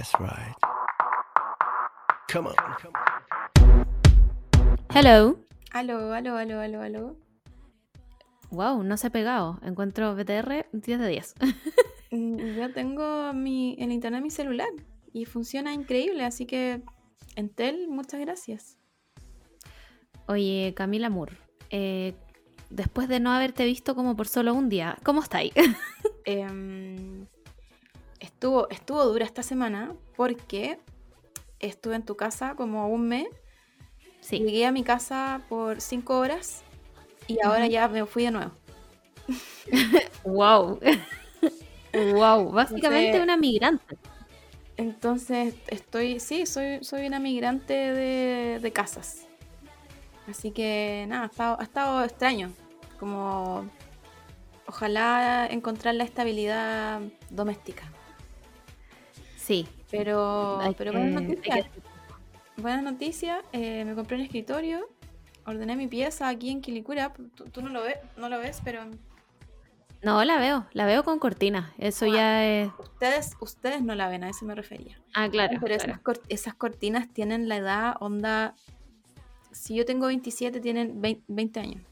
That's right. Come on. Hello. Aló, aló, aló, aló, aló. Wow, no se ha pegado. Encuentro BTR 10 de 10. Mm, Yo tengo mi, el internet en mi celular y funciona increíble, así que Entel, muchas gracias. Oye, Camila Moore, eh, después de no haberte visto como por solo un día, ¿cómo estáis? Em, estuvo, estuvo dura esta semana porque estuve en tu casa como un mes. sí. Llegué a mi casa por cinco horas y ahora ya me fui de nuevo. Wow. wow, básicamente Entonces- una migrante. Entonces estoy, sí, soy, soy una migrante de, de casas. Así que nada, ha estado, ha estado extraño. Como ojalá encontrar la estabilidad doméstica. Sí. Pero, hay pero que- buenas noticias. que- Buenas noticias. eh, me compré un escritorio. Ordené mi pieza aquí en Quilicura. Tú, tú no lo ves, no lo ves, pero No, la veo, la veo con cortina. Eso Ah. ya es... ustedes, ustedes no la ven, a eso me refería. Ah, claro. pero claro. esas, cor- esas cortinas tienen la edad onda. Si yo tengo 27, tienen 20, 20 años.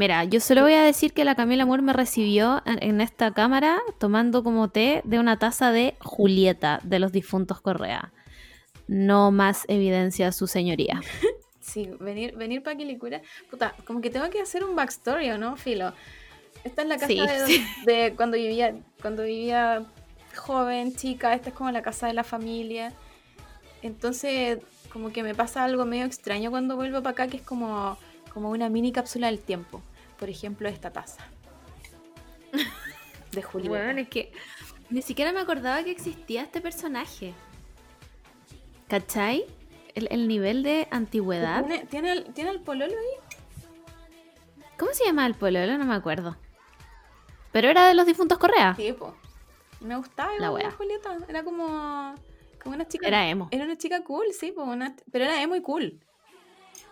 Mira, yo solo voy a decir que la Camila Moore me recibió en, en esta cámara tomando como té de una taza de Julieta de los difuntos Correa. No más evidencia, su señoría. Sí, venir, venir para Quilicura. Puta, como que tengo que hacer un backstory, ¿o no, Filo? Esta es la casa Sí, de, sí. de cuando vivía, cuando vivía joven, chica. Esta es como la casa de la familia. Entonces, como que me pasa algo medio extraño cuando vuelvo para acá, que es como, como una mini cápsula del tiempo. Por ejemplo, esta taza. De Julieta. Bueno, es que ni siquiera me acordaba que existía este personaje. ¿Cachai? El, el nivel de antigüedad. ¿Tiene, tiene, el, ¿Tiene el pololo ahí? ¿Cómo se llama el pololo? No me acuerdo. Pero era de los difuntos Correa. Sí, po. Me gustaba La wea. Julieta. Era como, como una chica. Era emo. Era una chica cool, sí, po, una- pero era emo y cool.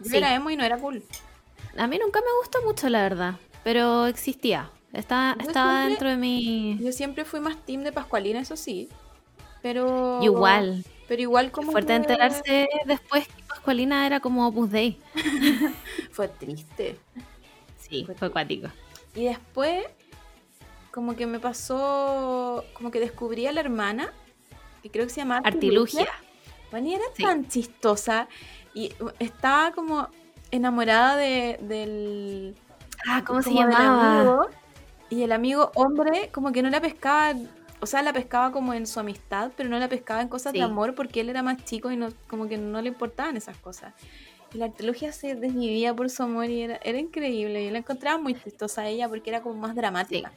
Yo Sí. era emo y no era cool. A mí nunca me gustó mucho, la verdad. Pero existía. Estaba, estaba siempre- dentro de mi. Yo siempre fui más team de Pascualina, eso sí. Pero. Igual. Pero igual como. Fuerte que enterarse después que Pascualina era como Opus Dei. Fue triste. Sí, Fue fue acuático. Y después, como que me pasó. Como que descubrí a la hermana, que creo que se llama Artilugia. Vani era Sí. tan chistosa y estaba como enamorada de, del. Ah, ¿cómo se llamaba? amigo, y el amigo hombre, como que no la pescaba. O sea, la pescaba como en su amistad, pero no la pescaba en cosas Sí. de amor porque él era más chico y no, como que no le importaban esas cosas. Y la arqueología se desvivía por su amor y era, era increíble. Yo la encontraba muy chistosa a ella porque era como más dramática.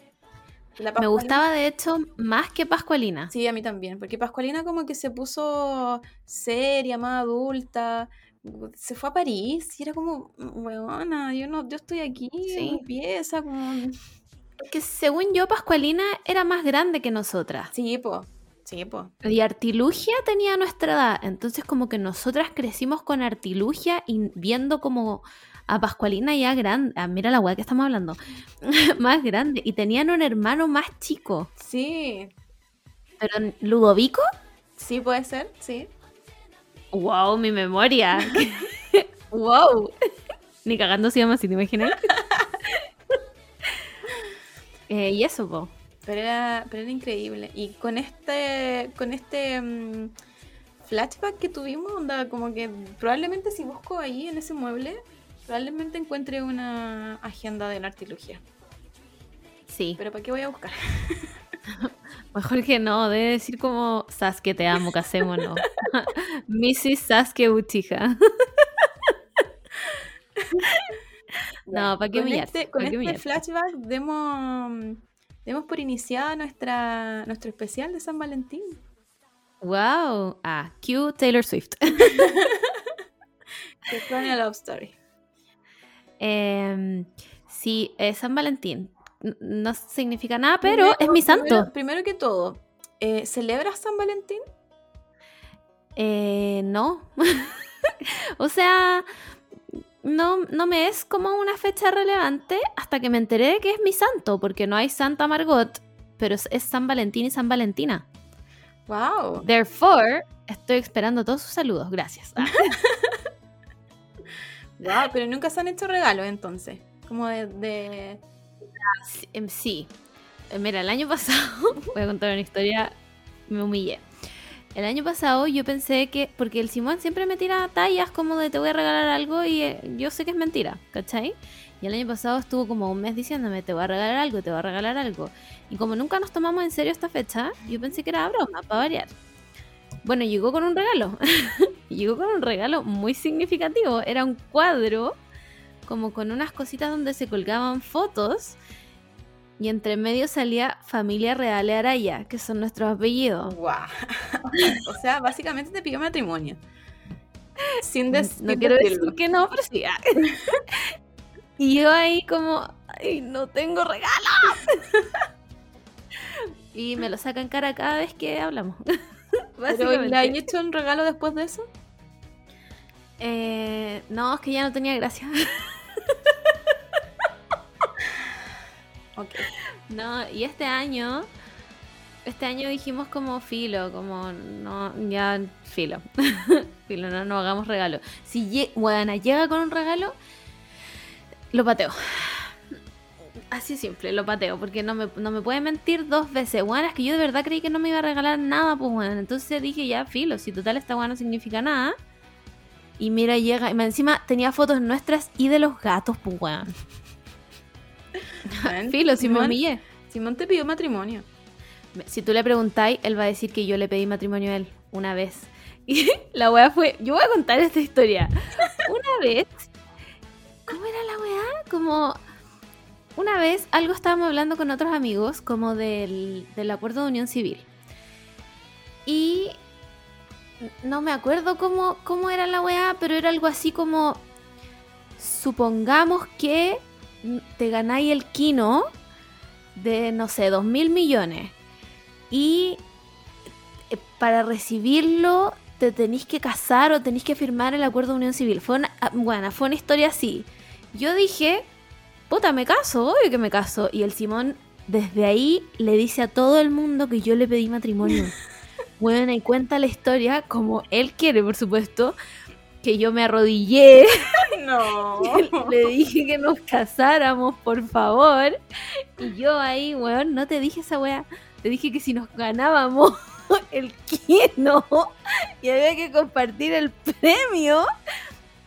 La Me gustaba, de hecho, más que Pascualina. Sí, a mí también, porque Pascualina como que se puso seria, más adulta, se fue a París y era como, weona, yo no, yo estoy aquí Sí. mi pieza, como... Que según yo, Pascualina era más grande que nosotras. Sí, po, sí, po. Y Artilugia tenía nuestra edad. Entonces, como que nosotras crecimos con Artilugia y viendo como a Pascualina ya grande. Ah, mira la weá que estamos hablando. más grande. Y tenían un hermano más chico. Sí, Pero Ludovico. sí puede ser, sí. ¡Wow! Mi memoria. ¡Wow! Ni cagando se llama así, ¿te imaginas? Eh, y eso, po. Pero era, pero era increíble. Y con este, con este mm, flashback que tuvimos, onda, como que probablemente si busco ahí en ese mueble, probablemente encuentre una agenda de la artilugía. Sí. Pero ¿para qué voy a buscar? Mejor que no, debe decir como Sasuke te amo, casémonos. Mrs. Sasuke Uchiha. No, ¿para qué con humillarte? este, con ¿Pa' qué este flashback demos, demos por iniciada nuestra, nuestro especial de San Valentín. Wow. Ah, Q Taylor Swift. Una love story. Em, sí, es San Valentín. No significa nada, pero Primero- es mi santo. Primero, primero que todo, eh, ¿celebras San Valentín? Eh, no. o sea, no, no me es como una fecha relevante hasta que me enteré de que es mi santo, porque no hay Santa Margot, pero es, San Valentín y San Valentina. Wow. Therefore, estoy esperando todos sus saludos. Gracias. Ah, Wow, pero nunca se han hecho regalos entonces. Como de. de- sí, em. Eh, Mira, el año pasado, voy a contar una historia, me humillé. El año pasado yo pensé que, porque el Simón siempre me tira tallas como de te voy a regalar algo y eh, yo sé que es mentira, ¿cachai? Y el año pasado estuvo como un mes diciéndome te voy a regalar algo, te voy a regalar algo. Y como nunca nos tomamos en serio esta fecha, yo pensé que era broma, para variar. Bueno, llegó con un regalo. llegó con un regalo muy significativo. Era un cuadro como con unas cositas donde se colgaban fotos y entre medio salía Familia Real de Araya, que son nuestros apellidos. Guau. o sea, básicamente te pidió matrimonio. Sin, des- no quiero decir que no, pero sí. ah. y yo ahí como, ay, no tengo regalo. y me lo sacan cara cada vez que hablamos. ¿Pero le hay hecho un regalo después de eso? Eh, no, es que ya no tenía gracia. No, y este año, este año dijimos como filo, como no, ya filo. filo, no, no hagamos regalo. Si lle- bueno, llega con un regalo, lo pateo. Así simple, lo pateo, porque no me, no me puede mentir dos veces. Bueno, es que yo de verdad creí que no me iba a regalar nada, pues bueno. Entonces dije, ya, filo, si total esta weá no significa nada. Y mira, llega, y encima tenía fotos nuestras y de los gatos, pues weón. Filo, si me Simón- humillé. Simón te pidió matrimonio. Si tú le preguntáis, él va a decir que yo le pedí matrimonio a él una vez. Y la weá fue. Yo voy a contar esta historia. Una vez. ¿Cómo era la weá? Como. Una vez algo estábamos hablando con otros amigos, como del, del acuerdo de unión civil. Y. No me acuerdo cómo, cómo era la weá, pero era algo así como. Supongamos que te ganáis el kino de, no sé, dos mil millones. Y eh, para recibirlo te tenéis que casar o tenéis que firmar el acuerdo de unión civil. Fue una, ah, bueno, fue una historia así. Yo dije, puta, me caso, obvio que me caso. Y el Simón desde ahí le dice a todo el mundo que yo le pedí matrimonio. Bueno, y cuenta la historia como él quiere, por supuesto, que yo me arrodillé No. le dije que nos casáramos, por favor. Y yo ahí, weón, no te dije esa weá. Te dije que si nos ganábamos el kino y había que compartir el premio.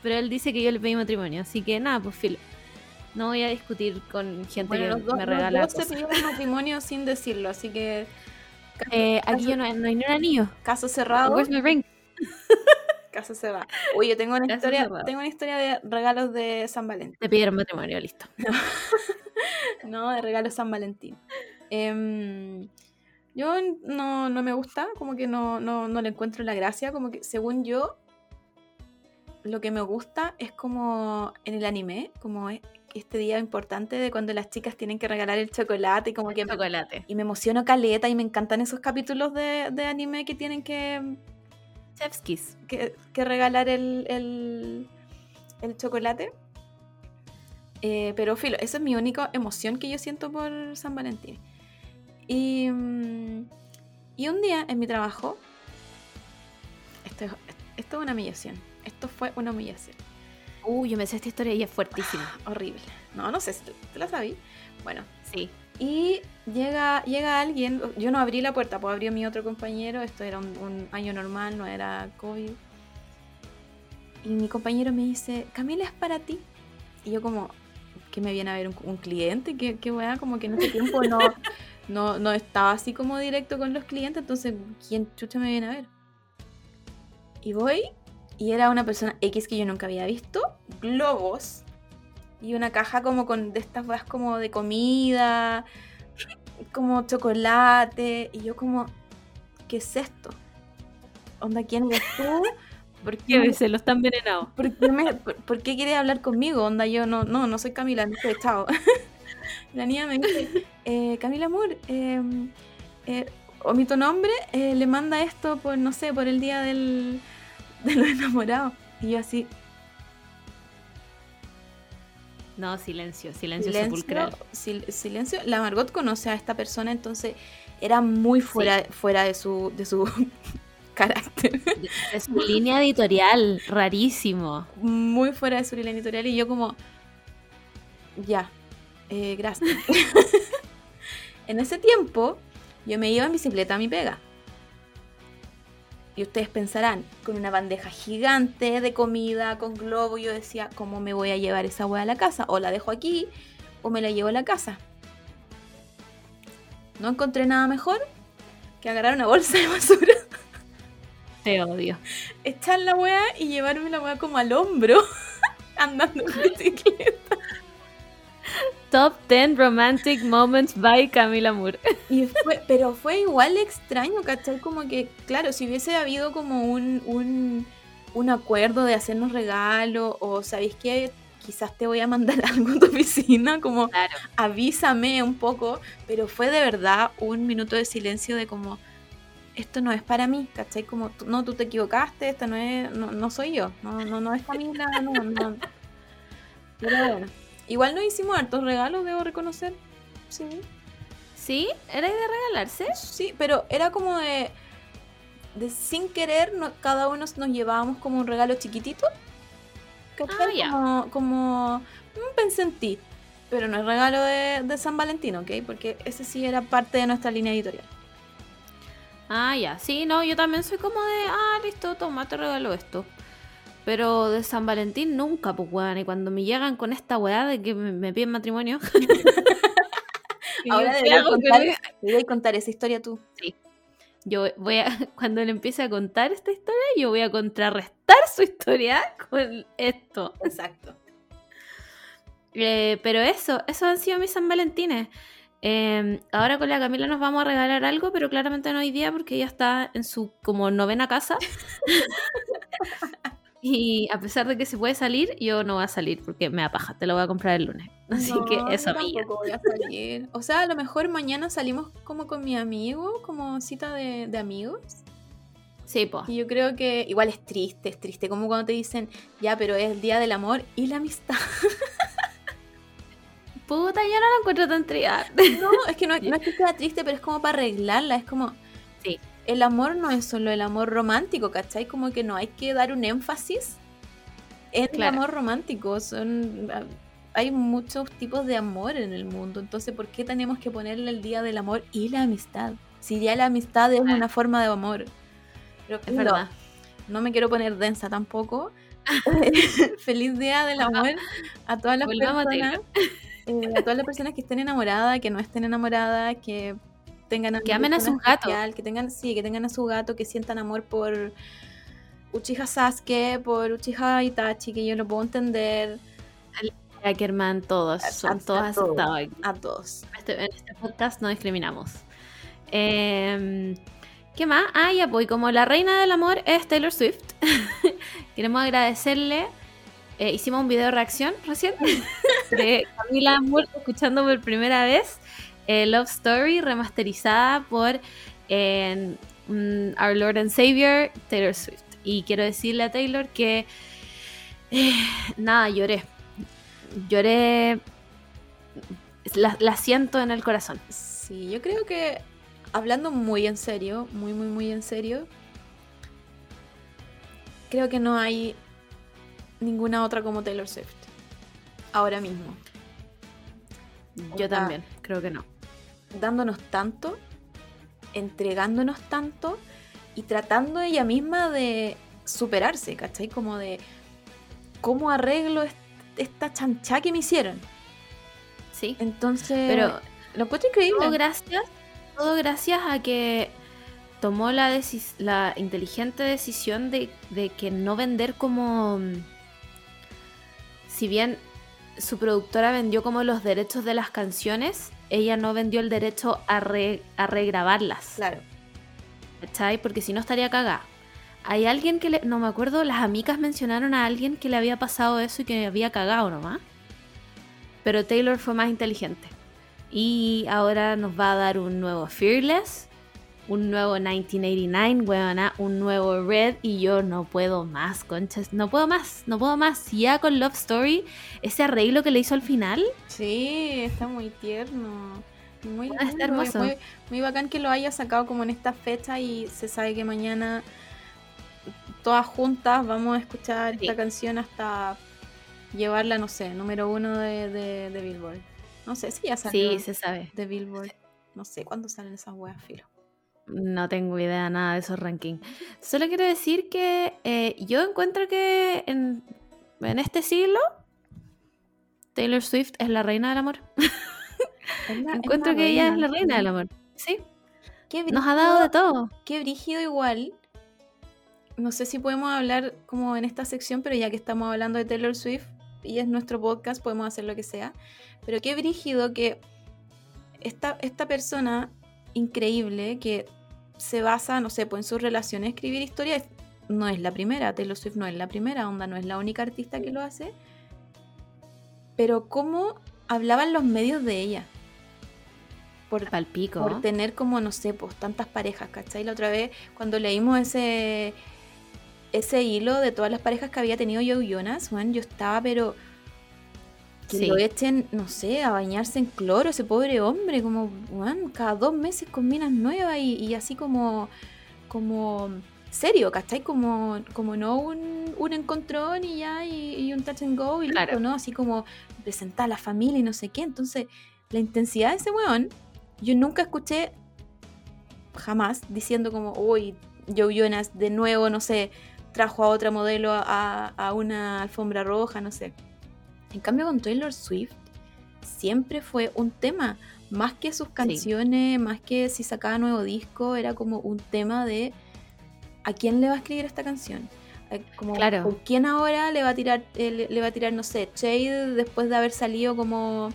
Pero él dice que yo le pedí matrimonio, así que nada, pues filo. No voy a discutir con gente Bueno, que los dos, me los regala dos se pidieron matrimonio sin decirlo, así que Eh, aquí yo no, no hay ni un anillo. caso cerrado. Where's my ring? Caso cerrado. Oye, yo tengo una historia, tengo una historia de regalos de San Valentín. Te pidieron matrimonio, listo. No, de regalos San Valentín. Em, yo no, no me gusta, como que no, no, no le encuentro la gracia, como que según yo, lo que me gusta es como en el anime, como es- este día importante de cuando las chicas tienen que regalar el chocolate y como que me, Chocolate. y me emociono caleta y me encantan esos capítulos de, de anime que tienen que, Chef's kiss. que, que regalar el, el, el chocolate. Eh, pero filo, esa es mi única emoción que yo siento por San Valentín. Y, mm, y un día en mi trabajo, esto es, esto es una humillación. Esto fue una humillación. Uy, yo me sé esta historia y es fuertísima. Horrible. No, no sé si te la sabí. Bueno, Sí. Y llega, llega alguien, yo no abrí la puerta, pues abrió mi otro compañero, esto era un, un año normal, no era COVID. Y mi compañero me dice, Camila, es para ti. Y yo como, que me viene a ver un, un cliente, que, que weá, como que en ese tiempo no, no, no estaba así como directo con los clientes, entonces, ¿quién chucha me viene a ver? Y voy, y era una persona X que yo nunca había visto, globos, y una caja como con de estas weas como de comida, como chocolate, y yo como, ¿qué es esto? Onda, ¿quién eres tú? ¿Por qué, me- se lo están envenenado. por qué me- por- por qué quieres hablar conmigo? Onda, yo no, no, no soy Camila, no sé, chao. La niña me dice, eh, Camila Moore, eh, eh, omito nombre, eh, le manda esto por, no sé, por el día del, de los enamorados. Y yo así, No, silencio, silencio, silencio, sepulcral. sil- silencio. La Margot conoce a esta persona, entonces era muy fuera, fuera de su, de su carácter. De su línea editorial, rarísimo. Muy fuera de su línea editorial y yo como, ya, eh, gracias. en ese tiempo yo me iba en bicicleta a mi pega. Y ustedes pensarán, con una bandeja gigante de comida, con globo, yo decía, ¿cómo me voy a llevar esa hueá a la casa? O la dejo aquí, o me la llevo a la casa. No encontré nada mejor que agarrar una bolsa de basura, Te odio. echar la hueá y llevarme la hueá como al hombro, andando en bicicleta. Top 10 Romantic Moments by Camila Moore. Y fue, pero fue igual extraño, ¿cachai? Como que, claro, si hubiese habido como un, un, un acuerdo de hacernos regalo, o sabéis que quizás te voy a mandar algo a tu oficina, como Claro. avísame un poco, pero fue de verdad un minuto de silencio de como, esto no es para mí, ¿cachai? Como, no, tú te equivocaste, esta no es, no, no soy yo, no, no, no es Camila, no, no. Pero bueno, igual nos hicimos hartos regalos, debo reconocer, sí. ¿Sí? ¿Era de regalarse? Sí, pero era como de, de sin querer, no- cada uno nos llevábamos como un regalo chiquitito. Ah, ya. Como, como "Mm, pensé en ti. Pero no es regalo de, de San Valentín, ¿ok? Porque ese sí era parte de nuestra línea editorial. Ah, ya. Sí, no, yo también soy como de, ah, listo, toma, te regalo esto. Pero de San Valentín nunca, pues, weón. Y cuando me llegan con esta weá de que me, me piden matrimonio. Ahora ¿qué deberías hago con contar, deberías contar esa historia tú. Yo voy a, cuando le empiece a contar esta historia, yo voy a contrarrestar su historia con esto. Exacto. Eh, pero eso, esos han sido mis San Valentines. Eh, ahora con la Camila nos vamos a regalar algo, pero claramente no hoy día porque ella está en su como novena casa. y a pesar de que se puede salir, yo no voy a salir porque me apaja, te lo voy a comprar el lunes. Así No, que eso, yo tampoco voy a salir. O sea, a lo mejor mañana salimos como con mi amigo, como cita de, de amigos. Sí, pues. Y yo creo que igual es triste, es triste, como cuando te dicen, ya, pero es el día del amor y la amistad. Puta, yo no lo encuentro tan trial. No, es que no, no es que sea triste, pero es como para arreglarla, es como... Sí. El amor no es solo el amor romántico, ¿cachai? Como que no hay que dar un énfasis en Claro. el amor romántico. Son, ah, hay muchos tipos de amor en el mundo, entonces ¿por qué tenemos que ponerle el día del amor y la amistad? Si ya la amistad es una forma de amor. Pero Es verdad. no me quiero poner densa tampoco. Feliz día del amor a todas las Volvamos a personas. eh, a todas las personas que estén enamoradas, que no estén enamoradas, que tengan Que amen a su gato. especial, que tengan, sí, que tengan a su gato, que sientan amor por Uchiha Sasuke, por Uchiha Itachi, que yo lo puedo entender Ackerman, todos, A- son a- todos a todos. aceptados aquí. a todos. En este, en este podcast no discriminamos. Eh, ¿Qué más? Ah, ya, pues y como la reina del amor es Taylor Swift, queremos agradecerle. eh, hicimos un video de reacción recién de Camila Moore escuchando por primera vez eh, Love Story remasterizada por eh, mm, Our Lord and Savior Taylor Swift. Y quiero decirle a Taylor que eh, nada, lloré. Lloré. La, la siento en el corazón. Sí, yo creo que hablando muy en serio, muy, muy, muy en serio, creo que no hay ninguna otra como Taylor Swift. Ahora mismo. Yo también, creo que no. Dándonos tanto, entregándonos tanto y tratando ella misma de superarse, ¿cachai? Como de cómo arreglo est- esta chanchá que me hicieron. Sí. Entonces, Pero lo encuentro increíble. todo gracias, todo gracias a que tomó la, inteligente decisión de, de que no vender como... Si bien su productora vendió como los derechos de las canciones, ella no vendió el derecho a, re- a regrabarlas. Claro. ¿Cachai? Porque si no estaría cagada. Hay alguien que le. No me acuerdo, las amigas mencionaron a alguien que le había pasado eso y que había cagado nomás. Pero Taylor fue más inteligente. Y ahora nos va a dar un nuevo Fearless, un nuevo 1989, weona, un nuevo Red. Y yo no puedo más, conchas. No puedo más, no puedo más. Ya con Love Story, ese arreglo que le hizo al final. Sí, está muy tierno. Muy, Ah, está hermoso. muy, muy bacán que lo haya sacado como en esta fecha y se sabe que mañana todas juntas vamos a escuchar Sí. esta canción hasta llevarla, no sé, número uno de, de, de Billboard. No sé si ya salió Sí, se sabe. de Billboard. No sé cuándo salen esas weas, filo. No tengo idea nada de esos rankings. Solo quiero decir que eh, yo encuentro que en, en este siglo Taylor Swift es la reina del amor. La- encuentro que ella es la reina, del amor. Sí, nos ha dado de todo. Qué brígido igual. No sé si podemos hablar como en esta sección, pero ya que estamos hablando de Taylor Swift y es nuestro podcast, podemos hacer lo que sea. Pero qué brígido que esta, esta persona increíble que se basa, no sé, pues en sus relaciones, escribir historias, no es la primera, Taylor Swift no es la primera, onda no es la única artista que lo hace. Pero cómo hablaban los medios de ella. Por, Palpico. por tener como, no sé, pues tantas parejas, ¿cachai? La otra vez, cuando leímos ese, ese hilo de todas las parejas que había tenido Joe Jonas, weón, yo estaba, pero que Sí. lo echen, no sé, a bañarse en cloro, ese pobre hombre, como, weón, cada dos meses con minas nuevas y, y así como, como serio, ¿cachai? Como, como no un, un encontrón y ya, y, y un touch and go y Claro. ¿no? Así como presentar a la familia y no sé qué. Entonces, la intensidad de ese weón, yo nunca escuché jamás diciendo como, uy, Joe Jonas de nuevo, no sé, trajo a otra modelo a, a una alfombra roja, no sé. En cambio con Taylor Swift siempre fue un tema, más que sus canciones, más que si sacaba nuevo disco, era como un tema de a quién le va a escribir esta canción. Eh, Como, Claro. ¿Por quién ahora le va a tirar, eh, le, le va a tirar, no sé, Shade después de haber salido como,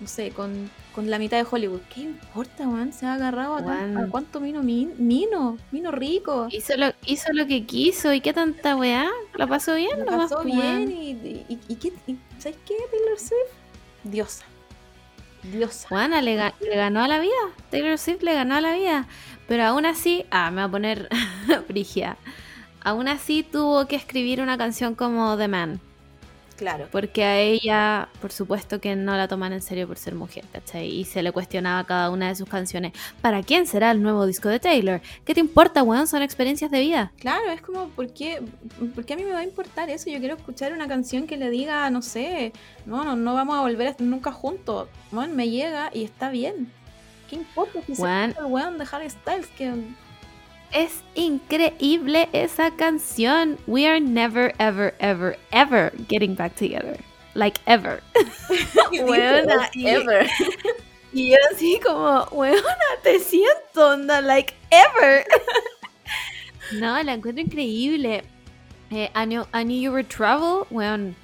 no sé, con, con la mitad de Hollywood? ¿Qué importa, man? Se ha agarrado a, tan- Weón. a cuánto mino, min- mino, mino rico. Hizo lo, hizo lo que quiso y qué tanta weá. La pasó bien, Lo nomás, pasó pues, bien weón. y, y, y qué- y- ¿sabes qué, Taylor Swift? Diosa. Diosa. Juana le, ga- le ganó a la vida. Taylor Swift le ganó a la vida. Pero aún así, ah, me va a poner frigia. Aún así tuvo que escribir una canción como The Man. Claro. Porque a ella, por supuesto que no la toman en serio por ser mujer, ¿cachai? Y se le cuestionaba cada una de sus canciones. ¿Para quién será el nuevo disco de Taylor? ¿Qué te importa, weón? Son experiencias de vida. Claro, es como, ¿por qué, ¿por qué a mí me va a importar eso? Yo quiero escuchar una canción que le diga, no sé, no, no, no vamos a volver a estar nunca juntos. Bueno, me llega y está bien. ¿Qué importa si se Weón. el weón de Harry Styles? Que Es increíble esa canción. We are never, ever, ever, ever getting back together. Like ever. Weona, y- ever. Y yo así como, weona, te siento, onda, like ever. no, la encuentro increíble. Eh, I, knew, I Knew You Were Trouble, weón.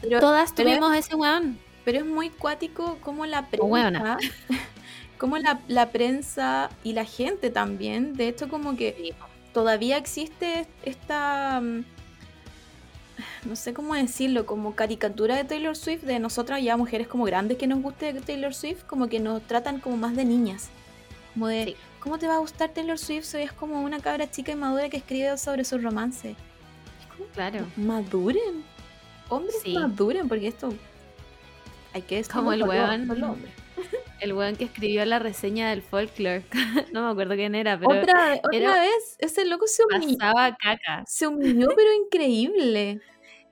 Pero- Todas pero- tuvimos ese weón. Pero es muy cuático como la O como la, la prensa y la gente también, de hecho como que todavía existe esta, mm, no sé cómo decirlo, como caricatura de Taylor Swift, de nosotras ya mujeres como grandes que nos guste Taylor Swift, como que nos tratan como más de niñas. Como de, Sí. ¿cómo te va a gustar Taylor Swift? Soy es como una cabra chica y madura que escribe sobre su romance. Claro. Maduren. Hombres Sí. maduren, porque esto hay que decirlo Como el por El weón que escribió la reseña del folklore. no me acuerdo quién era, pero Otra, otra era- vez, ese loco se humilló, pasaba caca. se humilló, pero increíble.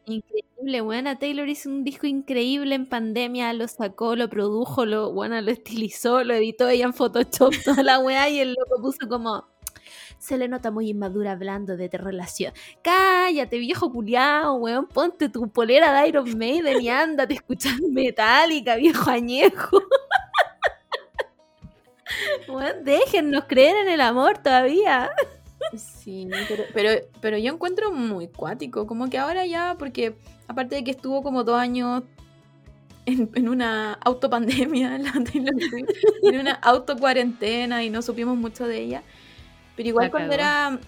Increíble, buena. Taylor hizo un disco increíble en pandemia, lo sacó, lo produjo, lo, bueno, lo estilizó, lo editó ella en Photoshop, toda la weá, y el loco puso como. Se le nota muy inmadura hablando de tu relación. Cállate, viejo culiao, weón. Ponte tu polera de Iron Maiden y ándate a escuchar Metallica, viejo añejo. Weón, déjennos creer en el amor todavía. Sí, pero, pero, pero yo encuentro muy cuático, como que ahora ya, porque aparte de que estuvo como dos años en, en una autopandemia, la en una autocuarentena y no supimos mucho de ella, pero igual cuando era,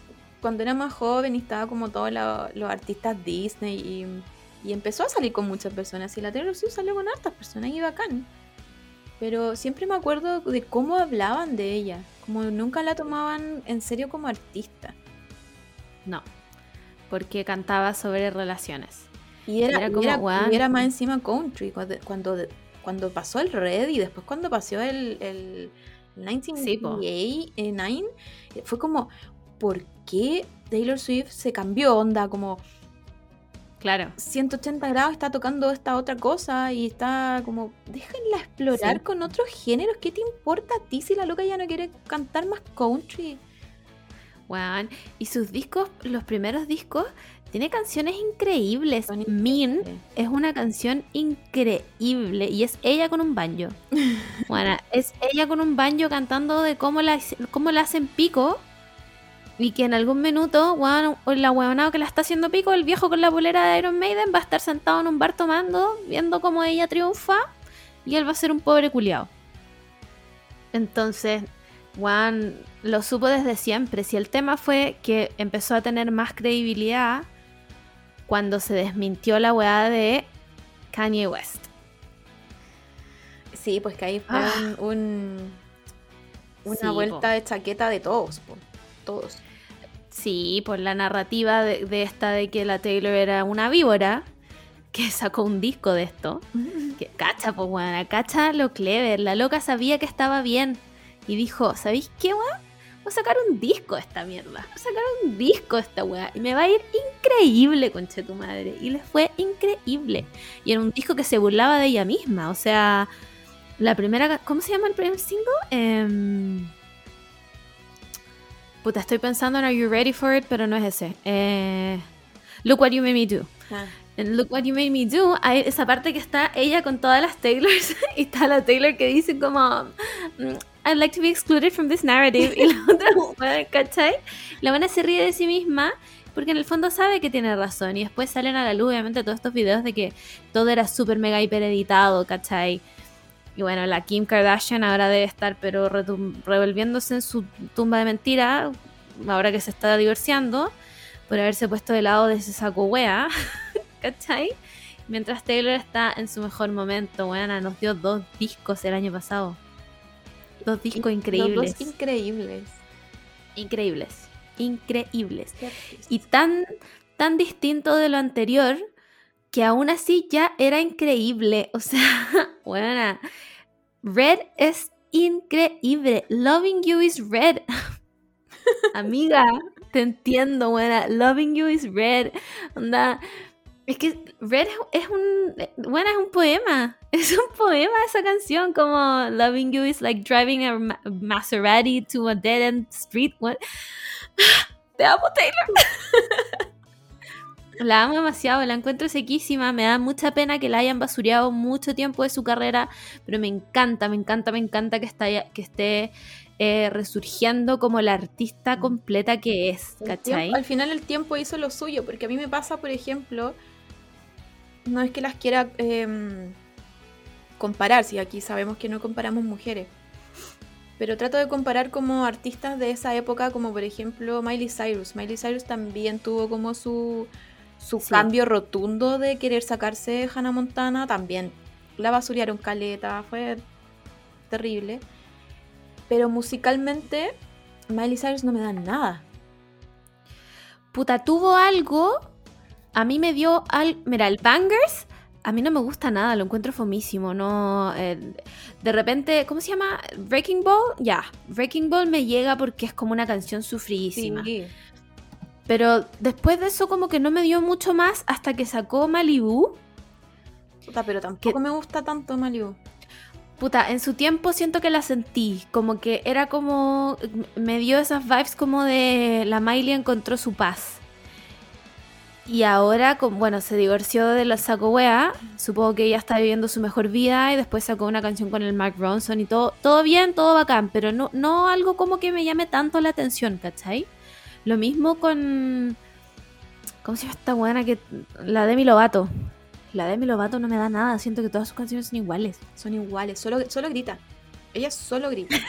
cuando era más joven y estaba como todos los artistas Disney y, y empezó a salir con muchas personas y la Taylor Swift salió con hartas personas y bacán. Pero siempre me acuerdo de cómo hablaban de ella, como nunca la tomaban en serio como artista. No, porque cantaba sobre relaciones. Y era, Era y como, era- "Guau". y era más encima country, cuando, cuando pasó el Red y después cuando pasó el, el Sí, po. 1989, eh, fue como, ¿por qué Taylor Swift se cambió onda? Como Claro. 180 grados está tocando esta otra cosa y está como, déjenla explorar Sí. con otros géneros. ¿Qué te importa a ti si la loca ya no quiere cantar más country? Weón. Y sus discos, los primeros discos, tiene canciones increíbles. Increíbles. es una canción increíble y es ella con un banjo. Bueno, es ella con un banjo cantando de cómo la, cómo la hacen pico y que en algún minuto, weón, la huevonao que la está haciendo pico, el viejo con la polera de Iron Maiden va a estar sentado en un bar tomando, viendo cómo ella triunfa y él va a ser un pobre culiao. Entonces, Juan lo supo desde siempre. Si el tema fue que empezó a tener más credibilidad cuando se desmintió la weá de Kanye West. Sí, pues que ahí fue Ah. un, un- una Sí, po. vuelta de chaqueta de todos, po. todos. Sí, por la narrativa de, de esta de que la Taylor era una víbora, que sacó un disco de esto. Que, cacha, pues weón, cacha lo clever. La loca sabía que estaba bien. Y dijo, ¿sabéis qué, weón? Voy a sacar un disco de esta mierda. Voy a sacar un disco de esta weá. Y me va a ir increíble, conche tu madre. Y le fue increíble. Y era un disco que se burlaba de ella misma. O sea, la primera... ¿Cómo se llama el primer single? Em, Puta, estoy pensando en Are You Ready For It, pero no es ese. Eh, Look What You Made Me Do. En Look What You Made Me Do hay esa parte que está ella con todas las Taylors y está la Taylor que dice como mm, I'd like to be excluded from this narrative y la otra, ¿cachai? La buena se ríe de sí misma porque en el fondo sabe que tiene razón y después salen a la luz obviamente todos estos videos de que todo era súper mega hiper editado, ¿cachai? Y bueno, la Kim Kardashian ahora debe estar pero revolviéndose en su tumba de mentira ahora que se está divorciando por haberse puesto de lado de ese saco wea. ¿cachai? Mientras Taylor está en su mejor momento, buena, nos dio dos discos el año pasado. Dos discos increíbles. dos increíbles. increíbles. Increíbles. Y tan, tan distinto de lo anterior que aún así ya era increíble. O sea, buena. Red es increíble. Loving You is Red. Amiga, te entiendo, buena. Loving You is Red. Onda. Es que Red es un. Buena, es un poema. Es un poema esa canción. Como Loving You is like driving a Ma- Maserati to a dead end street. What? Te amo, Taylor. La amo demasiado, la encuentro sequísima. Me da mucha pena que la hayan basureado mucho tiempo de su carrera, pero me encanta, me encanta, me encanta que, está, que esté eh, resurgiendo como la artista completa que es, ¿cachai? tiempo- al final el tiempo hizo lo suyo, porque a mí me pasa, por ejemplo, no es que las quiera em, comparar, si aquí sabemos que no comparamos mujeres, pero trato de comparar como artistas de esa época, como por ejemplo Miley Cyrus. Miley Cyrus también tuvo como su, su Sí. cambio rotundo de querer sacarse Hannah Montana, también la basurearon caleta, fue terrible. Pero musicalmente, Miley Cyrus no me da nada. Puta, tuvo algo. A mí me dio al. Mira, el Bangers. A mí no me gusta nada, lo encuentro fomísimo. No. eh, de repente, ¿cómo se llama? Breaking Ball. Ya. Breaking Ball me llega porque es como una canción sufridísima. Sí. Pero después de eso, como que no me dio mucho más hasta que sacó Malibu. Puta, pero tampoco me gusta tanto Malibu. Puta, en su tiempo siento que la sentí. Como que era como. Me dio esas vibes como de la Miley encontró su paz. Y ahora, con- bueno, se divorció de la saco wea. Supongo que ella está viviendo su mejor vida y después sacó una canción con el Mark Ronson y todo. Todo bien, todo bacán, pero no, no algo como que me llame tanto la atención, ¿cachai? Lo mismo con. ¿Cómo se llama esta buena que. La Demi Lovato. La Demi Lovato no me da nada. Siento que todas sus canciones son iguales. Son iguales, solo, solo grita. Ella solo grita.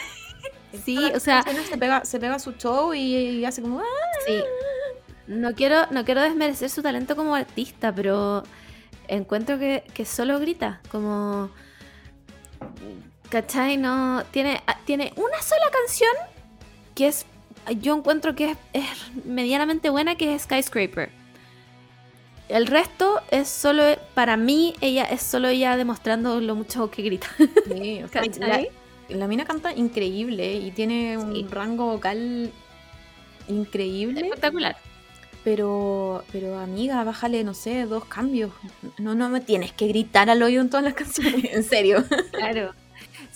Sí, o sea- Se pega, se pega su show y, y hace como. "Ah". Sí. No quiero, no quiero desmerecer su talento como artista, pero encuentro que, que solo grita. Como. ¿Cachai? No. Tiene, ah, tiene una sola canción que es. Yo encuentro que es, es medianamente buena, que es Skyscraper. El resto es solo, para mí, ella es solo ella demostrando lo mucho que grita. Sí, o sea, la, mina canta increíble y tiene un Sí. rango vocal increíble. Espectacular. Pero, pero amiga, bájale, no sé, dos cambios. No, no me tienes que gritar al oído en todas las canciones, en serio. Claro.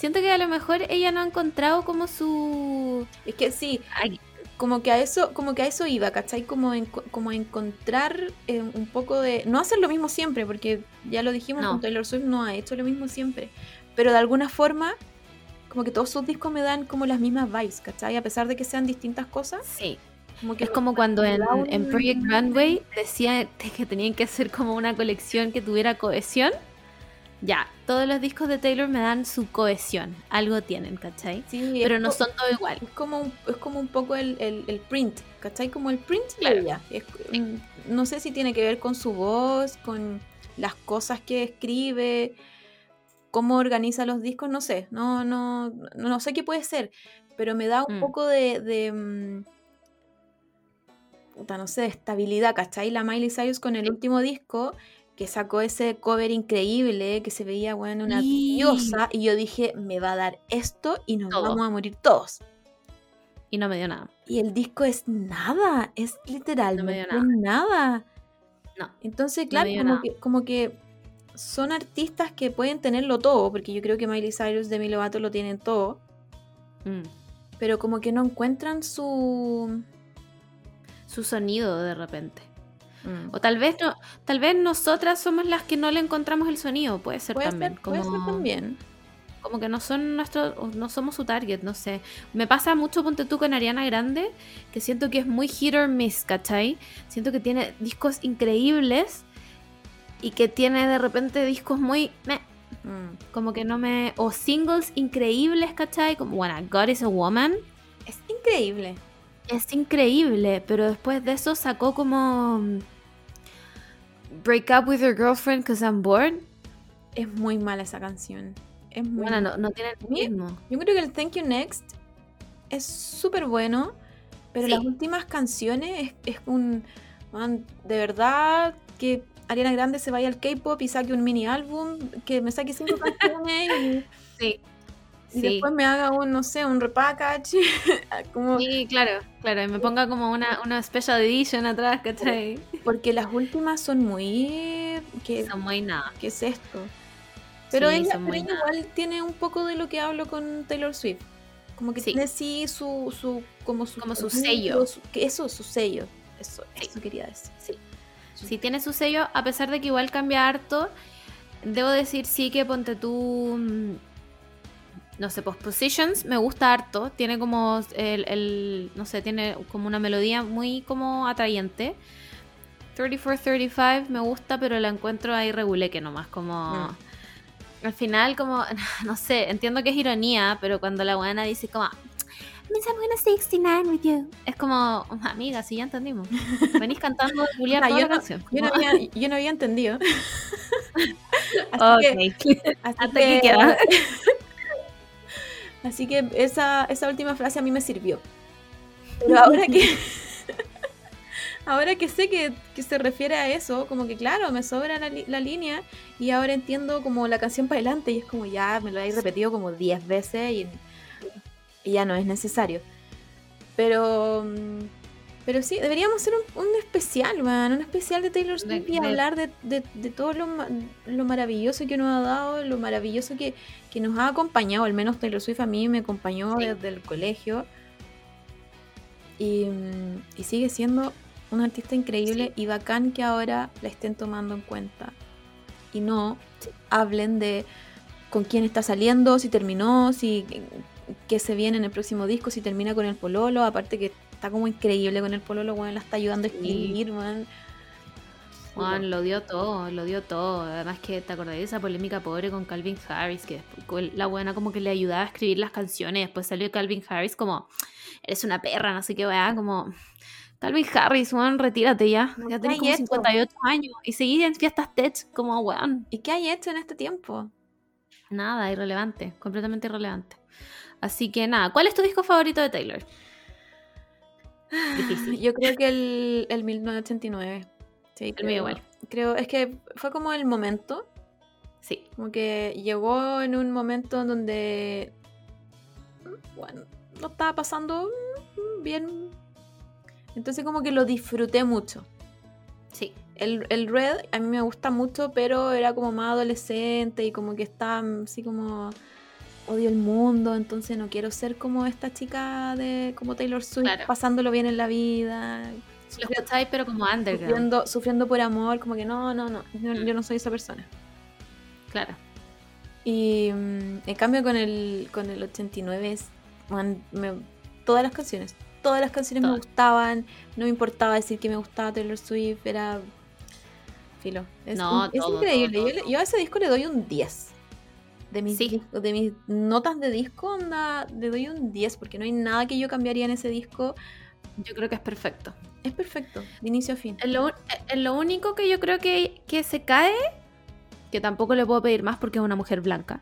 Siento que a lo mejor ella no ha encontrado como su... Es que sí, Ay, como que a eso, como que a eso iba, ¿cachai? Como, en, como encontrar eh, un poco de. No hacer lo mismo siempre, porque ya lo dijimos, No. con Taylor Swift no ha hecho lo mismo siempre. Pero de alguna forma, como que todos sus discos me dan como las mismas vibes, ¿cachai? A pesar de que sean distintas cosas. sí. Como que Es como cuando en, en Project Runway decía que tenían que hacer como una colección que tuviera cohesión. Ya, todos los discos de Taylor me dan su cohesión. Algo tienen, ¿cachai? Sí, Pero no son todo igual. Es como un, es como un poco el, el- el print, ¿cachai? Como el print de Claro. ella. Es- mm, no sé si tiene que ver con su voz, con las cosas que escribe, cómo organiza los discos, no sé. No, no, no, no sé qué puede ser. Pero me da un Mm. poco de. de mm, puta, no sé, de estabilidad, ¿cachai? La Miley Cyrus con el último disco. Que sacó ese cover increíble, que se veía, bueno, una Y- diosa. Y yo dije, me va a dar esto y nos Todo. vamos a morir todos. Y no me dio nada. Y el disco es nada, es literalmente nada. nada. No. Entonces, No claro, me dio como, que, como que son artistas que pueden tenerlo todo, porque yo creo que Miley Cyrus, Demi Lovato lo tienen todo, Mm. pero como que no encuentran su... Su sonido de repente. Mm. O tal vez no, tal vez nosotras somos las que no le encontramos el sonido, puede ser Puede también. ser, puede ser como, también. como que no son nuestro, no somos su target, no sé. Me pasa mucho, ponte tú con Ariana Grande, que siento que es muy hit or miss, ¿cachai? Siento que tiene discos increíbles y que tiene de repente discos muy meh, Mm. como que no me. O singles increíbles, ¿cachai? Como, bueno, God is a Woman. Es increíble. Es increíble, pero después de eso sacó como. Break up with your girlfriend because I'm bored. Es muy mala esa canción. Es muy Bueno, no, no tiene el mismo. Yo creo que el Thank You Next es súper bueno, pero Sí. las últimas canciones es, es un... man, de verdad que Ariana Grande se vaya al K-pop y saque un mini álbum, que me saque cinco canciones y, Sí. Y Sí. después me haga un, no sé, un repackage. como, Sí, claro, claro. Y me ponga como una, una special edition atrás, ¿cachai? Porque las últimas son muy... ¿Qué, Son muy nada. qué es esto? Pero Sí, ella, pero igual tiene un poco de lo que hablo con Taylor Swift. Como que Sí. tiene sí su, su, como su, Como su sello. su- eso, su sello. Eso, eso quería decir. Sí. Sí, tiene su sello, a pesar de que igual cambia harto. Debo decir, sí, que ponte tú. No sé, pues Positions me gusta harto. Tiene como el, el- No sé, tiene como una melodía muy como atrayente. 3435 me gusta, pero la encuentro ahí reguleque nomás. Como. Mm. Al final, como. No sé, entiendo que es ironía, pero cuando la buena dice como. Miss, I'm gonna 69 with you. Es como, amiga, sí, ya entendimos. Venís cantando Julián Ah, toda yo, la no, canción. yo, no había, yo no había entendido. así que, Ok. así Hasta que- aquí queda. Así que esa, esa última frase a mí me sirvió. Pero ahora que. ahora que sé que, que se refiere a eso, como que claro, me sobra la, la línea y ahora entiendo como la canción para adelante y es como ya me lo habéis repetido como 10 veces y, y ya no es necesario. Pero. Pero sí, deberíamos hacer un, un especial, man, un especial de Taylor Swift y hablar de, de- de todo lo, lo maravilloso que nos ha dado, lo maravilloso que, que nos ha acompañado, al menos Taylor Swift a mí me acompañó Sí. desde el colegio. Y, mm, y sigue siendo una artista increíble y bacán que ahora la estén tomando en cuenta. Y no hablen de con quién está saliendo, si terminó, si qué se viene en el próximo disco, si termina con el pololo, aparte que está como increíble con el pololo, bueno, la está ayudando a escribir, man. Juan, lo dio todo, lo dio todo. Además que te acordás de esa polémica pobre con Calvin Harris, que después la buena como que le ayudaba a escribir las canciones. Después salió Calvin Harris como, eres una perra, no sé qué, weá, como... Calvin Harris, Juan, retírate ya. No ya tenés como esto. 58 años y seguís en fiestas tech como, weón. ¿Y qué hay hecho en este tiempo? Nada, irrelevante, completamente irrelevante. Así que nada, ¿cuál es tu disco favorito de Taylor? Difícil. Yo creo que el, el 1989. Sí, El creo, mío igual. creo, es que fue como el momento, Sí. como que llegó en un momento en donde, bueno, lo estaba pasando bien. Entonces como que lo disfruté mucho. Sí. El, el Red a mí me gusta mucho, pero era como más adolescente y como que está así como odio el mundo, entonces no quiero ser como esta chica de como Taylor Swift, Claro. pasándolo bien en la vida, Lo escucháis, pero como underground. sufriendo, sufriendo por amor, como que no, no, no, yo, Mm. yo no soy esa persona. Claro. Y mm, en cambio con el, con el 89 es, man, me- todas las canciones, todas las canciones me gustaban, no me importaba decir que me gustaba Taylor Swift, era filo. Es, No, in- es todo, increíble, todo, Yo, le- yo a ese disco le doy un 10. De mis, Sí. discos- de mis notas de disco, onda, le doy un 10 porque no hay nada que yo cambiaría en ese disco. Yo creo que es perfecto. Es perfecto, de inicio a fin. Es lo, un- es lo único que yo creo que, que se cae, que tampoco le puedo pedir más porque es una mujer blanca,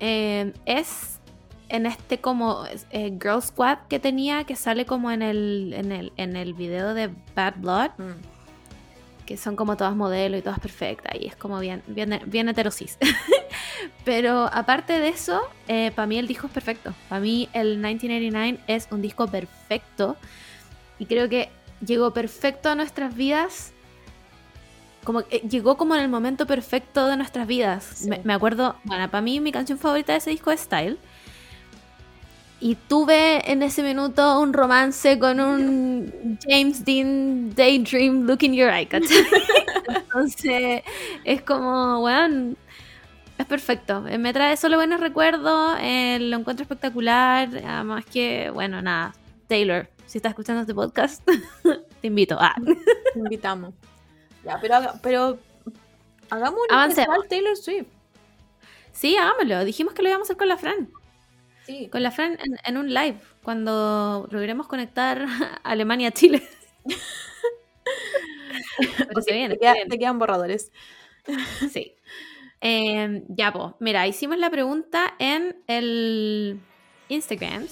eh, es en este como eh, Girl Squad que tenía, que sale como en el, en el, en el video de Bad Blood, Mm. que son como todas modelos y todas perfectas, y es como bien, bien, bien heterosis. Pero aparte de eso, para mí el disco es perfecto. Para mí el 1989 es un disco perfecto. Y creo que llegó perfecto a nuestras vidas. Como que llegó como en el momento perfecto de nuestras vidas. Sí. Me, me acuerdo, bueno, para mí mi canción favorita de ese disco es Style. Y tuve en ese minuto un romance con un James Dean Daydream Look in Your Eye, ¿cachai? Entonces, es como, weón, es perfecto. Eh, Me trae solo buenos recuerdos, eh, lo encuentro espectacular. Además que, bueno, nada, Taylor, si estás escuchando este podcast, te invito. Ah, Te invitamos. Ya, pero, pero hagamos un especial Taylor Swift. sí, hagámoslo. Dijimos que lo íbamos a hacer con la Fran. Sí. Con la Fran en, en un live, cuando logremos conectar Alemania-Chile. Viene, te, queda- viene. te quedan borradores. Sí. Eh, ya, pues, mira, hicimos la pregunta en el Instagram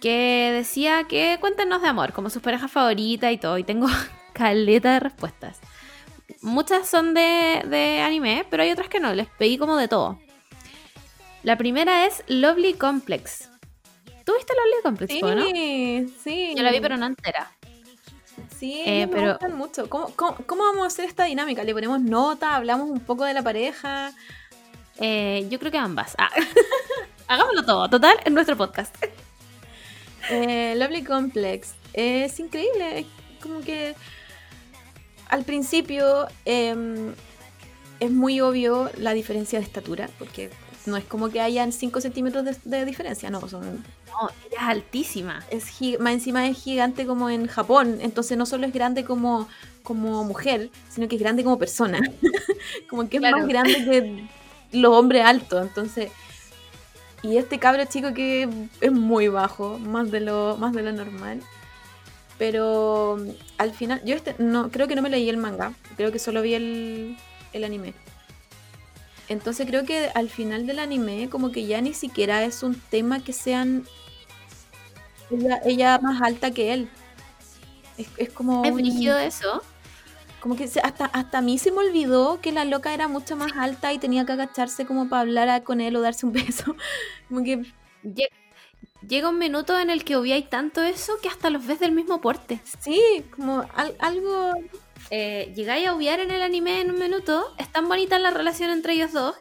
que decía que cuéntenos de amor, como sus parejas favoritas y todo, y tengo caleta de respuestas. Muchas son de, de anime, pero hay otras que no, les pedí como de todo. La primera es Lovely Complex. ¿Tú viste Lovely Complex, Sí, po, no? sí. Yo la vi, pero no entera. Sí, Eh, me pero- gustan mucho. ¿Cómo, cómo, cómo vamos a hacer esta dinámica? ¿Le ponemos nota? ¿Hablamos un poco de la pareja? Eh, yo creo que ambas. Ah. Hagámoslo todo, total, en nuestro podcast. Eh, Lovely Complex. Es increíble. Como que al principio em, es muy obvio la diferencia de estatura, porque no es como que hayan 5 centímetros de, de diferencia, no, son No, ella es altísima. es más encima es gigante como en Japón, entonces no solo es grande como, como mujer, sino que es grande como persona. como que es Claro. más grande que los hombres altos, entonces. Y este cabro chico que es muy bajo, más de lo, más de lo normal. Pero mm, al final, yo este, no, creo que no me leí el manga, creo que solo vi el, el anime. Entonces creo que al final del anime como que ya ni siquiera es un tema que sean ella, ella más alta que él. Es, es como Es brígido eso. como que hasta, hasta a mí se me olvidó que la loca era mucho más alta y tenía que agacharse como para hablar a- con él o darse un beso. Como que Lle- Llega un minuto en el que obviáis tanto eso que hasta los ves del mismo porte. sí, como al- algo Eh, llegáis a obviar en el anime en un minuto. Es tan bonita la relación entre ellos dos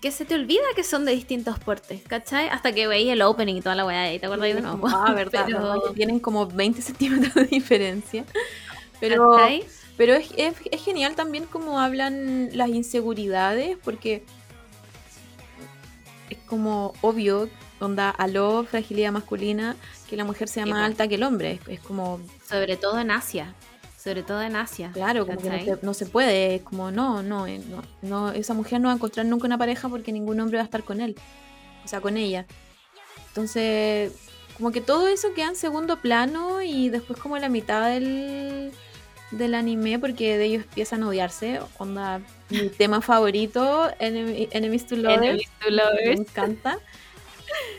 que se te olvida que son de distintos portes, ¿cachai? Hasta que veis el opening y toda la weá y te acuerdas de como, ah, verdad, Pero- tienen como 20 centímetros de diferencia. Pero ¿cachai? Pero es, es- es genial también como hablan las inseguridades, porque es como obvio, onda, aló, fragilidad masculina, que la mujer sea más alta que el hombre. Es, es como, Sobre todo en Asia. Sobre todo en Asia. claro, como que no no se puede. Es como, no, no, eh, no, no, esa mujer no va a encontrar nunca una pareja porque ningún hombre va a estar con él. O sea, con ella. Entonces, como que todo eso queda en segundo plano y después como la mitad del, del anime, porque de ellos empiezan a odiarse. Onda, mi tema favorito, Enemy- Enemies to Lovers. Enemies to Me lovers. encanta.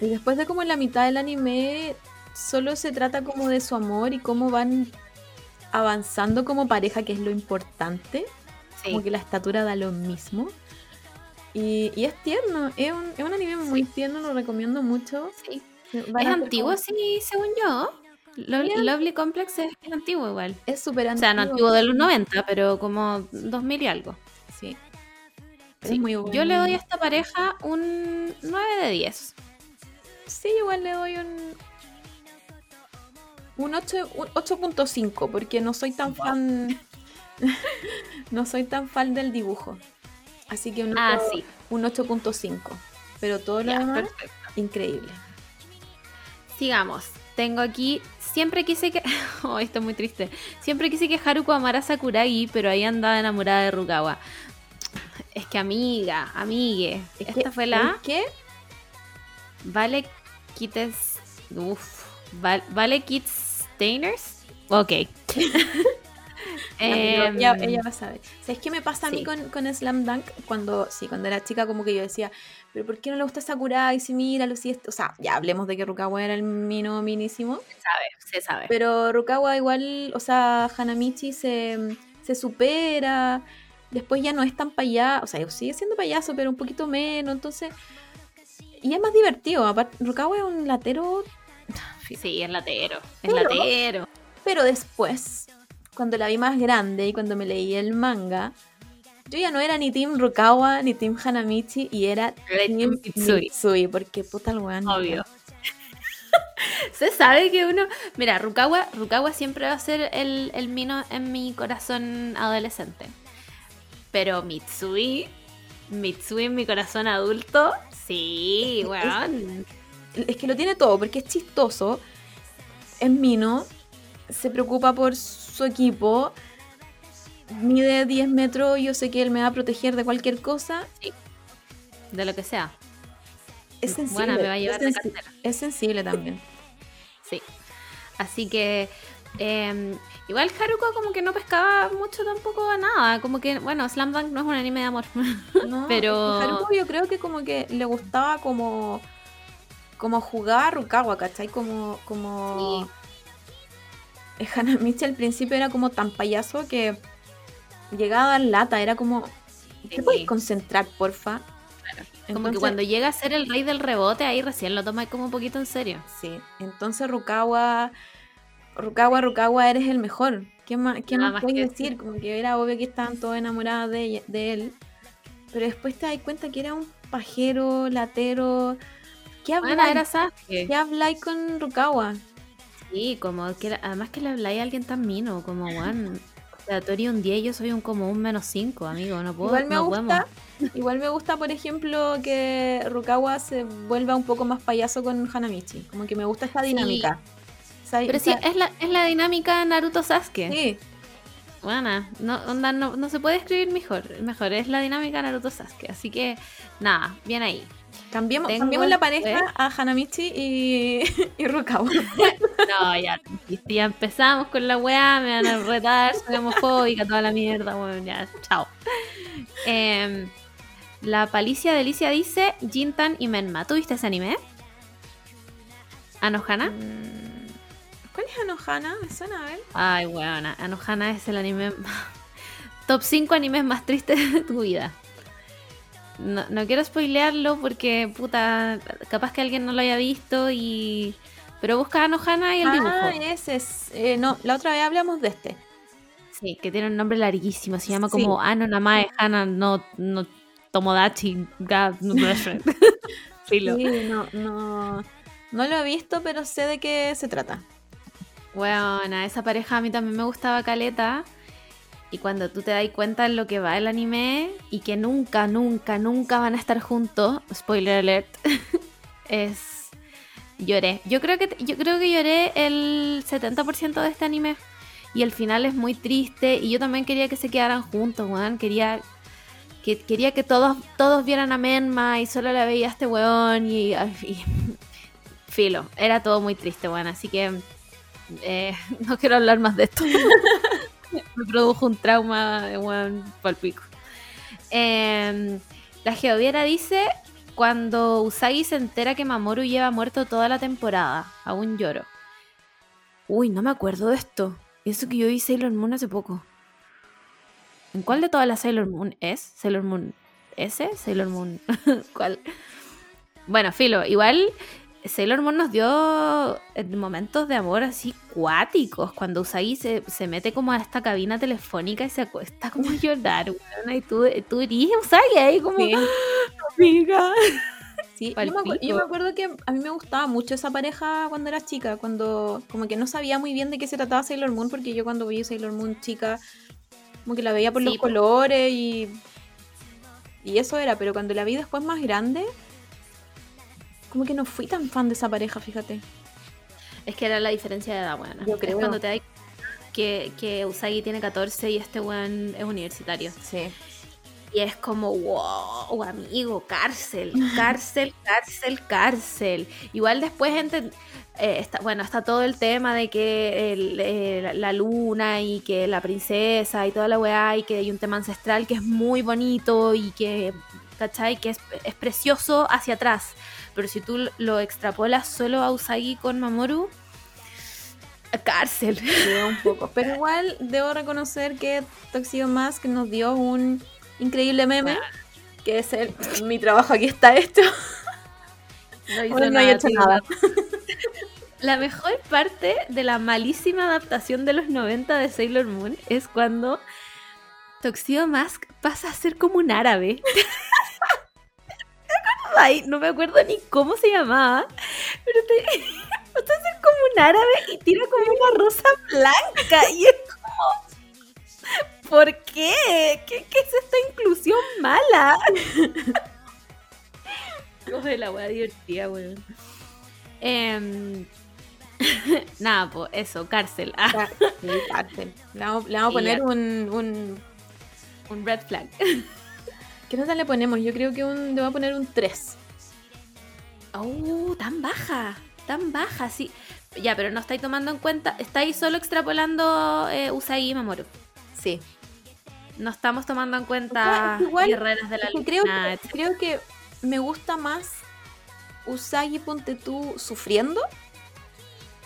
Y después de como en la mitad del anime, solo se trata como de su amor y cómo van avanzando como pareja, que es lo importante. Sí. Como que la estatura da lo mismo. Y, y es tierno, es un, es un anime muy tierno, lo recomiendo mucho. sí. Es antiguo, como- sí, según yo. Lovely Complex es, es antiguo igual. Es súper O antiguo. sea, no antiguo de los 90, pero como 2000 y algo. Sí. Sí. Es muy bueno. Yo le doy a esta pareja un 9 de 10. Sí, igual le doy un. Un 8 un 8.5, porque no soy tan fan. no soy tan fan del dibujo. Así que un, Ah, ocho- sí. un 8.5. Pero todo lo Ya, demás, perfecto. increíble. Sigamos. Tengo aquí. Siempre quise que. Oh, esto es muy triste. Siempre quise que Haruko amara a Sakuragi, pero ahí andaba enamorada de Rukawa. Es que amiga, amigue. Es Esta que- fue la. ¿es que? Vale Kites. Uf. Val- vale Kids Stainers. Ok. Em, ella, ella va a saber. ¿Sabes qué me pasa a mí con, con Slam Dunk? Cuando, sí, cuando era chica, como que yo decía, ¿pero por qué no le gusta Sakurai? Si míralo, si esto. O sea, ya hablemos de que Rukawa era el mino minísimo. se sabe, se sabe. Pero Rukawa igual, o sea, Hanamichi se, se supera. Después ya no es tan payaso. O sea, sigue siendo payaso, pero un poquito menos. Entonces. Y es más divertido. Aparte, Rukawa es un latero. Sí, es latero. Es Pero- latero. Pero después, cuando la vi más grande y cuando me leí el manga, yo ya no era ni Team Rukawa ni Team Hanamichi y era Era Team Mitsui. Mitsui, porque puta el weón. Obvio. Se sabe que uno. Mira, Rukawa, Rukawa siempre va a ser el, el mino en mi corazón adolescente. Pero Mitsui. Mitsui en mi corazón adulto. Sí, weón. Es que lo tiene todo, porque es chistoso, es mino, se preocupa por su equipo, mide 10 metros, yo sé que él me va a proteger de cualquier cosa. De lo que sea. Es sensible. Buena, me va a llevar es, sensi- es sensible también. Sí. Así que. eh, igual Haruko como que no pescaba mucho tampoco a nada. Como que, bueno, Slam Dunk no es un anime de amor. No, Pero- Haruko yo creo que como que le gustaba como como jugar a Rukawa, ¿cachai? Como como Eh, Hanamichi al principio era como tan payaso que llegaba a dar lata, era como ¿te Sí. puedes concentrar, porfa? Como que cuando llega a ser el rey del rebote, ahí recién lo toma como un poquito en serio. Sí, entonces Rukawa Rukawa, Rukawa, eres el mejor. ¿Qué más, qué más más puedes que decir? Como que era obvio que estaban todos enamorados de, de él. Pero después te das cuenta que era un pajero, latero. ¿Qué Bueno, habláis? era Sasuke. ¿Qué habláis con Rukawa? Sí, como que además que le habláis a alguien tan mino, como Juan. O sea, un 10 y yo soy un como un menos 5, amigo. No puedo. Igual me no gusta, podemos. igual me gusta, por ejemplo, que Rukawa se vuelva un poco más payaso con Hanamichi. Como que me gusta esta Sí. dinámica. Pero sí, es la, es la dinámica Naruto Sasuke. sí, Buena, no, onda, no, no se puede escribir mejor. Mejor es la dinámica Naruto Sasuke. Así que, nada, bien ahí. Cambiemos, cambiemos la pareja a Hanamichi y, y Rukawa. No, ya, si ya empezamos con la weá, me van a retar, soy homofóbica, toda la mierda, bueno, ya, chao. Em, la palicia delicia dice Jintan y Menma. ¿Tuviste ese anime? ¿Anohana? Mm, ¿Cuál es Anohana? ¿Me suena a ver? Ay, weona, Anohana es el anime. Top 5 animes más tristes de tu vida. No, no quiero spoilearlo porque, puta, capaz que alguien no lo haya visto y. Pero busca Anohana y el dibujo. Ah, ese es. eh, no, la otra vez hablamos de este. Sí, que tiene un nombre larguísimo. Se llama Sí. como Ano Namae Hana no, no Tomodachi ga no Filo. Sí, no, no, no lo he visto, pero sé de qué se trata. Bueno, esa pareja a mí también me gustaba caleta. Y cuando tú te das cuenta en lo que va el anime y que nunca, nunca, nunca van a estar juntos, spoiler alert, es lloré. Yo creo que yo creo que lloré el 70% de este anime y el final es muy triste y yo también quería que se quedaran juntos, weón, quería que quería que todos todos vieran a Menma y solo la veía a este weón y, y- filo, era todo muy triste, weón, así que eh, no quiero hablar más de esto. Me produjo un trauma, weón, palpico. Eh, la Geoviera dice: Cuando Usagi se entera que Mamoru lleva muerto toda la temporada, aún lloro. Uy, no me acuerdo de esto. Eso que yo vi Sailor Moon hace poco. ¿En cuál de todas las Sailor Moon es? ¿Sailor Moon S? ¿Sailor Moon? ¿Cuál? Bueno, Filo, igual Sailor Moon nos dio eh, momentos de amor así cuáticos. Cuando Usagi se, se mete como a esta cabina telefónica y se acuesta como a llorar, weón. Y tú, tú eres Usagi ahí como, Sí. amiga. Sí, yo me, yo me acuerdo que a mí me gustaba mucho esa pareja cuando era chica, cuando como que no sabía muy bien de qué se trataba Sailor Moon, porque yo cuando vi Sailor Moon chica, como que la veía por Sí, los colores y, y eso era, pero cuando la vi después más grande, como que no fui tan fan de esa pareja, fíjate. Es que era la diferencia de edad, weón. Yo Es creo. cuando te cuenta que, que Usagi tiene 14 y este weón es universitario. Sí. Y es como, wow, amigo, cárcel, cárcel, cárcel, cárcel. Igual después, enten- eh, está, bueno, está todo el tema de que el- eh, la- la luna y que la princesa y toda la weá y que hay un tema ancestral que es muy bonito y que, ¿cachai? Que es, es precioso hacia atrás. Pero si tú lo extrapolas solo a Usagi con Mamoru, cárcel. Sí, un poco. Pero igual debo reconocer que Toxido Mask nos dio un increíble meme, que es el mi trabajo aquí está hecho. No hizo Bueno, no he hecho tío. nada. La mejor parte de la malísima adaptación de los 90 de Sailor Moon es cuando Tuxedo Mask pasa a ser como un árabe. No me acuerdo ni cómo se llamaba, pero te, a ser como un árabe y tira como una rosa blanca y es como... ¿Por qué? ¿Qué, qué es esta inclusión mala? Coge la wea divertida, weón. Em, Nada, pues eso, cárcel. Ah, Cá- sí, cárcel. Le vamos, le vamos a poner un, un... un red flag. ¿Qué nota le ponemos? Yo creo que un, le voy a poner un 3. Oh, tan baja, tan baja, sí. Ya, pero no estáis tomando en cuenta, estáis solo extrapolando eh, Usagi y Mamoru. Sí. No estamos tomando en cuenta O sea, igual, guerreras de la luna. creo, que, creo que me gusta más Usagi, ponte tú, sufriendo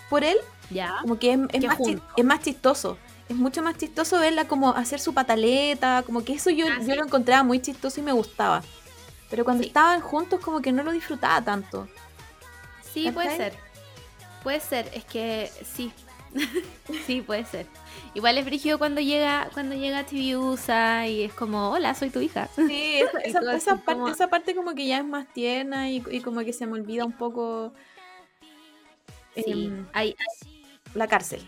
por él. Ya. Como que es, es Que más, chi- juntos. es más chistoso. Es mucho más chistoso verla como hacer su pataleta. Como que eso yo, Ah, yo sí. lo encontraba muy chistoso y me gustaba. Pero cuando Sí. estaban juntos como que no lo disfrutaba tanto. Sí, puede ser. Puede ser, es que sí. sí, puede ser. Igual es brígido cuando llega cuando llega Tibiusa y es como, hola, soy tu hija. Sí, esa, esa- esa parte, como- esa parte como que ya es más tierna y, y como que se me olvida un poco Sí, em, hay, la cárcel.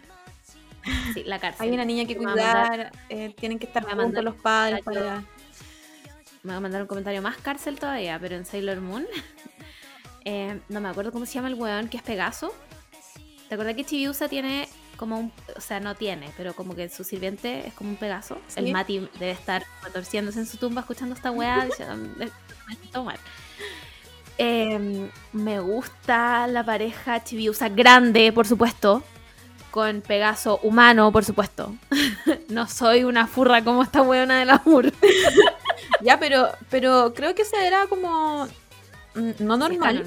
Sí, la cárcel. Hay una niña que mandar- cuidar, eh, tienen que estar juntos mandar los padres para... Me va a mandar un comentario más cárcel todavía, pero en Sailor Moon. eh, no me acuerdo cómo se llama el weón que es Pegaso. ¿Te acuerdas que Chibiusa tiene como un. O sea, no tiene, pero como que su sirviente es como un Pegaso? Sí. El Mati debe estar retorciéndose en su tumba escuchando esta weá diciendo. "Me- me siento mal". Eh, me gusta la pareja Chibiusa grande, por supuesto. Con Pegaso humano, por supuesto. no soy una furra como esta weona de la Mur. Ya, pero, pero creo que ese era como... mm, No normal,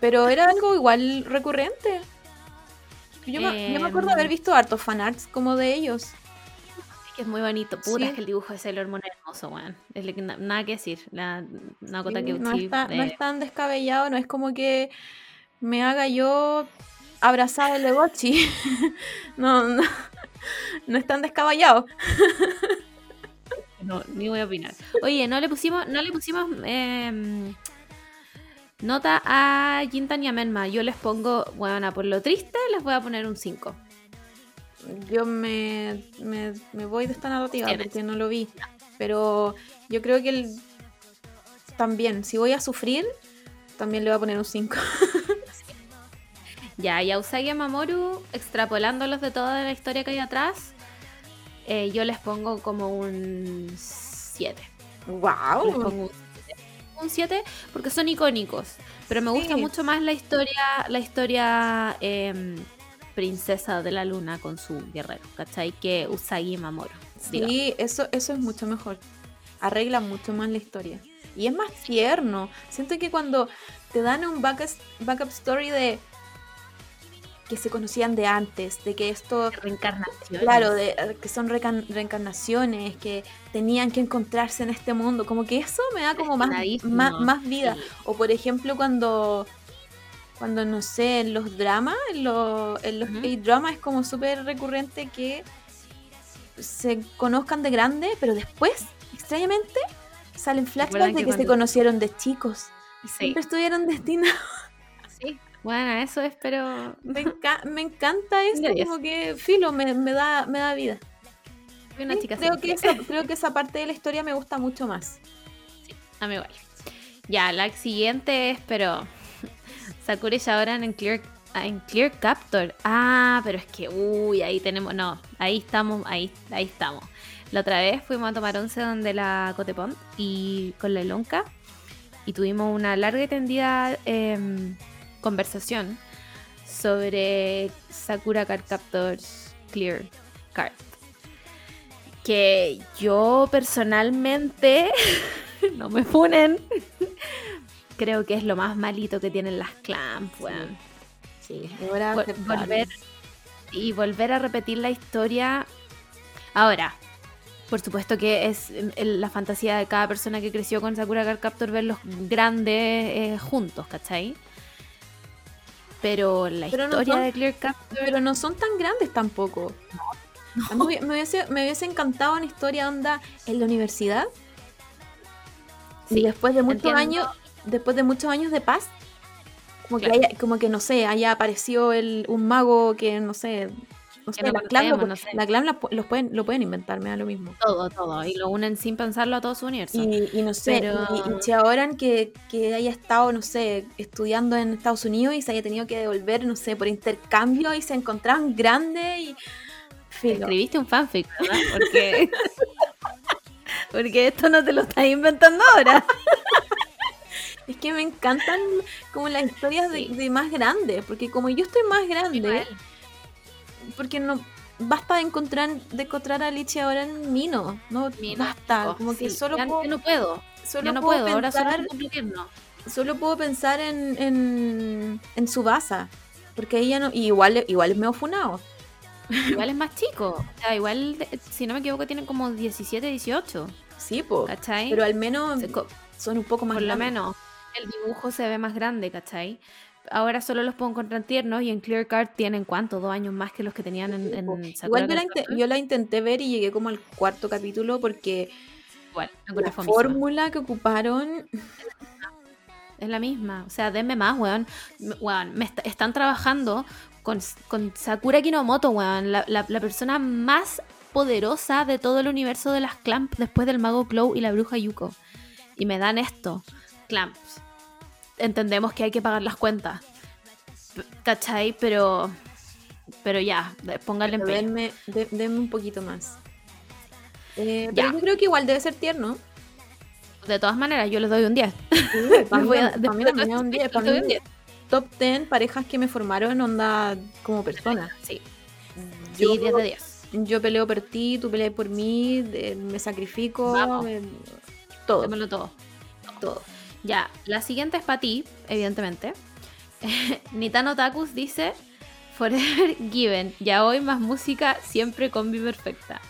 pero era algo igual recurrente. Yo, me, yo me acuerdo Em. haber visto hartos fanarts como de ellos. Es que es muy bonito. Puta, Sí. es que el dibujo de Sailor Moon es hermoso, weón. Que nada que decir. La Sí, no, está, no es tan descabellado, no es como que me haga yo abrazar el Legochi. no, no, no es tan descabellado. No, ni voy a opinar. Oye, no le pusimos, no le pusimos em, nota a Jintan y a Menma. Yo les pongo, bueno, por lo triste, les voy a poner un 5. Yo me, me, me voy de esta narrativa Tienes. porque no lo vi. Pero yo creo que el, también, si voy a sufrir, también le voy a poner un 5. Ya, y a Usagi y a Mamoru, extrapolándolos de toda la historia que hay atrás, eh, yo les pongo como un 7. Les ¡Wow! pongo un 7. Un 7 porque son icónicos. Pero me gusta Sí. mucho más la historia, la historia em, princesa de la luna con su guerrero, ¿cachai? Que Usagi y Mamoru. digamos. Sí, eso, eso es mucho mejor. Arregla mucho más la historia. Y es más tierno. Siento que cuando te dan un backup, backup story de que se conocían de antes, de que esto, Reencarnación. claro, de, eh, que son reencarnaciones, que tenían que encontrarse en este mundo, como que eso me da como más, más, más vida. sí. O por ejemplo cuando, cuando no sé, en los dramas, en los, en los Ujú. K-dramas es como súper recurrente que se conozcan de grande, pero después, extrañamente, salen flashbacks de que que se conocieron de chicos. Y Sí. siempre estuvieron destinados. Sí. Bueno, eso espero. Me, enca- me encanta esto, diez. como que filo, me, me da, me da vida. Soy una Sí, chica creo, simple. que esa, creo que esa parte de la historia me gusta mucho más. A mí igual. Ya, la siguiente es, pero. Sakura y Shaoran en Clear, ah, en Clear Captor. Ah, pero es que, uy, ahí tenemos. No, ahí estamos, ahí, ahí estamos. La otra vez fuimos a tomar once donde la Cotepont y con la Elonka. Y tuvimos una larga y tendida em, conversación sobre Sakura Card Captors Clear Card. Que yo personalmente no me funen. Creo que es lo más malito que tienen las weón. Sí, ahora Vol- volver y volver a repetir la historia. Ahora, por supuesto que es el- la fantasía de cada persona que creció con Sakura Card Captor verlos grandes eh, juntos, ¿cachai? Pero la Pero no historia son- de Clear Captor. Pero no son tan grandes tampoco. Me, hubiese, me hubiese encantado una historia onda en la universidad. y después de muchos entiendo. años, después de muchos años de paz, como Claro. que haya, como que no sé, haya aparecido el, un mago que no sé, la clan, lo, conocemos, no sé. la clan la pu- los pueden, lo pueden inventar, me da lo mismo. Todo, todo. Y lo unen sin pensarlo a todo su universo. Y, y no sé, Pero- y, y Chiaoran que, que haya estado, no sé, estudiando en Estados Unidos y se haya tenido que devolver, no sé, por intercambio y se encontraban grandes y... Filo. Escribiste un fanfic, ¿verdad? Porque, porque esto no te lo estás inventando ahora. Es que me encantan como las historias de, de más grandes, porque como yo estoy más grande, porque no basta de encontrar de encontrar a Lichi ahora en Mino, no Mino, basta, oh, como que solo ya puedo, no puedo. solo ya no puedo puedo. Ahora solo solo puedo pensar en en, en Subasa, porque ella no y igual igual es medio funado. Igual es más chico. O sea, igual, si no me equivoco, tienen como 17, 18. Sí, po, ¿Cachai? pero al menos son un poco más por lo menos el dibujo se ve más grande, ¿cachai? Ahora solo los puedo encontrar tiernos y en Clear Card tienen cuánto, dos años más que los que tenían en. Sakura Igual yo la, yo intenté ver y llegué como al cuarto capítulo porque Igual, la fórmula que ocuparon Es la misma. O sea, denme más, weón. Weón, me est- están trabajando con, con Sakura Kinomoto, weón. La, la- la persona más poderosa de todo el universo de las Clamp después del mago Clow y la bruja Yuko. Y me dan esto. Clamps. Entendemos que hay que pagar las cuentas. ¿Cachai? Pero... Pero ya, pónganle Pero empeño. denme, de- denme un poquito más. Eh, Ya. pero yo creo que igual debe ser tierno. De todas maneras, yo les doy un 10. para mí, un esto, 10. les Para doy mí, un 10. top 10 parejas que me formaron onda como persona. Sí, Yo, sí 10 de 10. yo peleo por ti, tú peleas por mí, me sacrifico, me- todo. Démoslo todo. todo. Ya, la siguiente es para ti, evidentemente. Nitano Takus dice: Forever Given, ya hoy más música, siempre combi perfecta.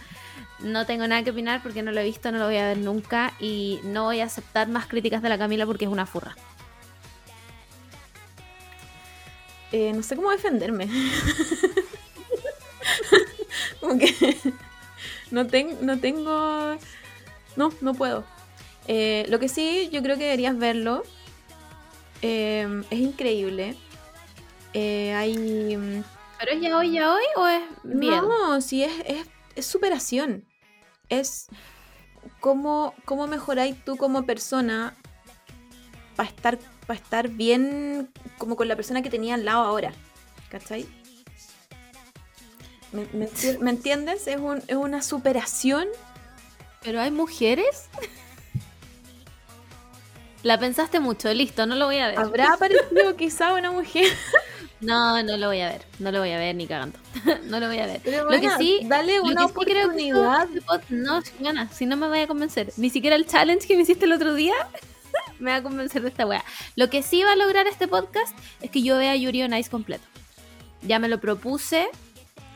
No tengo nada que opinar porque no lo he visto, no lo voy a ver nunca y no voy a aceptar más críticas de la Camila porque es una furra. Eh, no sé cómo defenderme. Como que no, ten- no tengo... No, no puedo. Eh, lo que sí, yo creo que deberías verlo. Eh, es increíble. Eh, hay... mm, ¿Pero es ya hoy, ya hoy o es bien? No, sí, es, es, es superación. Es cómo, cómo mejoráis tú como persona para estar, para estar bien como con la persona que tenía al lado ahora. ¿Cachai? ¿Me, me entiendes? Es, un- es una superación. ¿Pero hay mujeres? La pensaste mucho, listo, no lo voy a ver. ¿Habrá aparecido quizá una mujer? No, no lo voy a ver, no lo voy a ver ni cagando. no lo voy a ver. Pero Lo que sí, dale una creo que oportunidad. este no, Gana, si no me vaya a convencer. Ni siquiera el challenge que me hiciste el otro día me va a convencer de esta wea. Lo que sí va a lograr este podcast es que yo vea Yuri on Ice completo. ya me lo propuse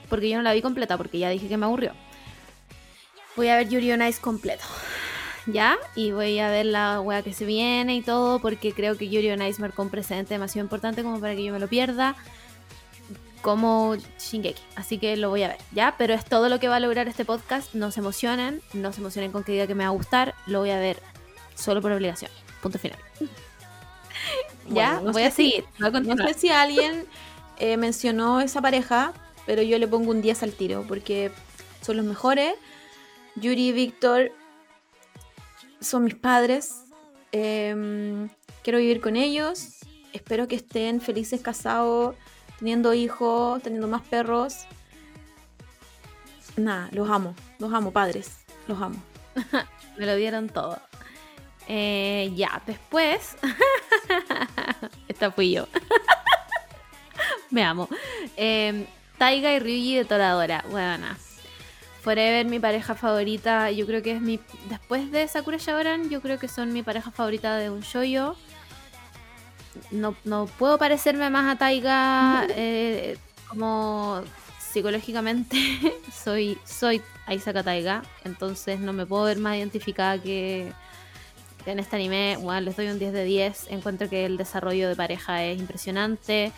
porque yo no la vi completa porque ya dije que me aburrió. Voy a ver Yuri on Ice completo. ¿Ya? Y voy a ver la wea que se viene y todo porque creo que Yuri on Ice marcó un precedente demasiado importante como para que yo me lo pierda como Shingeki. Así que lo voy a ver, ¿ya? Pero es todo lo que va a lograr este podcast. No se emocionen, no se emocionen con que diga que me va a gustar. Lo voy a ver solo por obligación. Punto final. ya, no voy a si- seguir. voy a No sé si alguien eh, mencionó esa pareja, pero yo le pongo un 10 al tiro porque son los mejores. Yuri y Víctor son mis padres. Em, quiero vivir con ellos. Espero que estén felices casados, teniendo hijos, teniendo más perros. Nada, los amo. Los amo, padres. Los amo. Me lo dieron todo. Eh, ya, después. Esta fui yo. Me amo. Eh, Taiga y Ryuji de Toradora. Bueno, Forever, mi pareja favorita. Yo creo que es mi. Después de Sakura Shaoran, yo creo que son mi pareja favorita de un shoyo. No, no puedo parecerme más a Taiga eh, como psicológicamente soy, soy Aisaka Taiga, entonces no me puedo ver más identificada que en este anime. Bueno, les doy un 10 de 10. Encuentro que el desarrollo de pareja es impresionante.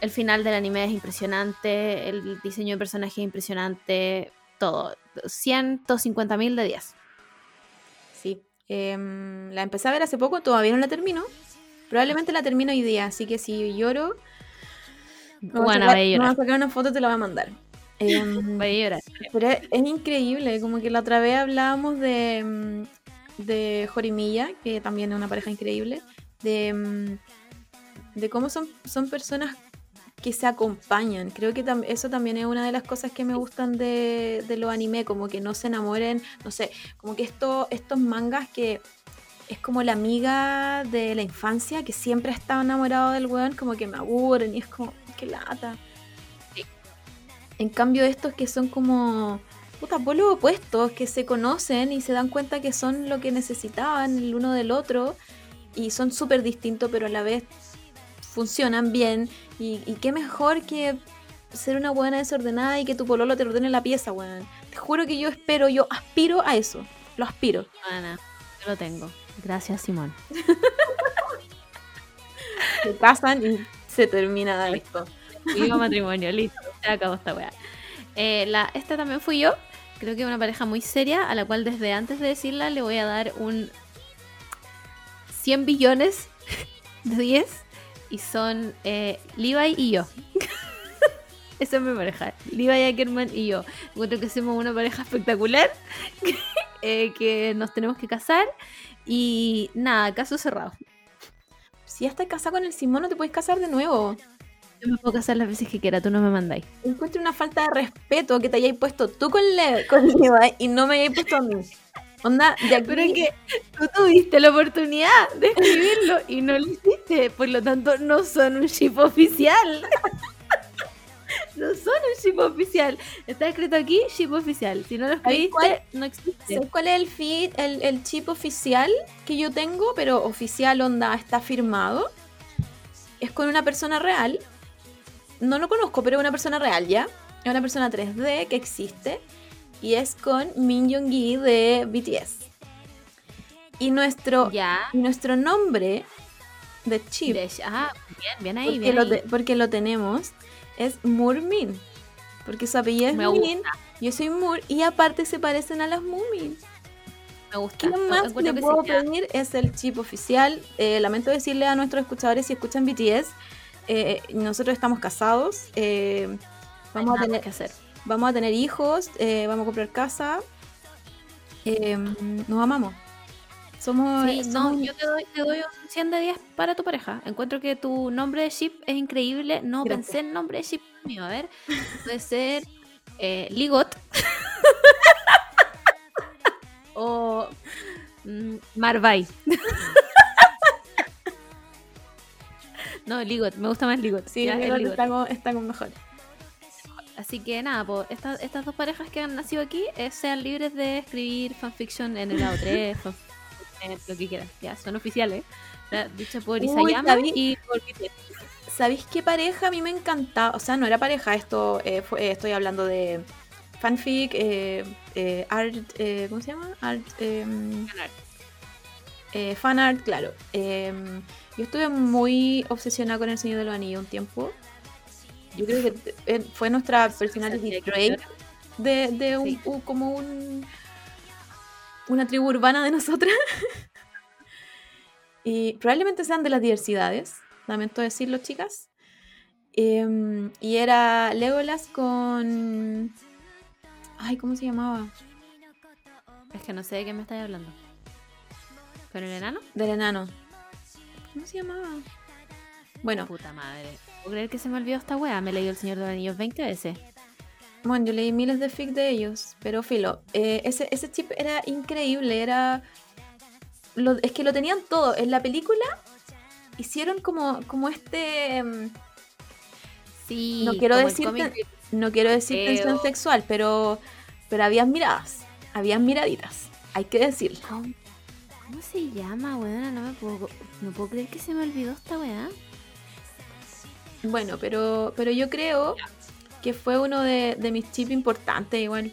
El final del anime es impresionante. El diseño de personaje es impresionante. Todo. 150 mil de 10. Sí. Em, la empecé a ver hace poco, todavía no la termino. Probablemente la termino hoy día, así que si lloro, Bueno, voy a llorar. a sacar una foto te la voy a mandar. Em, Voy a llorar. pero es, es increíble, como que la otra vez hablábamos de, mm, de Jorimilla, que también es una pareja increíble, de, mm, de cómo son, son personas que se acompañan. Creo que tam- eso también es una de las cosas que me gustan de, de los anime, como que no se enamoren, no sé, como que esto, estos mangas que es como la amiga de la infancia que siempre ha estado enamorado del weón, como que me aburren y es como, qué lata. En cambio, estos que son como puta polos opuestos, que se conocen y se dan cuenta que son lo que necesitaban el uno del otro y son súper distintos, pero a la vez funcionan bien. Y, y qué mejor que ser una buena desordenada y que tu pololo te ordene la pieza, weón. Te juro que yo espero, yo aspiro a eso. Lo aspiro. Ana, yo lo tengo. Gracias, Simón. Se casan y se termina esto. Viva matrimonio, listo. Se acabó esta weá. Eh, la, esta también fui yo. Creo que es una pareja muy seria, a la cual desde antes de decirla le voy a dar un 100 billones de 10. Y son eh, Levi y yo. Esa es mi pareja. Levi Ackerman y yo. Encuentro que somos una pareja espectacular. eh, que nos tenemos que casar. Y nada, caso cerrado. Si ya estás casada con el Simón, no te puedes casar de nuevo. Yo me puedo casar las veces que quiera, tú no me mandáis. Encuentro una falta de respeto que te hayáis puesto tú con, Le con Levi y no me hayáis puesto a mí. Onda, de aquí... Pero es que tú tuviste la oportunidad de escribirlo y no lo hiciste. Por lo tanto, no son un ship oficial. no son un ship oficial. Está escrito aquí ship oficial. Si no lo ¿Sabes cuál? escribiste, no existe. ¿Sabes cuál es el feed, el, el chip oficial que yo tengo? Pero oficial, onda, está firmado. Es con una persona real. No lo conozco, pero es una persona real, ¿ya? Es una persona 3D que existe. Y es con Min Young-gi de BTS. Y nuestro, nuestro nombre de chip, De- ah, bien, bien ahí, porque, bien lo ahí. te- porque lo tenemos, es Murmin. Porque su apellido es Me Min, gusta, yo soy Mur, y aparte se parecen a las Moomin. me gusta. ¿Qué más le que puedo sí, ya. pedir? Es el chip oficial. Eh, lamento decirle a nuestros escuchadores si escuchan BTS, eh, nosotros estamos casados, eh, vamos, a tener, que hacer. Vamos a tener hijos, eh, vamos a comprar casa, eh, nos amamos. Somos, Sí, no, yo te doy, te doy un 100 de 10 para tu pareja. Encuentro que tu nombre de ship es increíble. No Gracias. pensé en nombre de ship mío. A ver, puede ser eh, Ligot. o mm, Marvay. no, Ligot. Me gusta más Ligot. sí, ya, Ligot Ligot. está, con, está con mejor. Así que nada, pues estas, estas dos parejas que han nacido aquí eh, sean libres de escribir fanfiction en el lado 3, fanfiction, lo que quieran. Ya, son oficiales. Ya, Dicho por Isayama y por. ¿sabéis qué pareja a mí me encantaba? O sea, no era pareja, esto eh, fue- eh, estoy hablando de fanfic, eh, eh, art, eh, ¿cómo se llama? Art, em, eh, fan art, claro. Em, yo estuve muy obsesionada con El Señor de los Anillos un tiempo. Yo creo que fue nuestra personality trait de, de un, Sí. u- como un una tribu urbana de nosotras. y probablemente sean de las diversidades, lamento decirlo, chicas. Em, y era Legolas con. Ay, ¿cómo se llamaba? Es que no sé de qué me estáis hablando. ¿Con el enano? Del enano. ¿Cómo se llamaba? Bueno, Puta madre. ¿Puedo creer que se me olvidó esta wea? Me leí El Señor de los Anillos 20 veces. Bueno, yo leí miles de fic de ellos, pero filo, eh, ese, ese chip era increíble, era... lo- es que lo tenían todo. En la película hicieron como, como este... em, Sí. No quiero decir no quiero decir Feo. tensión sexual, pero, pero habían miradas, habían miraditas, hay que decirlo. ¿Cómo, cómo se llama, weona? No me puedo, no puedo creer que se me olvidó esta weá. Bueno, pero, pero yo creo que fue uno de, de mis chips importantes igual.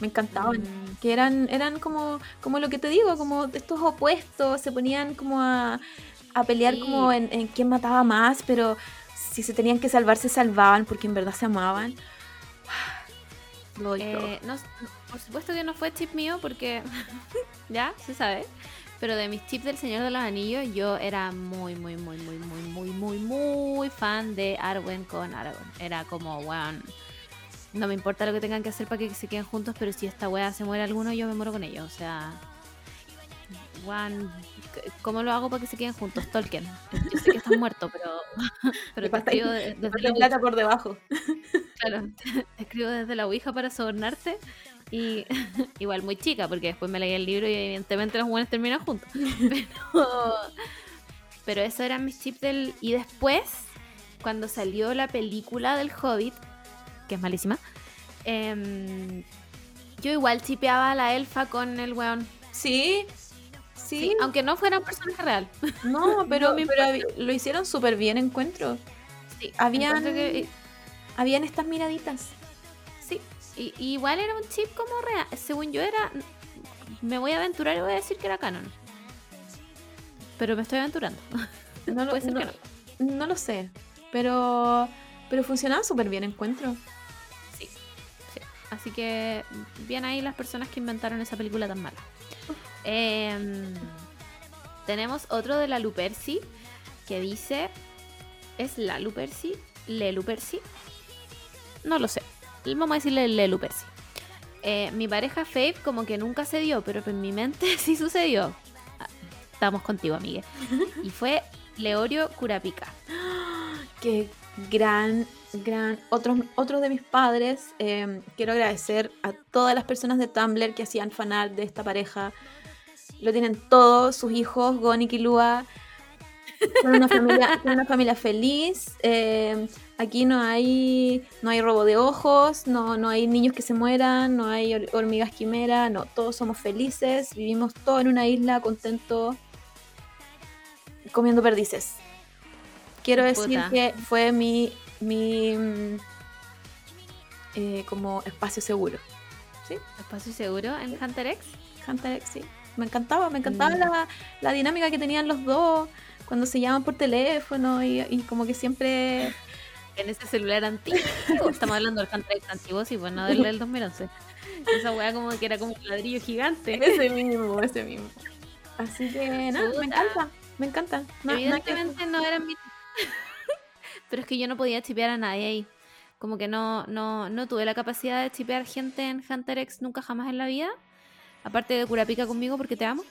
Me encantaban. Mm. Que eran, eran como, como lo que te digo, como estos opuestos, se ponían como a, a pelear Sí. como en, en quién mataba más, pero si se tenían que salvar, se salvaban porque en verdad se amaban. Eh, no, por supuesto que no fue chip mío porque ya se sabe. Pero de mis chips del Señor de los Anillos, yo era muy, muy, muy, muy, muy, muy, muy, muy fan de Arwen con Aragorn. Era como, weón, no me importa lo que tengan que hacer para que se queden juntos, pero si esta wea se muere alguno, yo me muero con ellos. O sea, weón, ¿cómo lo hago para que se queden juntos? Tolkien. Yo sé que estás muerto, pero, pero te escribo de- desde la plata por debajo. Claro, te escribo desde la Ouija para sobornarte. Y igual muy chica, porque después me leí el libro y evidentemente los buenos terminan juntos. Pero, pero eso eran mis chips del. Y después, cuando salió la película del Hobbit, que es malísima, em, yo igual chipeaba a la elfa con el weón. Sí, sí, Sí, aunque no fuera un personaje real. no, pero, No pero lo hicieron súper bien, encuentro. Sí, Habían- que- Habían estas miraditas. Sí, y, y igual era un chip como real. Según yo era. Me voy a aventurar y voy a decir que era canon. Pero me estoy aventurando. No lo, Puede ser no, que no. no lo sé, pero, pero funcionaba súper bien, encuentro. Sí. Así que bien ahí las personas que inventaron esa película tan mala. Em, tenemos otro de la Luperci que dice. ¿Es la Luperci? ¿Le Luperci? No lo sé. Vamos a decirle Le Luperci. Eh, mi pareja Faith como que nunca se dio, pero en mi mente sí sucedió. Estamos contigo, amiga. Y fue Leorio Curapica. Qué gran, gran. Otros, otros de mis padres, eh, quiero agradecer a todas las personas de Tumblr que hacían fanart de esta pareja. Lo tienen todos, sus hijos, Gon y Kilua. Son una familia, son una familia feliz. eh, aquí no hay, no hay robo de ojos, no, no hay niños que se mueran, no hay hor- hormigas quimera, no, todos somos felices, vivimos todos en una isla contentos, comiendo perdices. Quiero decir que fue mi, mi mm, eh, como espacio seguro. ¿Sí? Espacio seguro en Hunter X. Hunter X, sí. Me encantaba, me encantaba Mm. la, la dinámica que tenían los dos cuando se llaman por teléfono y, y como que siempre... En ese celular antiguo. Estamos hablando del Hunter X antiguo, sí, pues no del, del 2011. Esa weá como que era como un ladrillo gigante. Ese mismo, ese mismo. Así que nada, Puta. me encanta, me encanta. Que- Evidentemente no eran mi... Pero es que yo no podía chipear a nadie ahí. Como que no, no, no tuve la capacidad de chipear gente en Hunter X nunca jamás en la vida. Aparte de Curapica conmigo porque te amo.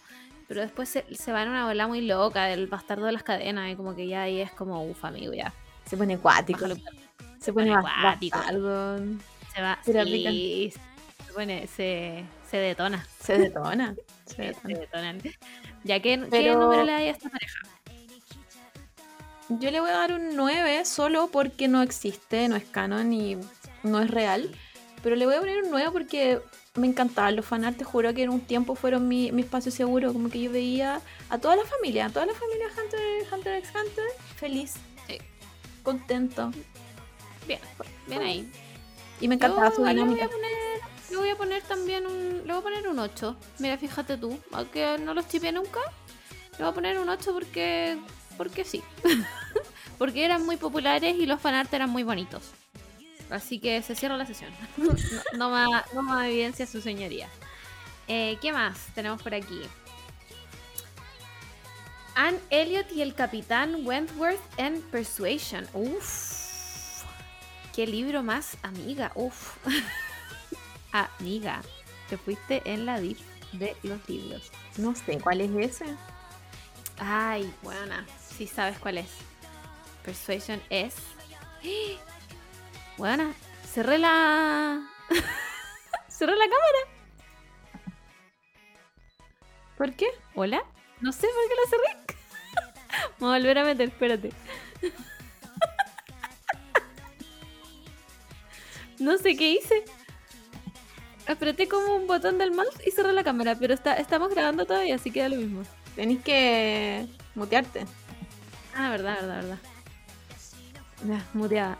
Pero después se, se va en una bola muy loca del bastardo de las cadenas y como que ya ahí es como, uff, amigo, ya. Se pone acuático. Se pone acuático. bastardo. Se va, sí, se pone, se, se detona. Se detona. Se detona. se detonan. Ya que, ¿qué número le da a esta pareja? Yo le voy a dar un 9 solo porque no existe, no es canon y no es real. Pero le voy a poner un 9 porque me encantaban los fanart, te juro que en un tiempo fueron mi, mi espacio seguro. Como que yo veía a toda la familia, a toda la familia Hunter, Hunter x Hunter feliz. Sí. contento. Bien, bien ahí. Y me encantaba Yo su igual le voy dinámica. a poner, le voy a poner también un. Le voy a poner un 8. Mira, fíjate tú. Aunque no los chipeé nunca. Le voy a poner un 8 porque. Porque sí. porque eran muy populares y los fanart eran muy bonitos. Así que se cierra la sesión. no, no más, no más evidencia su señoría. Eh, ¿Qué más tenemos por aquí? Anne Elliot y el capitán Wentworth en Persuasion. Uf. Qué libro más amiga. Uf. amiga. Te fuiste en la dip de los libros. No sé cuál es ese. Ay, buena. Sí sabes cuál es. Persuasion es. Buena. Cerré la. Cerré la cámara. ¿Por qué? ¿Hola? No sé por qué la cerré. Vamos a volver a meter, espérate. No sé qué hice. Apreté como un botón del mouse y cerré la cámara, pero está, estamos grabando todavía, así que da lo mismo. Tenés que mutearte. Ah, verdad, verdad, verdad. Muteada.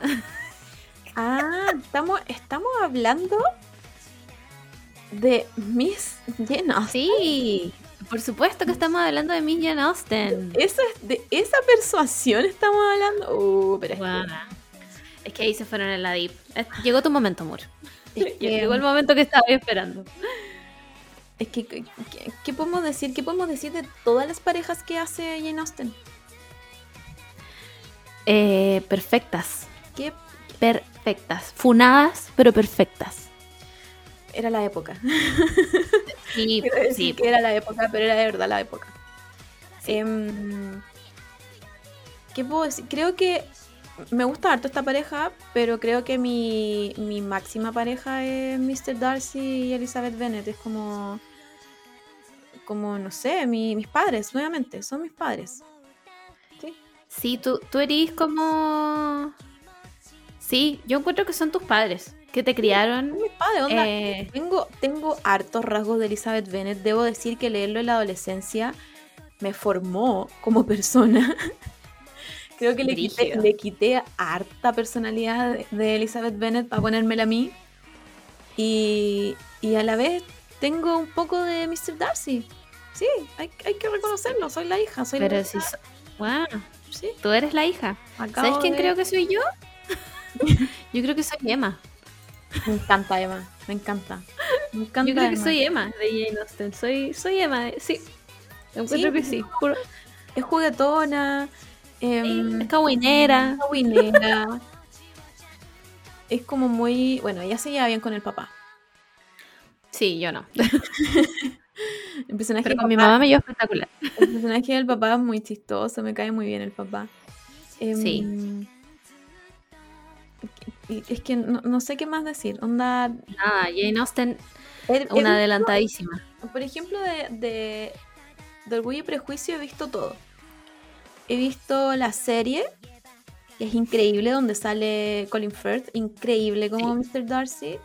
Ah, estamos, estamos hablando de Miss Jane Austen. Sí, por supuesto que estamos hablando de Miss Jane Austen. Eso es, de esa persuasión estamos hablando. Uh, pero es que-. Es que ahí se fueron en la deep. Llegó tu momento, amor. es que, Llegó el momento que estaba esperando. es que, ¿qué, qué- qué podemos decir? ¿Qué podemos decir de todas las parejas que hace Jane Austen? Eh, perfectas. ¿Qué Perfectas. Funadas, pero perfectas. era la época? Sí, sí. que era la época, pero era de verdad la época. Sí. Em, ¿Qué puedo decir? Creo que me gusta harto esta pareja, pero creo que mi, mi máxima pareja es Mr. Darcy y Elizabeth Bennet. Es como, como no sé, mi- mis padres, nuevamente, son mis padres. Sí. Sí, tú, tú eres como... Sí, yo encuentro que son tus padres, que te criaron. Mis padres, onda. eh, Tengo, tengo hartos rasgos de Elizabeth Bennet. Debo decir que leerlo en la adolescencia me formó como persona. Creo que le quité, le quité harta personalidad de, de Elizabeth Bennet para ponérmela a mí. Y, y a la vez tengo un poco de Mr. Darcy. Sí, hay, hay que reconocerlo. Soy la hija. Soy pero la si... hija. so- Wow, Sí, tú eres la hija. acabo ¿Sabes quién de- creo que soy yo? yo creo que soy Emma. Me encanta, Emma. Me encanta. Me encanta. Yo creo que soy Emma de Jane Austen. Soy, soy Emma, de- sí. Encuentro Sí, que sí. Juro. Es juguetona. em, Es cagüinera. Winera. es como muy. Bueno, ella se lleva bien con el papá. Sí, yo no. El personaje, Pero con mi mamá me llevo espectacular. el personaje del papá es muy chistoso, me cae muy bien el papá. Em, Sí. Es que no, no sé qué más decir. Onda. Nada, Jane Austen, he una adelantadísima. Por ejemplo, de, de, de Orgullo y Prejuicio he visto todo. He visto la serie, que es increíble, donde sale Colin Firth, increíble como Mr. Darcy.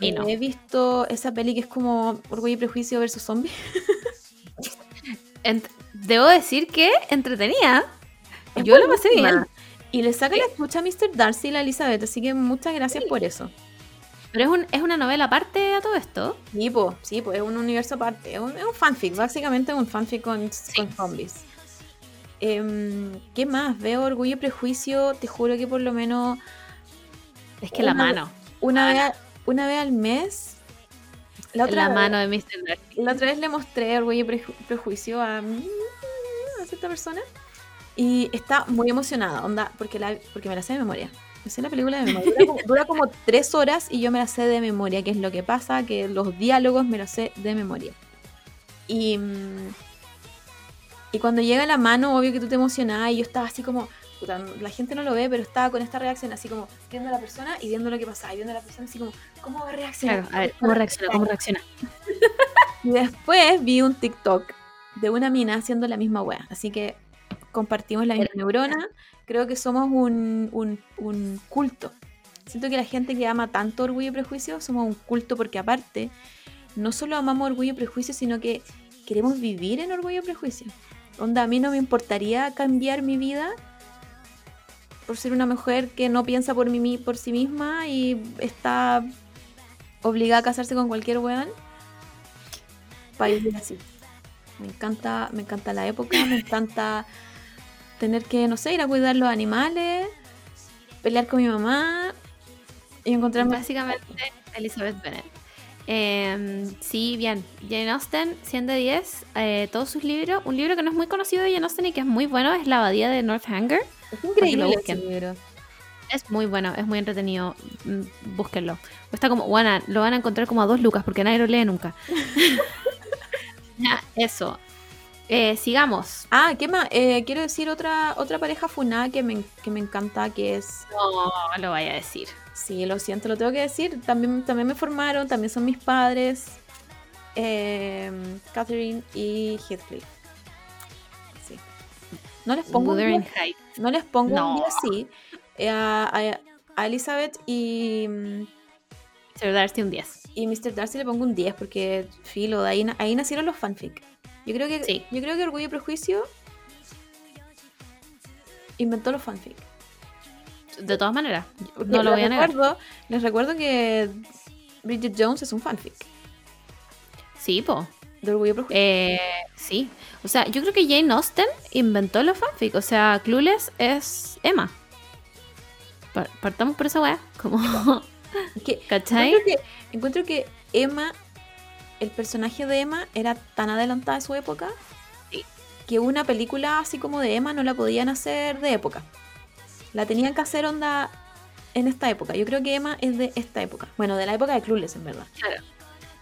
Y no. He visto esa peli que es como Orgullo y Prejuicio versus Zombies. Debo decir que entretenía. Es Yo lo pasé bien. Y le saca la escucha a Mr. Darcy y la Elizabeth, así que muchas gracias por eso. Pero es, un, es una novela aparte a todo esto. Sí, pues, sí, po, es un universo aparte, es un, es un fanfic, básicamente es un fanfic con, con zombies. Em, ¿Qué más? Veo Orgullo y Prejuicio, te juro que por lo menos Es que la Una- mano. una vez, una vez al mes. La otra, La vez, mano de Mr. Darcy. la otra vez le mostré Orgullo y Preju- Prejuicio a, a cierta persona y está muy emocionada, onda, porque, la, porque me la sé de memoria. Me sé la película de memoria. Dura como, dura como tres horas y yo me la sé de memoria, que es lo que pasa, que los diálogos me los sé de memoria. Y, mm, y cuando llega la mano, obvio que tú te emocionás y yo estaba así como, puta, la gente no lo ve, pero estaba con esta reacción así como viendo a la persona y viendo lo que pasaba, y viendo a la persona así como, ¿cómo va a reaccionar? Claro, a ver, ¿cómo reacciona? ¿Cómo reacciona? Y después vi un TikTok de una mina haciendo la misma wea. Así que compartimos la misma neurona. Creo que somos un, un- un culto. Siento que la gente que ama tanto Orgullo y Prejuicio somos un culto porque aparte no solo amamos Orgullo y Prejuicio, sino que queremos vivir en Orgullo y Prejuicio. Onda, a mí no me importaría cambiar mi vida por ser una mujer que no piensa por, mí, por sí misma y está obligada a casarse con cualquier weón. Vivir así. Me encanta, me encanta la época, me encanta tener que, no sé, ir a cuidar los animales, pelear con mi mamá y encontrarme. Básicamente, Elizabeth Bennet. Eh, sí, bien. Jane Austen, 100 de 10. eh, todos sus libros. Un libro que no es muy conocido de Jane Austen y que es muy bueno es La Abadía de Northanger. Es increíble ese libro. Es muy bueno, es muy entretenido. Mm, Búsquenlo. Cuesta como, bueno, lo van a encontrar como a dos lucas porque nadie lo lee nunca. ya, eso. Eh, sigamos. Ah, ¿qué más? Eh, quiero decir otra, otra pareja funada que me, que me encanta, que es... No lo vaya a decir. Sí, lo siento, lo tengo que decir. También, también me formaron, también son mis padres. eh, Catherine y Heathcliff. Sí. No les pongo un Wuthering 10, Heights. no les pongo un No. 10 sí. Eh, a, a- a Elizabeth y, Sir Darcy un 10. y Mr. Darcy le pongo un 10 porque, filo, ahí, ahí nacieron los fanfic. Yo creo que, Sí. yo creo que Orgullo y Prejuicio inventó los fanfic. De todas maneras, no lo voy a negar. recuerdo- Les recuerdo que Bridget Jones es un fanfic Sí, po. de Orgullo y Prejuicio. Eh, sí. O sea, yo creo que Jane Austen inventó los fanfic. O sea, Clueless es Emma. Pa- Partamos por esa weá. Como, ¿cachai? encuentro, que, encuentro que Emma, el personaje de Emma era tan adelantada a su época Sí. que una película así como de Emma no la podían hacer de época. La tenían que hacer onda en esta época. Yo creo que Emma es de esta época. Bueno, de la época de Clueless, en verdad.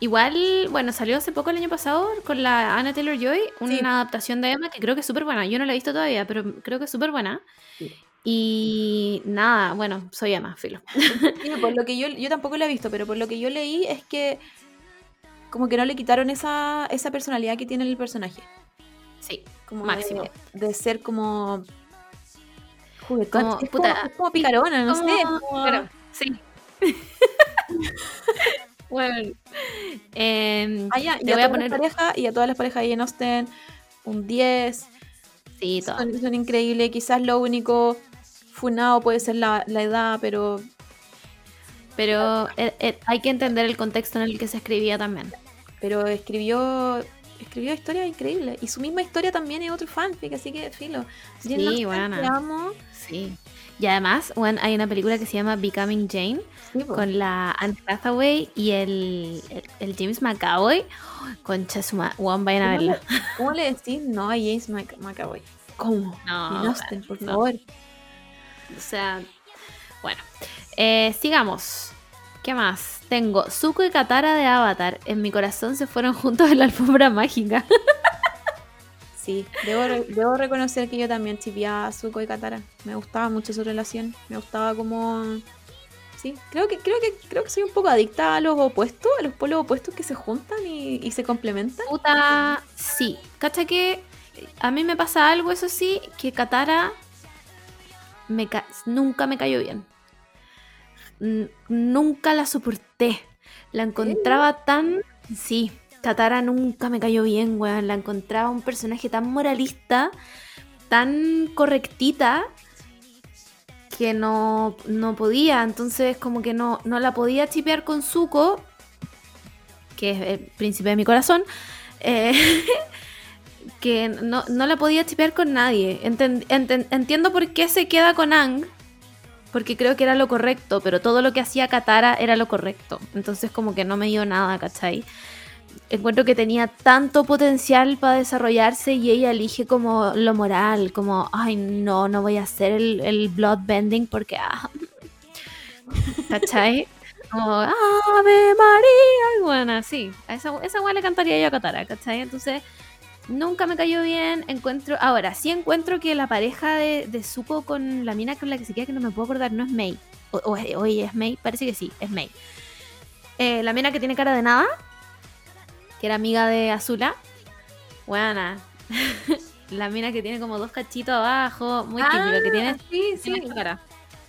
Igual, bueno, salió hace poco el año pasado con la Anna Taylor Joy, una Sí. adaptación de Emma que creo que es súper buena. Yo no la he visto todavía, pero creo que es súper buena. Sí. Y nada, bueno, soy Emma, filo. Sí, por lo que yo, yo tampoco la he visto, pero por lo que yo leí es que como que no le quitaron esa, esa personalidad que tiene el personaje. Sí, Como Máximo. De, de ser como juguetón. Como, es, puta, como, es como picarona, no como- sé. Claro, sí. bueno. em, Ah, ya, te a voy a todas poner. las parejas, y a todas las parejas de Jane Austen, un 10. Sí, todo. Son, son increíbles. Quizás lo único funado puede ser la, la edad, pero Pero eh, eh, hay que entender el contexto en el que se escribía también. Pero escribió escribió historias increíbles. Y su misma historia también es otro fanfic, así que filo. Sí, buena. te amo. Sí. Y además, bueno, hay una película que se llama Becoming Jane Sí, con la Anne Hathaway y el, el, el James McAvoy. Con Chesuma. Juan, vayan a ¿Cómo le- verla. ¿Cómo le decís no a James Mc- McAvoy? ¿Cómo? No, Austen, por no. favor. O sea, bueno. Eh, sigamos. ¿Qué más? Tengo Zuko y Katara de Avatar. En mi corazón se fueron juntos en la alfombra mágica. Sí, debo, re- debo reconocer que yo también chipeaba a Zuko y Katara. Me gustaba mucho su relación. Me gustaba como. Sí, creo que, creo que, creo que soy un poco adicta a los opuestos, a los polos opuestos que se juntan y, y se complementan. Puta, sí. ¿Cacha que a mí me pasa algo, eso sí, que Katara me ca- nunca me cayó bien. Nunca la soporté. La encontraba tan... Sí, Katara nunca me cayó bien, weón. La encontraba un personaje tan moralista, tan correctita, que no, no podía. Entonces como que no, no la podía chipear con Zuko, que es el príncipe de mi corazón. eh, que no, no la podía chipear con nadie. Enten- enten- entiendo por qué se queda con Ang, porque creo que era lo correcto, pero todo lo que hacía Katara era lo correcto. Entonces como que no me dio nada, ¿cachai? Encuentro que tenía tanto potencial para desarrollarse y ella elige como lo moral, como, ay, no, no voy a hacer el, el bloodbending porque, ah, ¿cachai? Como, Ave María, y bueno, sí, a esa, esa le cantaría yo a Katara, ¿cachai? Entonces, nunca me cayó bien, encuentro, ahora, sí encuentro que la pareja de, de Zuko con la mina con la que se queda, que no me puedo acordar, no es May, o, o es- o ella es May, parece que sí, es May. Eh, la mina que tiene cara de nada, que era amiga de Azula, buena. la mina que tiene como dos cachitos abajo, muy típica, que tiene, Ah, sí, tiene sí. cara.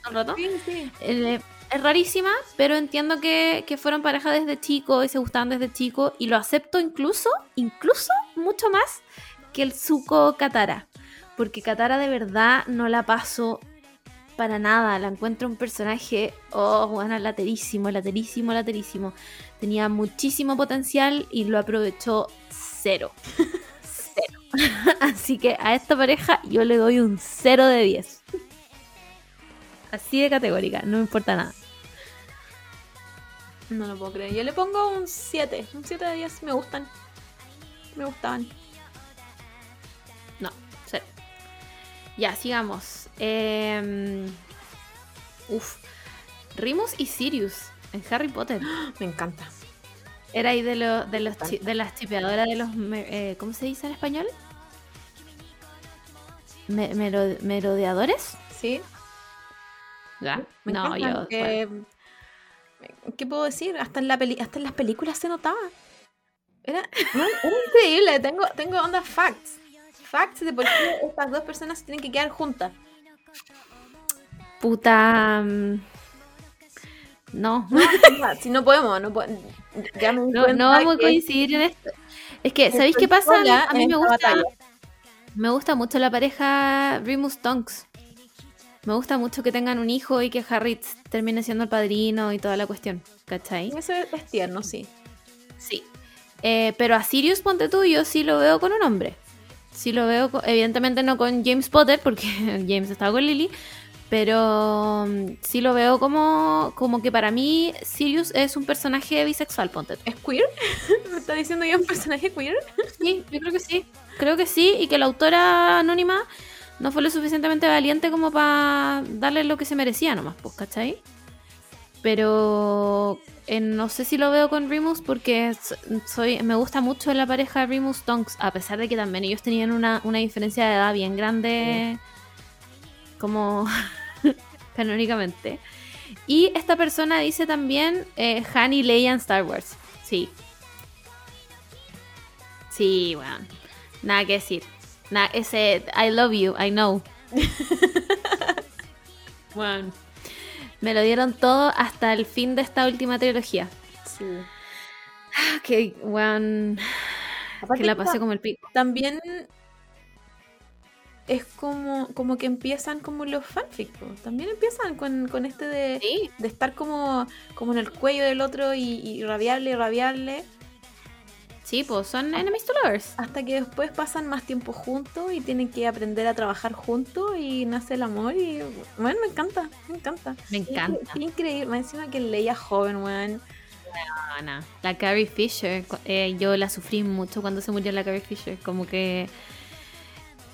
¿Todo el rato? Sí, sí. Eh, es rarísima, pero entiendo que, que fueron pareja desde chico y se gustaban desde chico y lo acepto incluso, incluso mucho más que el Zuko Katara. Porque Katara de verdad no la paso para nada. La encuentro un personaje, oh, bueno, laterísimo, laterísimo, laterísimo. Tenía muchísimo potencial y lo aprovechó cero. cero. Así que a esta pareja yo le doy un 0 de 10. Así de categórica, no me importa nada. No lo puedo creer. Yo le pongo un 7. Un 7 de 10. Me gustan. Me gustaban. No, cero. Ya, sigamos. Eh, uf. Rimus y Sirius en Harry Potter. Me encanta. Era ahí de, lo- de, los chi- de las chipeadoras de los... eh, ¿Cómo se dice en español? Me- mero- ¿Merodeadores? Sí. Ya. Me No, yo... bueno. ¿Qué puedo decir? Hasta en, la peli- hasta en las películas se notaba. Era, era increíble. Tengo, tengo onda facts. Facts de por qué estas dos personas se tienen que quedar juntas. Puta... mm, No, Si no podemos, no podemos. Ya me di no, vamos a coincidir en esto. Es que, ¿sabéis qué pasa? A mí me gusta... batalla. Me gusta mucho la pareja Remus Tonks. Me gusta mucho que tengan un hijo y que Harry termine siendo el padrino y toda la cuestión. ¿Cachai? Eso es, tierno, sí. Sí. Eh, pero a Sirius, ponte tú, yo sí lo veo con un hombre. Sí lo veo, evidentemente no con James Potter, porque James estaba con Lily. Pero mm, sí lo veo como, como que para mí Sirius es un personaje bisexual, ponte tú. ¿Es queer? ¿Me está diciendo ya un personaje queer? Sí, yo creo que sí. Creo que sí, y que la autora anónima no fue lo suficientemente valiente como para darle lo que se merecía nomás, pues, ¿cachai? Pero eh, no sé si lo veo con Remus porque so- soy, me gusta mucho la pareja Remus Tonks, a pesar de que también ellos tenían una, una diferencia de edad bien grande, como canónicamente. Y esta persona dice también eh, Han y Leia en Star Wars. Sí. Sí, bueno. Nada que decir. Nada, ese I love you, I know. bueno. Me lo dieron todo hasta el fin de esta última trilogía. Sí. Que, weón, que la pasé como el pico. También es como, como que empiezan como los fanfics. También empiezan con, con este de, Sí, de estar como, como en el cuello del otro y, y rabiarle y rabiarle. Sí, pues son enemies to lovers. Hasta que después pasan más tiempo juntos y tienen que aprender a trabajar juntos y nace el amor. Y bueno, me encanta, me encanta. Me encanta. Qué increíble. Más encima que Leia joven, weón. Ana. La Carrie Fisher, eh, yo la sufrí mucho cuando se murió la Carrie Fisher. Como que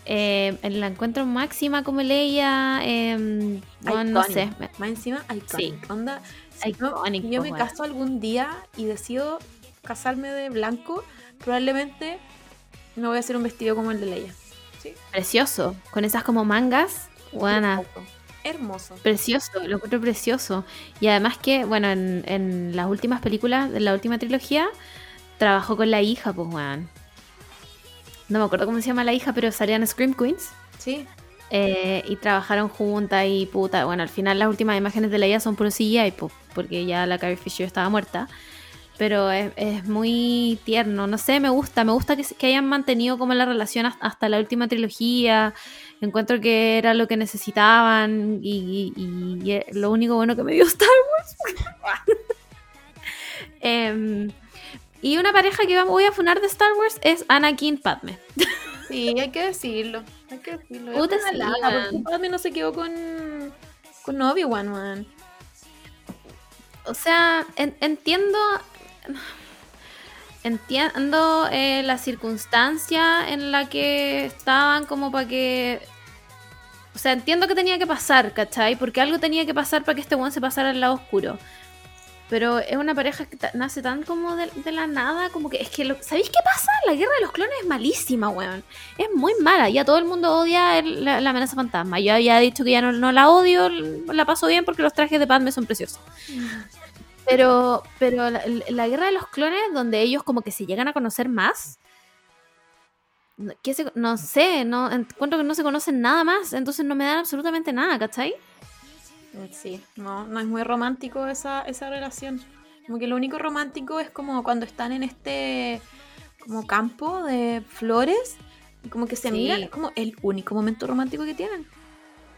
eh, la encuentro máxima como Leia. Eh, bueno, no sé. Me- Más encima, iconic. Onda, si no- Iconic, yo pues, me caso algún día y decido casarme de blanco, probablemente me voy a hacer un vestido como el de Leia. Sí. Precioso. Con esas como mangas. Buena. Hermoso. Precioso, lo encuentro precioso. Y además que, bueno, en, en las últimas películas, de la última trilogía, trabajó con la hija, pues, weón. No me acuerdo cómo se llama la hija, pero salían Scream Queens. Sí. eh, y trabajaron juntas y puta. Bueno, al final las últimas imágenes de la son puro CGI, pues, porque ya la Carrie Fisher estaba muerta. Pero es, es muy tierno, no sé, me gusta, me gusta que, hayan mantenido como la relación has- hasta la última trilogía. Encuentro que era lo que necesitaban y, y- y, eh, lo único bueno que me dio Star Wars. Em, y una pareja que voy a funar de Star Wars es Anakin Padme. Sí, hay que decirlo. Hay que decirlo. Sí, porque Padme no se quedó con, con Obi-Wan, man. O sea, en- entiendo. Entiendo eh, la circunstancia en la que estaban como para que... O sea, entiendo que tenía que pasar, ¿cachai? Porque algo tenía que pasar para que este weón se pasara al lado oscuro. Pero es una pareja que nace tan como de, la nada, como que es que... ¿Sabéis qué pasa? La guerra de los clones es malísima, weón. Es muy mala. Ya todo el mundo odia la, amenaza fantasma. Yo había dicho que ya no, no la odio, la paso bien porque los trajes de Padme son preciosos. Pero, pero la, la guerra de los clones, donde ellos como que se llegan a conocer más, que se- no sé, no encuentro que no se conocen nada más, entonces no me dan absolutamente nada, ¿cachai? Sí, no, no es muy romántico esa, esa relación. Como que lo único romántico es como cuando están en este como campo de flores y como que se Sí. miran, es como el único momento romántico que tienen.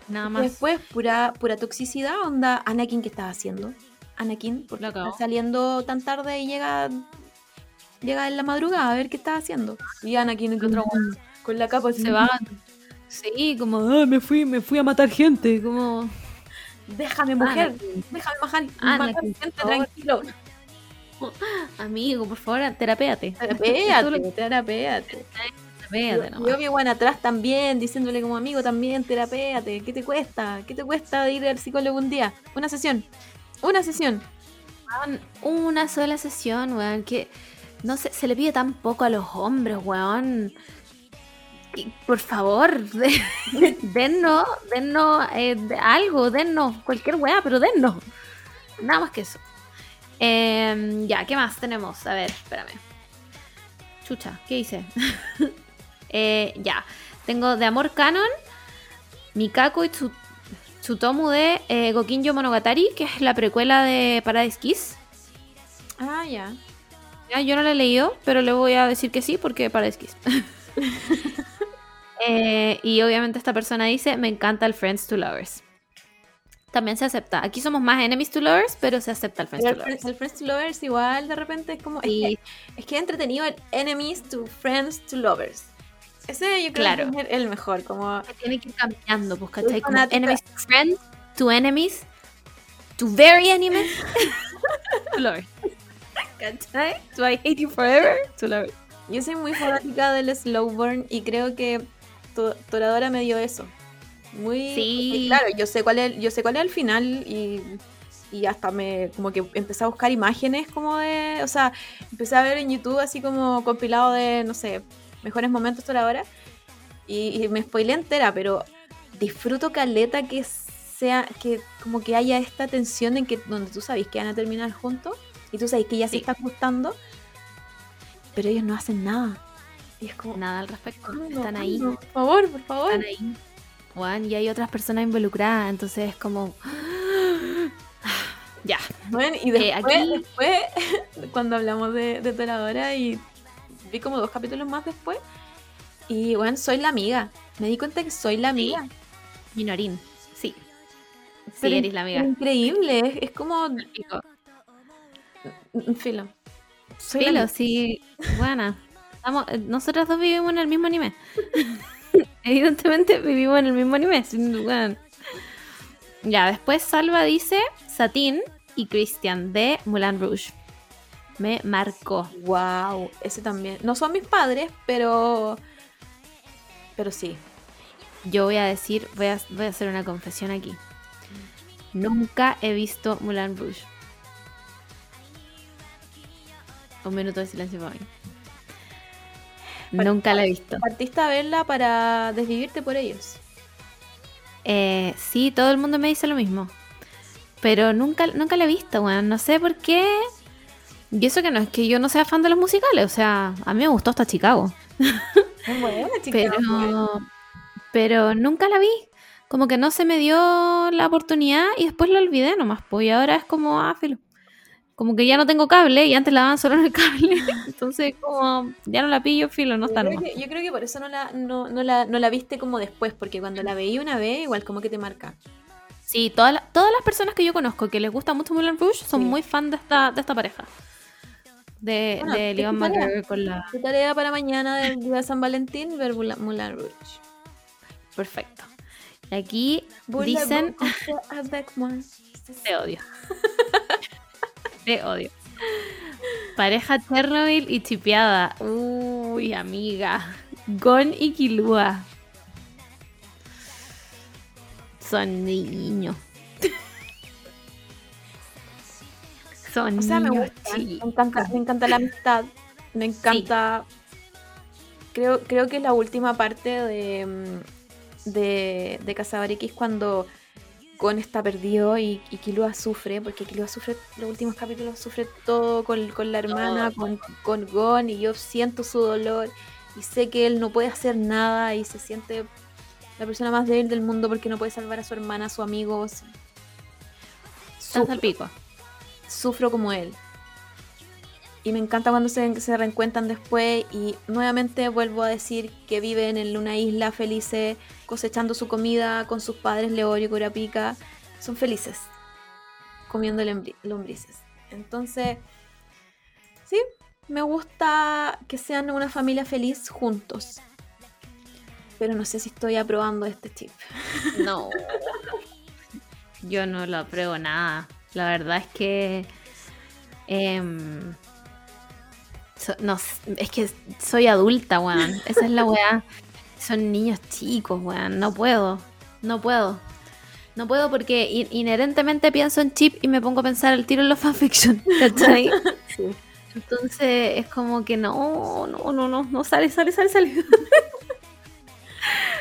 Nada más. Después, pura, pura toxicidad, onda Anakin, ¿qué estás haciendo? Anakin, porque está saliendo tan tarde y llega llega en la madrugada a ver qué estás haciendo. Y Anakin otro weón, con la capa se va. Sí, como, "Ah, me fui, me fui a matar gente. Como, Déjame, mujer, Anakin, déjame Anakin, matar gente, tranquilo. amigo, por favor, terapéate. Terapéate, terapéate. Terapéate Y nomás. Obi-Wan atrás también, diciéndole como amigo también, terapéate. ¿Qué te cuesta? ¿Qué te cuesta ir al psicólogo un día? Una sesión. Una sesión. Una sola sesión, weón, que no sé, se le pide tan poco a los hombres, weón. Por favor, de- dennos, dennos eh, de- algo, dennos cualquier weá, pero dennos. Nada más que eso. Em, ya, ¿qué más tenemos? A ver, espérame. Chucha, ¿qué hice? Eh, ya, tengo de Amor Canon, Mikako y Tsu- Tsutomu de eh, Gokinjo Monogatari, que es la precuela de Paradise Kiss. Ah, ya. Ya, yo no la he leído, pero le voy a decir que sí porque Paradise Kiss. Eh, y obviamente esta persona dice, me encanta el Friends to Lovers. También se acepta. Aquí somos más enemies to lovers, pero se acepta el Friends Pero to el, lovers. El Friends to Lovers igual de repente es como... es Sí, que- Es que, es entretenido el Enemies to Friends to Lovers. Ese yo creo Claro. que es el mejor, como... tiene que ir cambiando, pues, ¿cachai? Como enemies to friends, to enemies, to very enemies, to lovers. ¿Cachai? To I hate you forever, to lovers. Yo soy muy fanática del Slowburn y creo que To- Toradora me dio eso. Muy... Sí. claro, yo sé cuál es, yo sé cuál es el final y... Y hasta me, como que empecé a buscar imágenes como de, o sea, empecé a ver en YouTube así como compilado de, no sé, mejores momentos hasta ahora. Y, y me spoilé entera, pero disfruto caleta que sea, que como que haya esta tensión en que donde tú sabes que van a terminar juntos y tú sabes que ya se están gustando, pero ellos no hacen nada. Y es como, Nada al respecto. Están ahí. Por favor, por favor. Están ahí. Juan, y hay otras personas involucradas, entonces es como. ya. Bueno, y después, Eh, aquí- después, cuando hablamos de, de Toradora y vi como dos capítulos más después, y bueno, soy la amiga. Me di cuenta que soy la amiga. Minorín. Sí. Sí, Pero eres la amiga. Increíble, es, es como un filo. Soy Filo, sí. Buena. Estamos, eh, nosotras dos vivimos en el mismo anime. Evidentemente vivimos en el mismo anime. sin duda. Ya, después Salva dice Satín y Christian de Mulan Rouge. Me marcó. Wow, ese también. No son mis padres, pero. Pero sí. Yo voy a decir, voy a, voy a hacer una confesión aquí. Nunca he visto Mulan Rouge. Un minuto de silencio para mí. Nunca la he visto. Partiste a verla para desvivirte por ellos. Eh, sí, todo el mundo me dice lo mismo. Pero nunca, nunca la he visto, weón. No sé por qué. Y eso que no es que yo no sea fan de los musicales. O sea, a mí me gustó hasta Chicago. Pero, pero nunca la vi. Como que no se me dio la oportunidad y después la olvidé nomás. Pues y ahora es como, ah, filo. Como que ya no tengo cable y antes la daban solo en el cable. Entonces, como ya no la pillo, filo, no yo, está creo nomás. que, yo creo que por eso no la, no, no la, no la viste como después, porque cuando la veí una vez, igual como que te marca. Sí, todas, las- todas las personas que yo conozco que les gusta mucho Mulan Rouge son Sí. muy fan de esta, de esta pareja. De, Bueno, de es Leon. McGregor con la. Tu tarea para mañana del día de San Valentín, ver Mula- Moulin Rouge. Perfecto. Y aquí dicen. Te odio. Te odio. Pareja Chernobyl y chipeada. Uy, amiga. Gon y Kilua. Son niños. Son O sea, me gusta. Me encanta, me encanta la amistad. Me encanta. Creo, creo que la última parte de, mm, de, de Cazador X cuando Gon está perdido y, y Killua sufre, porque Killua sufre, los últimos capítulos sufre todo con, con la hermana, con, con Gon, y yo siento su dolor y sé que él no puede hacer nada y se siente la persona más débil del mundo porque no puede salvar a su hermana, a su amigo. Estás al Sufro, pico. Sufro como él. Y me encanta cuando se, se reencuentran después y nuevamente vuelvo a decir que viven en una isla felices, cosechando su comida con sus padres Leorio y Curapica. Son felices, comiendo lombrices. Entonces, sí, me gusta que sean una familia feliz juntos. Pero no sé si estoy aprobando este chip. No. Yo no lo apruebo nada. La verdad es que. em, so- no, es que soy adulta, weón. Esa es la weá. Son niños chicos, weón. No puedo. No puedo. No puedo porque in- inherentemente pienso en chip y me pongo a pensar al tiro en los fanfiction. ¿Cachai? Entonces es como que no, no, no, no, no sale, sale, sale, sale.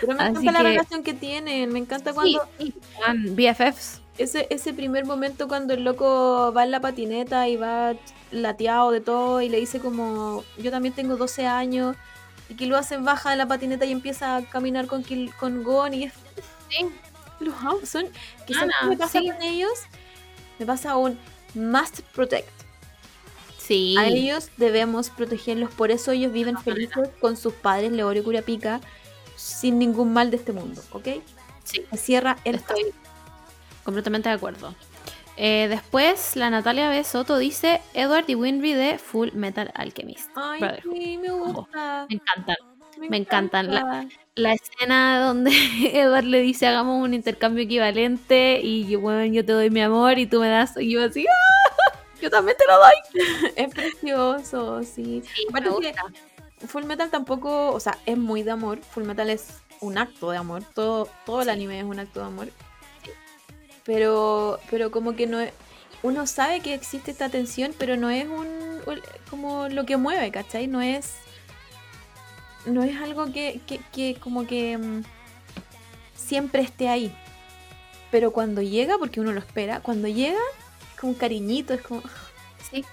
Pero me Así encanta la relación que tienen. Me encanta Sí, cuando sí, weón, BFFs. Ese, ese primer momento cuando el loco va en la patineta y va lateado de todo y le dice como yo también tengo 12 años y que lo hacen baja de la patineta y empieza a caminar con, Kil- con Gon y es Sí. los. Son, Ana, me pasa sí. con ellos, me pasa un must protect. Sí. A ellos debemos protegerlos, por eso ellos viven felices con sus padres Leorio y Curapica sin ningún mal de este mundo, ¿ok? Sí. Cierra el Estoy completamente de acuerdo. Eh, después, la Natalia B. Soto dice Edward y Winry de Full Metal Alchemist. Ay, sí, me gusta. Me encantan. me encantan. La- encanta. La escena donde Edward le dice hagamos un intercambio equivalente y yo, bueno, yo te doy mi amor y tú me das. Y yo así, ¡ah! Yo también te lo doy. Es precioso, sí. Sí, me gusta. Full Metal tampoco, o sea, es muy de amor. Full Metal es un acto de amor. Todo, todo el anime es un acto de amor. Pero, pero como que no es. Uno sabe que existe esta tensión, pero no es un. como lo que mueve, ¿cachai? No es. No es algo que, que, que como que mm, siempre esté ahí. Pero cuando llega, porque uno lo espera, cuando llega, es como un cariñito, es como. Sí.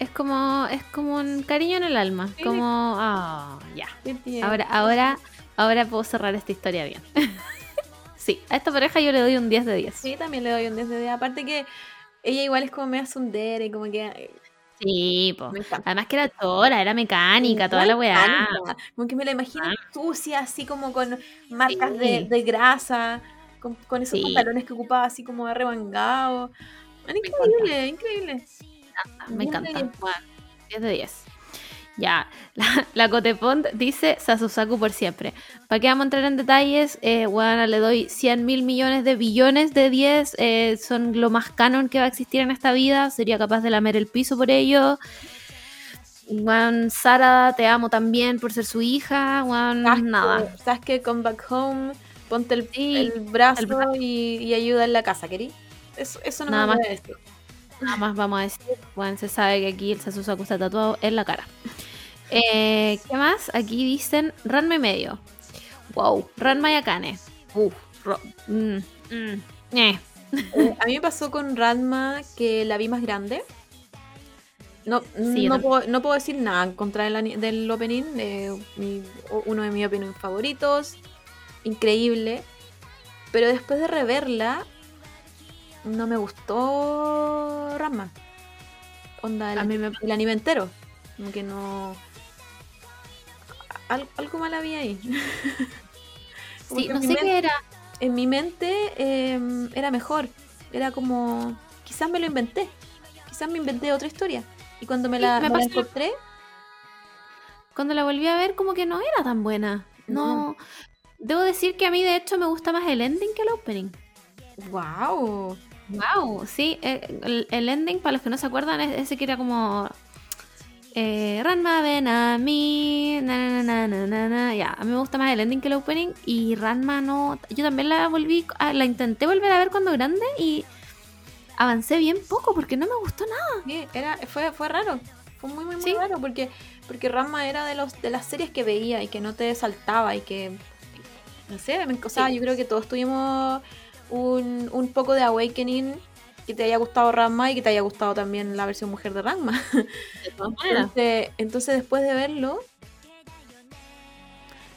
Es como, es como un cariño en el alma. Sí. Como, ah, ya. Ahora, ahora, ahora puedo cerrar esta historia bien. sí, a esta pareja yo le doy un 10 de 10. Sí, también le doy un 10 de 10. Aparte que ella igual es como media sundere, como que eh, Sí, po. me encanta. Además que era tora, era mecánica, toda la Me weá. encanta. Como que me la imagino Ah. sucia, así como con marcas Sí. de, de grasa, con, con esos Sí. pantalones que ocupaba así como arremangados. Man, increíble, increíble. Me encanta. diez. Bueno, 10 de 10. Ya, la, la Cotepont dice Sasusaku por siempre. ¿Para qué vamos a entrar en detalles? Eh, bueno, le doy 100 mil millones de billones de 10. eh, son lo más canon que va a existir en esta vida. Sería capaz de lamer el piso por ello. Juan, Sara, te amo también por ser su hija. Juan, Sasuke, nada. Sasuke, come back home, ponte el, Sí, el brazo el brazo. y, y ayuda en la casa, ¿querí? Eso, eso no Nada me más. decir. Nada más vamos a decir. Juan, se sabe que aquí el Sasusaku está tatuado en la cara. Eh, ¿Qué más? Aquí dicen Ranma y medio. Wow, Ranma y Akane. Uf, ro- mm, mm, eh. A mí me pasó con Ranma que la vi más grande. No, Sí, no, puedo, no puedo decir nada en contra del, del opening. eh, mi- uno de mis openings favoritos. Increíble. Pero después de reverla, no me gustó Ranma. Onda, el, A mí me el anime entero. Como que no. al- algo mal había ahí. Sí, no en sé mi qué era. en mi mente eh, era mejor. Era como. Quizás me lo inventé. Quizás me inventé otra historia. Y cuando me Sí, la, me me la pasa- encontré, Cuando la volví a ver, como que no era tan buena. No. Debo decir que a mí, de hecho, me gusta más el ending que el opening. ¡wow! Wow, sí, eh, el, el ending, para los que no se acuerdan, es ese que era como. Eh, Ranma, ven a mí. Na, na, na, na, na, na. Ya, a mí me gusta más el ending que el opening. Y Ranma no. Yo también la volví. a- la intenté volver a ver cuando grande y avancé bien poco porque no me gustó nada. Sí, era, fue, fue raro. Fue muy, muy, muy Sí. raro porque, porque Ranma era de, los, de las series que veía y que no te saltaba y que. No sé, me- o sea, Sí. yo creo que todos tuvimos un, un poco de awakening que te haya gustado Ranma y que te haya gustado también la versión mujer de Ranma. De todas maneras. Entonces, entonces después de verlo,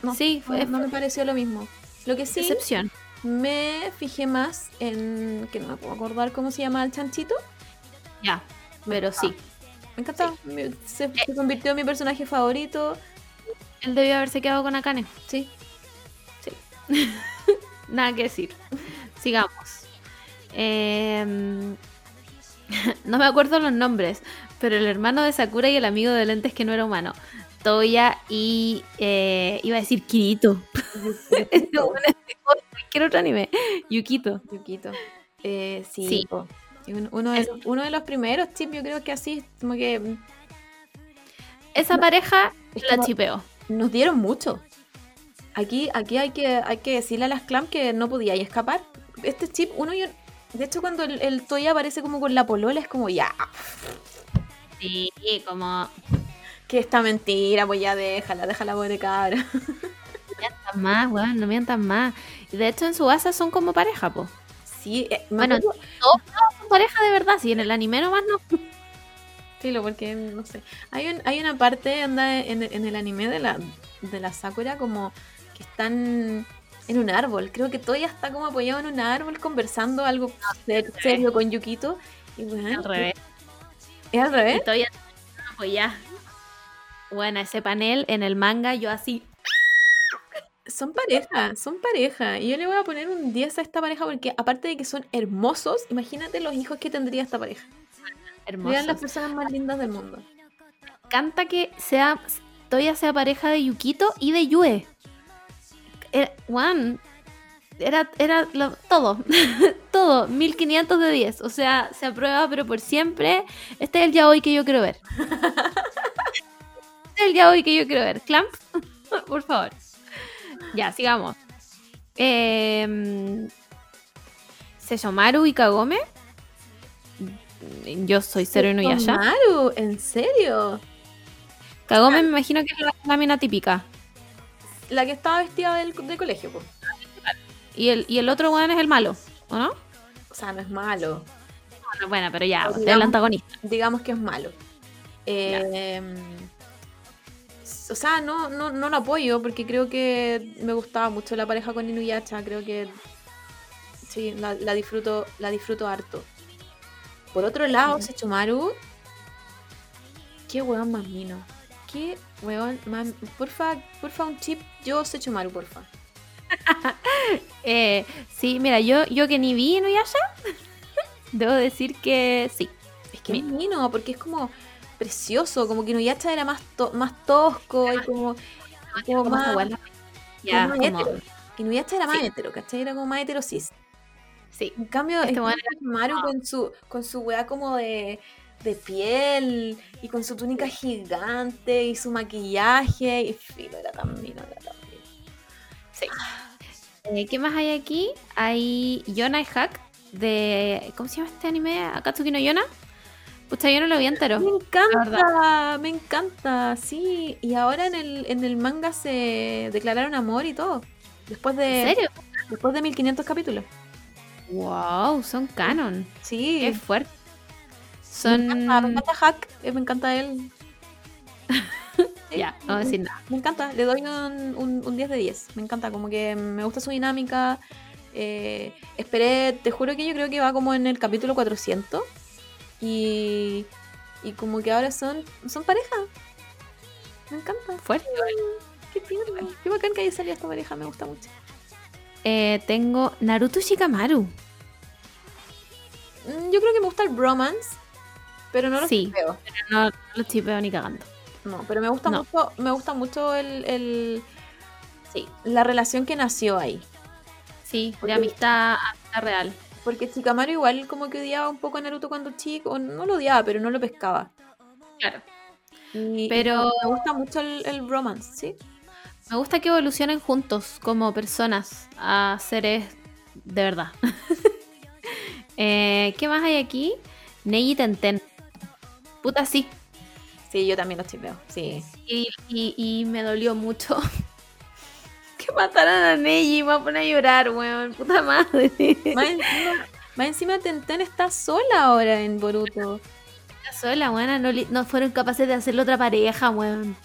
no, Sí, fue, no me pareció lo mismo. Lo que sí, excepción. me fijé más en que no me puedo acordar cómo se llama el chanchito. Ya, pero sí. Me encantaba. Me- Se, se convirtió en mi personaje favorito. Él debió haberse quedado con Akane. Sí. Nada que decir. Sigamos. Em, no me acuerdo los nombres, pero el hermano de Sakura y el amigo de lentes que no era humano. Toya y eh, iba a decir Kirito. Cualquier otro anime. Yukito. Yukito. Eh, sí. Uno, de, los- uno de los primeros yo creo que así, como que Esa pareja es la chipeo. nos dieron mucho. Aquí, aquí hay que, hay que decirle a las clam que no podía escapar. Este chip, uno yo, de hecho cuando el, el Toya aparece como con la polola es como ya, Sí, como que esta mentira, pues ya déjala, déjala pobre cabra. mientan más, weón, no mientan más. Y de hecho en su base son como pareja, po. Sí, eh, Bueno, acuerdo- Todos son pareja de verdad, si en el anime nomás no. Filo, porque no sé. Hay, un, hay una parte anda en, en el anime de la, de la Sakura como que están en un árbol. Creo que Toya está como apoyado en un árbol conversando algo ser- serio con Yukito. Y bueno, Al revés. ¿Es al Y revés? todavía pues ya. Bueno, ese panel en el manga, yo así. Son pareja, son pareja. Y yo le voy a poner un 10 a esta pareja porque aparte de que son hermosos, imagínate los hijos que tendría esta pareja. Hermoso. Serían las personas más lindas del mundo. encanta que sea Toya sea pareja de Yukito y de Yue. Era, Juan, era, era lo- todo, todo, 1500 de 10. O sea, se aprueba, pero por siempre. Este es el ya hoy que yo quiero ver. Este es el ya hoy que yo quiero ver. Clamp, por favor. Ya, sigamos. Eh, Seishomaru y Kagome. Yo soy Cero Inuyasha. Maru, ¿en serio? Kagome me imagino que es la lámina típica. La que estaba vestida del, del colegio, pues. Y el, y el otro weón es el malo, ¿o no? O sea, no es malo. Bueno, bueno, pero ya, Digamos- es el antagonista. digamos que es malo. Eh, o sea, no, no, no lo apoyo porque creo que me gustaba mucho la pareja con Inuyasha. Creo que sí, la, la disfruto, la disfruto harto. Por otro lado, Sechomaru, qué weón más mino. Qué weón más. Porfa, porfa, un chip. Yo Sechomaru, porfa. Eh, sí, mira, yo, yo que ni vi Inuyasha, debo decir que sí. Es que es mino, porque es como precioso. Como que Inuyasha era más, to- más tosco y como. como Como más- weá, ya, más como- hetero. Inuyasha era más Sí. hetero, ¿cachai? Era como más heterosis. sí. En cambio, Este este Maru con su, con su weá como de, de piel y con su túnica gigante y su maquillaje. Y filo, era tan mino, era tan mino. Eh, ¿Qué más hay aquí? Hay Yona y Hack de. ¿Cómo se llama este anime? Akatsuki no Yona. Pucha, yo no lo vi entero. Me encanta, me encanta, sí. Y ahora en el, en el manga se declararon amor y todo. Después de, ¿En serio? Después de 1500 capítulos. Wow, son canon. Sí. Qué fuerte. Me Son. encanta, me encanta Hack, eh, me encanta él. Ya, no voy a decir nada. Me encanta, le doy un, un, un 10 de 10. Me encanta, como que me gusta su dinámica. Eh, esperé, te juro que yo creo que va como en el capítulo 400. Y, y como que ahora son, son pareja. Me encanta. Fuerte. Qué tierno. Qué bacán que haya salido esta pareja, me gusta mucho. Eh, tengo Naruto Shikamaru. Mm, Yo creo que me gusta el bromance, pero no lo Sí. veo. Pero no, no lo chipeo ni cagando. No, pero me gusta No. mucho, me gusta mucho el, el- Sí. la relación que nació ahí. Sí, Porque- de amistad, amistad real. Porque Chikamaru igual como que odiaba un poco a Naruto cuando chico, no lo odiaba, pero no lo pescaba. Claro. Y- Pero- y me gusta mucho el, el romance, ¿sí? Me gusta que evolucionen juntos como personas a seres de verdad. Eh, ¿Qué más hay aquí? Neji Tenten. Puta, sí. Sí, yo también los chipeo, sí. Y, y- y me dolió mucho. que mataran a Neji. Me va a poner a llorar, weón. Puta madre. Más encima, más encima Tenten está sola ahora en Boruto. Está sola, weón. No, no fueron capaces de hacerle otra pareja, weón.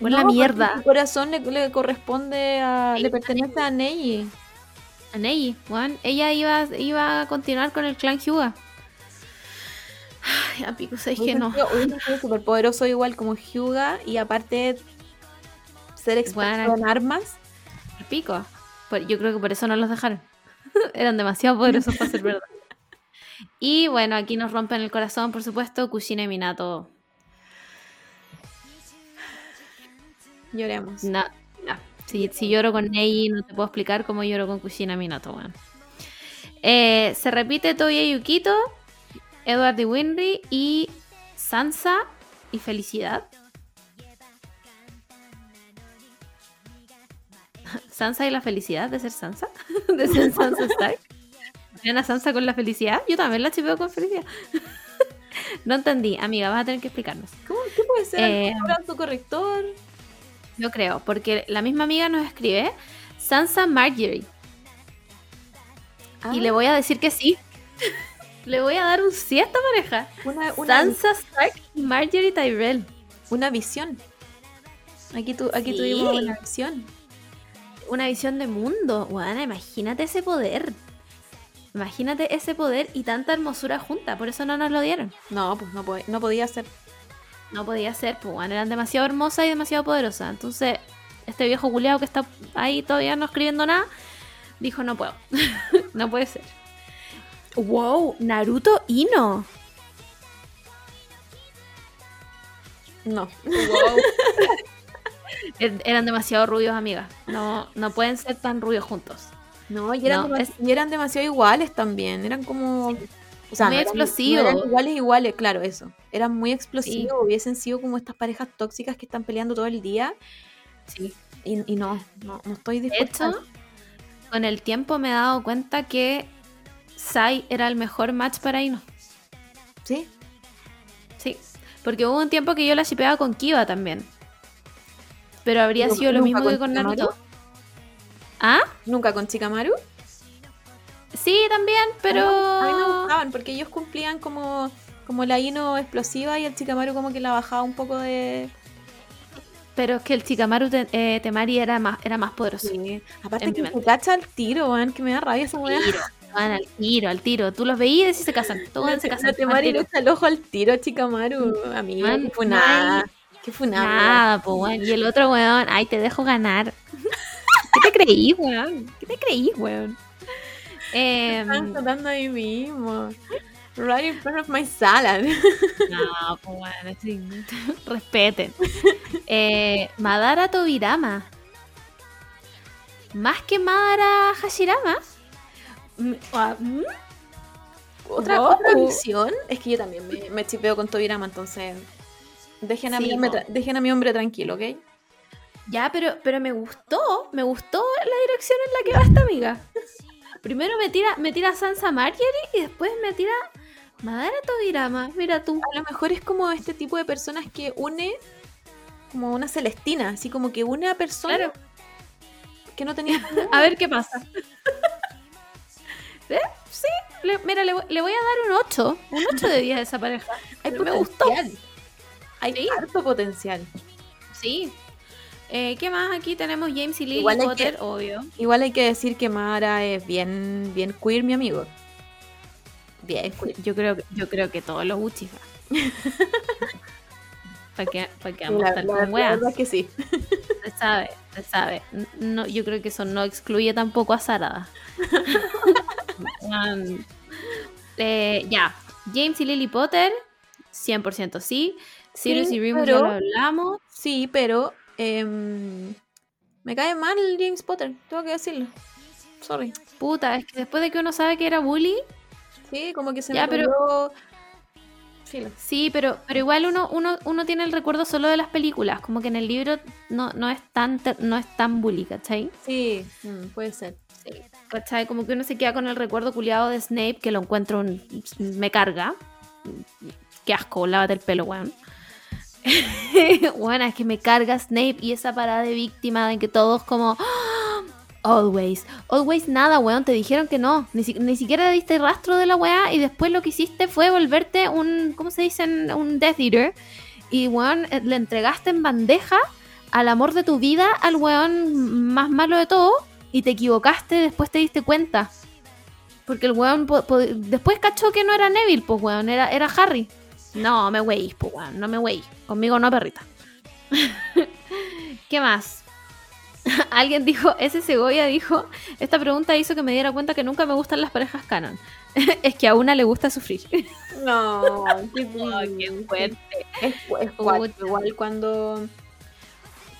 Por No, la mierda. Su corazón le, le corresponde a. le pertenece a Neji. A Neji, weón. Ella iba, iba a continuar con el clan Hyuga. Ay, a pico, ¿sabes que no? sido súper poderoso igual como Hyuga y aparte ser experto Bueno. en armas. A pico. Yo creo que por eso no los dejaron. Eran demasiado poderosos para ser verdad. Y bueno, aquí nos rompen el corazón, por supuesto, Kushina y Minato. Lloremos. No, no. Si, si lloro con Neji, no te puedo explicar cómo lloro con Kushina y Minato, weón. Eh, se repite Toya y Yukito, Edward y Winry y Sansa y Felicidad. Sansa y la felicidad de ser Sansa, de ser Sansa Stark. ¿Ven a Sansa con la felicidad? Yo también la chipeo con felicidad. no entendí, amiga, vas a tener que explicarnos. ¿Cómo? ¿Qué puede ser? Eh, ¿Algún autocorrector? Yo creo, porque la misma amiga nos escribe Sansa Marjorie. Y le Ah, voy a decir que sí. Le voy a dar un sí a esta pareja. una, una, Sansa Stark y Marjorie Tyrell. una visión. Aquí, tu, aquí Sí. tuvimos una visión. Una visión de mundo. Bueno, imagínate ese poder. Imagínate ese poder y tanta hermosura junta. Por eso no nos lo dieron. No, pues no, no podía ser. No podía ser, pues bueno, eran demasiado hermosas y demasiado poderosas. Entonces, este viejo culeado que está ahí todavía no escribiendo nada, dijo no puedo. no puede ser. Wow, Naruto Ino. No. Er- Eran demasiado rubios, amigas. No, no pueden ser tan rubios juntos. No, y eran, No, demasi- es- y eran demasiado iguales también. Eran como. O sea, Muy no eran- explosivos. no eran iguales, iguales, claro, eso. Eran muy explosivos. Hubiesen sido como estas parejas tóxicas que están peleando todo el día. Sí. Y, y no, no, no estoy De dispuesta. hecho, con el tiempo me he dado cuenta que Sai era el mejor match para Ino. Sí, Sí. Porque hubo un tiempo que yo la shipeaba con Kiva también. Pero habría sido lo mismo que con. Naruto. ¿Ah? nunca con Chikamaru. Sí, también, pero. A mí me gustaban porque ellos cumplían como, como la Ino explosiva y el Chikamaru como que la bajaba un poco de. Pero es que el Chikamaru Te- eh, Temari era más, era más poderoso. Sí. Aparte que mente. cacha al tiro, weón, que me da rabia esa weá. Van al tiro, al tiro. Tú los veías y se casan. Todos se casan. le echa el ojo al tiro a Chikamaru, amigo. Man, qué funada. man. Qué funada. Nada, pues weón. Y el otro weón, ay, te dejo ganar. ¿Qué te creí, weón? ¿Qué te creí, weón? Em, Están tratando a mí mismo. Right in front of my salad. no, pues bueno, sí, respeten. Eh, Madara Tobirama. Más que Madara Hashirama. Mm, ah, mm, Otra, otra visión es que yo también me, me chipeo con Tobirama, entonces. Dejen a, Sí, mi dejen a mi hombre tranquilo, ¿ok? Ya, pero, pero me gustó, me gustó la dirección en la que va esta amiga. Primero me tira, me tira Sansa Marjorie y después me tira Madara Tobirama. Mira tú. A lo mejor es como este tipo de personas que une como una Celestina, así como que une a personas Claro. que no tenían A ver qué pasa. ¿Eh? Sí, le- mira, le, voy- le voy a dar un 8. Un 8 de 10 a esa pareja. Hay me gustó. Hay Sí. harto potencial. Sí. Eh, ¿Qué más? Aquí tenemos James y Lily Potter, que- obvio. Igual hay que decir que Mara es bien, bien queer, mi amigo. Bien queer. Yo creo, que- yo creo que todos los Uchiha. ¿Para qué, pa' qué vamos a la, estar la- con la weas? verdad es que sí. Se sabe, se sabe. No, yo creo que eso no excluye tampoco a Sarada. Um, eh, ya, James y Lily Potter, 100% sí. Sirius Sí, y Remus pero- ya lo hablamos. Sí, pero em, me cae mal James Potter, tengo que decirlo. Sorry. Puta, es que después de que uno sabe que era bully, Sí, como que se Ya, me pero- sí, pero, pero igual uno, uno, uno tiene el recuerdo solo de las películas, como que en el libro no, no, es, tan, no es tan bully, ¿cachai? Sí, mm, puede ser. Sí, ¿cachai? Como que uno se queda con el recuerdo culiado de Snape, que lo encuentro un... me carga. Qué asco, lávate el pelo, weón. bueno, es que me carga Snape y esa parada de víctima de que todos como... "Ah, Always, always nada, weón. Te dijeron que no. Ni, si- ni siquiera diste rastro de la weá y después lo que hiciste fue volverte un, ¿cómo se dice? Un Death Eater. Y weón, eh, le entregaste en bandeja al amor de tu vida al weón más malo de todo y te equivocaste, después te diste cuenta. Porque el weón después cachó que no era Neville, pues weón, era, era Harry. No, me weís, pues, weón, no me weís. Conmigo no, perrita. ¿Qué más? Alguien dijo, ese Segovia dijo, esta pregunta hizo que me diera cuenta que nunca me gustan las parejas canon. es que a una le gusta sufrir. No, qué, qué fuerte. Es, es igual, igual cuando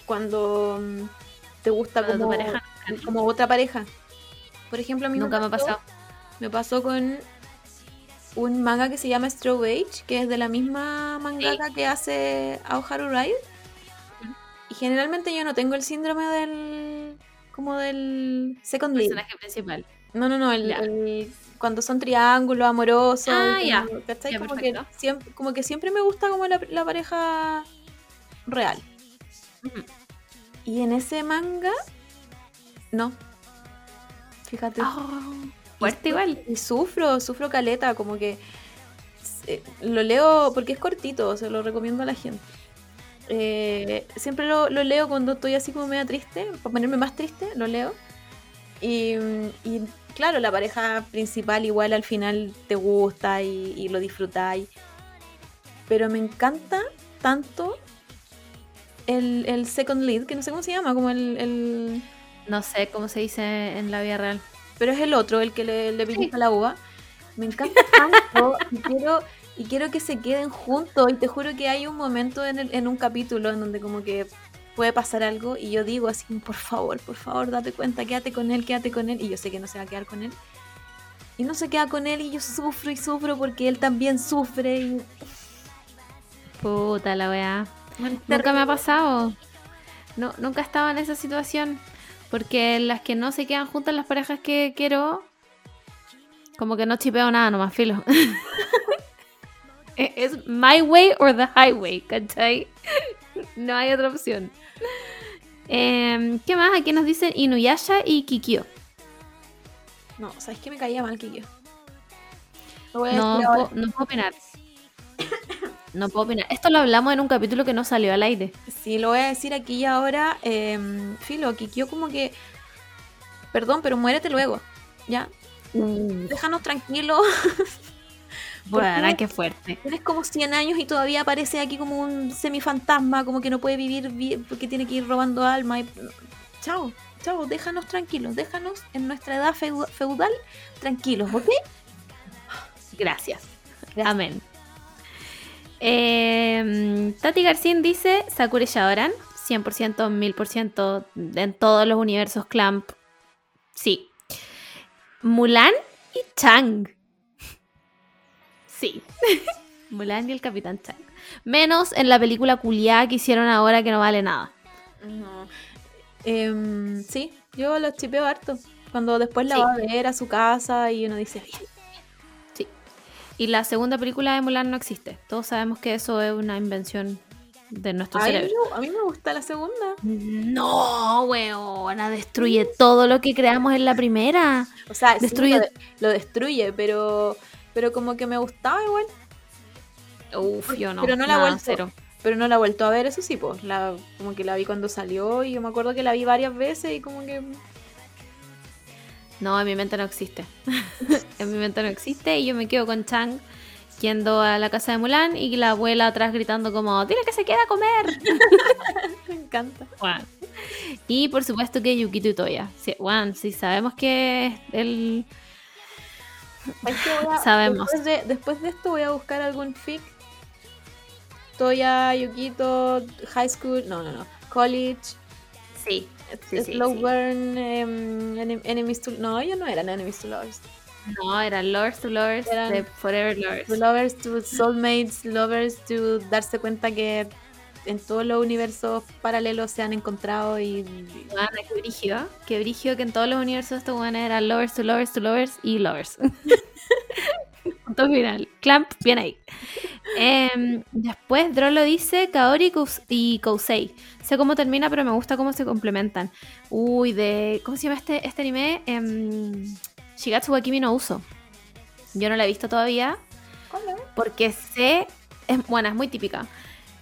cuando mm, te gusta Cuando tu como, pareja como otra pareja. Por ejemplo, a mí Nunca me ha pasó- pasado. Me pasó con un manga que se llama Straw Age, que es de la misma mangaka que hace Aoharu Ride. Y generalmente yo no tengo el síndrome del como del second lead. Personaje principal. No, no, no, el, Ya. el- cuando son triángulos amorosos. Ah, ya. Ya, como, que siempre, como que siempre me gusta como la, la pareja real. Y en ese manga, no. Fíjate. Oh, fuerte igual. Y sufro, sufro caleta, como que eh, lo leo porque es cortito, se lo recomiendo a la gente. Eh, siempre lo, lo leo cuando estoy así como media triste, para ponerme más triste, lo leo. Y, y, claro, la pareja principal igual al final te gusta y, y lo disfrutáis. Pero me encanta tanto el, el second lead, que no sé cómo se llama, como el- el No sé cómo se dice en la vida real. pero es el otro, el que le, le pellizca la uva. Me encanta tanto y quiero, y quiero que se queden juntos. Y te juro que hay un momento en, el- en un capítulo en donde como que puede pasar algo y yo digo así, por favor, por favor, date cuenta, quédate con él, quédate con él. Y yo sé que no se va a quedar con él. Y no se queda con él y yo sufro y sufro porque él también sufre. Y... Puta la weá. Nunca me ha pasado. No, nunca he estado en esa situación. Porque las que no se quedan juntas, las parejas que quiero, como que no chipeo nada, nomás filo. Es my way or the highway, ¿cachai? No hay otra opción. Em, ¿Qué más? Aquí nos dicen Inuyasha y Kikyo. No, ¿sabes qué me caía mal que yo? Lo voy a No, puedo- no puedo opinar. No puedo opinar. Esto lo hablamos en un capítulo que no salió al aire. Sí, lo voy a decir aquí y ahora. Eh, Filo, Kikyo como que... Perdón, pero muérete luego. ¿Ya? Déjanos tranquilos. Bueno, qué? fuerte. Tienes como 100 años y todavía aparece aquí como un semifantasma, como que no puede vivir bien porque tiene que ir robando alma. Y... Chao, chao, déjanos tranquilos, déjanos en nuestra edad feu- feudal tranquilos, ¿ok? Gracias. Gracias. Amén. Eh, Tati Garcín dice Sakura y Shaoran, 100%, 1000% en todos los universos Clamp. Sí. Mulan y Chang. Sí. Mulan y el Capitán Chang. Menos en la película culiada que hicieron ahora que no vale nada. No. Em, sí, yo los chipeo harto. Cuando después la Sí. va a ver a su casa y uno dice, bien. Y la segunda película de Mulan no existe. Todos sabemos que eso es una invención de nuestro Ay, cerebro. no, a mí me gusta la segunda. No, weona, destruye todo lo que creamos en la primera. O sea, sí, Destruye- lo, de- lo destruye, pero, pero como que me gustaba igual. Uf, yo no. Pero no la nada, vuelto. cero. Pero no la he vuelto a ver, eso sí, pues. La, como que la vi cuando salió y yo me acuerdo que la vi varias veces y como que. No, en mi mente no existe. en mi mente no existe y yo me quedo con Chang yendo a la casa de Mulan y la abuela atrás gritando como, dile que se queda a comer. Me encanta. Juan. Y por supuesto que Yukito y Toya. Sí, Juan, sí sabemos que el... Es que voy a- Sabemos. Después de, después de esto voy a buscar algún fic. Toya, Yukito, High School. No, no, no. College. Sí. Sí, Slow sí. Burn. em, Enem- Enemies to. No, ellos no eran Enemies to Lovers. No, eran Lords to Lords Eran- de Forever Lords. To lovers, to soulmates, lovers, to darse cuenta que en todos los universos paralelos se han encontrado y. Juana, qué brigio. Qué brigio que en todos los universos estos guanes eran lovers to lovers to lovers y lovers. Punto final. Clamp, bien ahí. Em, después Drolo dice Kaori y Kous- y Kousei. Sé cómo termina, pero me gusta cómo se complementan. Uy, de. ¿Cómo se llama este, este anime? Em, Shigatsu wa Kimi no Uso. Yo no la he visto todavía. Porque sé. Es, bueno, es muy típica.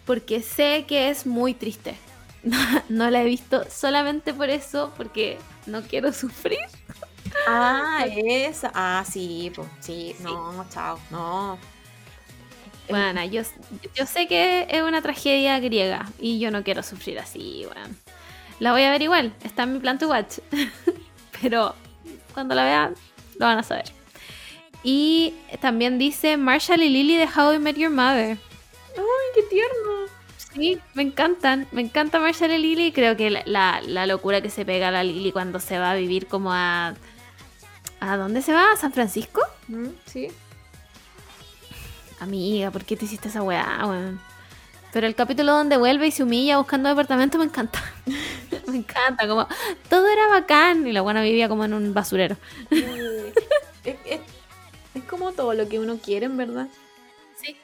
Porque sé que es muy triste. No, no la he visto solamente por eso, porque no quiero sufrir. Ah, esa. Ah, sí, pues sí. No, chao. No. Bueno, yo, yo sé que es una tragedia griega y yo no quiero sufrir así, bueno. La voy a ver igual, está en mi plan to watch. Pero cuando la vean, lo van a saber. Y también dice Marshall y Lily de How I Met Your Mother. ¡Ay, qué tierno! Sí, me encantan. Me encanta Marshall y Lily. Creo que la, la, la locura que se pega a la Lily cuando se va a vivir como a. ¿A dónde se va? ¿A San Francisco? Mm, Sí. Amiga, ¿por qué te hiciste esa weá, weón? Pero el capítulo donde vuelve y se humilla buscando departamento me encanta. me encanta, como todo era bacán. Y la buena vivía como en un basurero. es, es- es como todo lo que uno quiere, en verdad. Sí.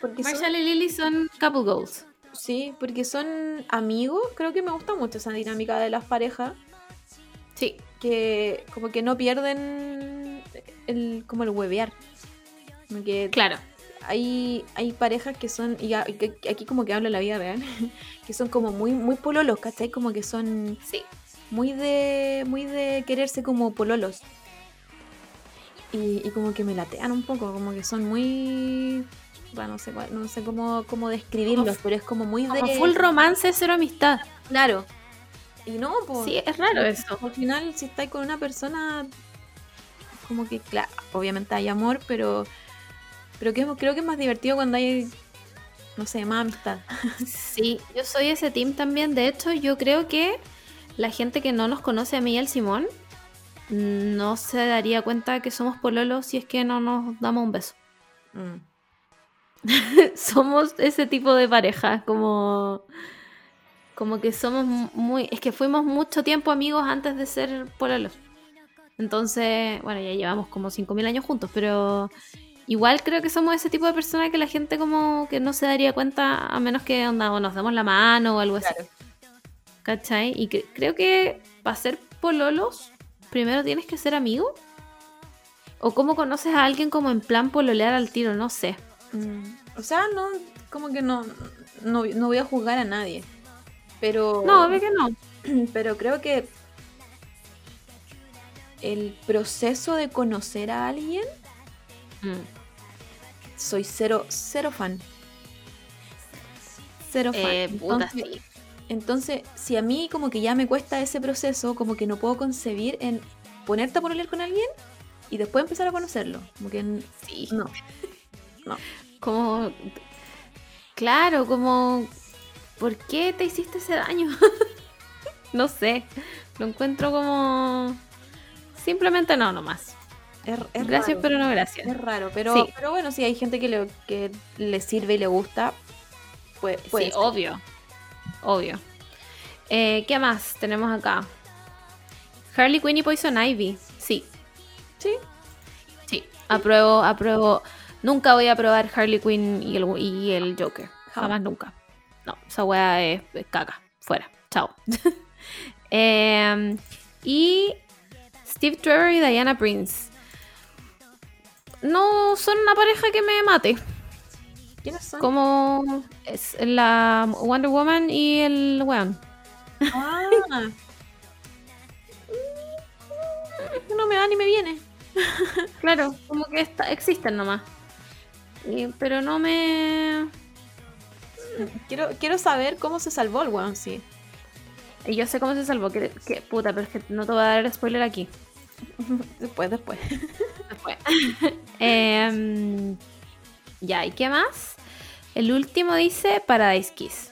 Porque son- Marshall y Lily son couple goals. sí, porque son amigos. Creo que me gusta mucho esa dinámica de las parejas. Sí. Que como que no pierden el, como el huevear. Como que Claro. hay, hay parejas que son, y aquí como que hablo la vida real, que son como muy, muy pololos, ¿cachai? Como que son Sí. muy de, muy de quererse como pololos. Y, y como que me latean un poco, como que son muy... Bueno, no sé, no sé cómo, cómo describirlos, Como- pero es como muy Como de... full romance, cero amistad. Claro. Y no, pues... Sí, es raro eso. Al final, si estáis con una persona, como que, claro, obviamente hay amor, pero, pero que, creo que es más divertido cuando hay, no sé, más amistad. Sí, yo soy ese team también. De hecho, yo creo que la gente que no nos conoce a mí y al Simón no se daría cuenta que somos pololos si es que no nos damos un beso. Mm. somos ese tipo de pareja, como como que somos muy, es que fuimos mucho tiempo amigos antes de ser pololos. Entonces, bueno, ya llevamos como 5000 años juntos, pero igual creo que somos ese tipo de personas que la gente como que no se daría cuenta a menos que onda, o nos demos la mano o algo así. ¿Cachai? Y cre- creo que para ser pololos, primero tienes que ser amigo. O cómo conoces a alguien como en plan pololear al tiro, no sé. Mm. O sea, no, como que no, no, no voy a juzgar a nadie. Pero, No, ve que no. pero creo que el proceso de conocer a alguien, Mm. soy cero, cero fan. Cero fan. Eh, puta, Entonces, sí. Entonces, si a mí como que ya me cuesta ese proceso, como que no puedo concebir en ponerte a pololear con alguien y después empezar a conocerlo. Como que Sí. no. Como. Claro, como. ¿Por qué te hiciste ese daño? no sé. Lo encuentro como. Simplemente no, nomás. Es, es gracias, raro. pero no gracias. Es raro, pero, Sí. pero bueno, si hay gente que le, que le sirve y le gusta, pues, pues sí, obvio. Obvio. Eh, ¿Qué más tenemos acá? Harley Quinn y Poison Ivy. Sí, sí. sí. Apruebo, apruebo. Nunca voy a probar Harley Quinn y el, y el Joker. Jamás, nunca. No, esa wea es, es caca. Fuera. Chao. Em, y Steve Trevor y Diana Prince. No son una pareja que me mate. ¿Quiénes son? Como es la Wonder Woman y el weón. Ah. No me va ni me viene. Claro, como que está, existen nomás. Y- pero no me. Quiero, quiero saber cómo se salvó el weón, sí. Y yo sé cómo se salvó. Que, que- puta, pero es que no te voy a dar el spoiler aquí. Después, después. Después. Em, ya, ¿y qué más? El último dice Paradise Kiss.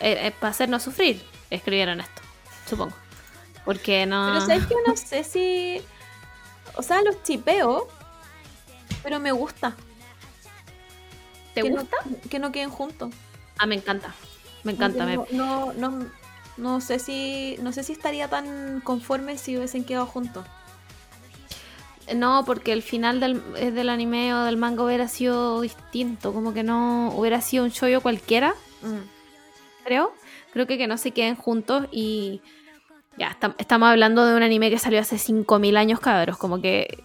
Eh, eh, para hacernos sufrir, escribieron esto, supongo. Porque no. Pero sabes que no sé si. O sea, los chipeo, pero me gusta. ¿Te que no- gusta? que no queden juntos. Ah, me encanta. Me encanta. me- No, no, no, no sé si. No sé si estaría tan conforme si hubiesen quedado juntos. No, porque el final del, eh, del anime o del manga hubiera sido distinto. Como que no hubiera sido un shoyo cualquiera, creo. Creo que que no se queden juntos y. Ya, estam- estamos hablando de un anime que salió hace 5000 años, cabros. Como que.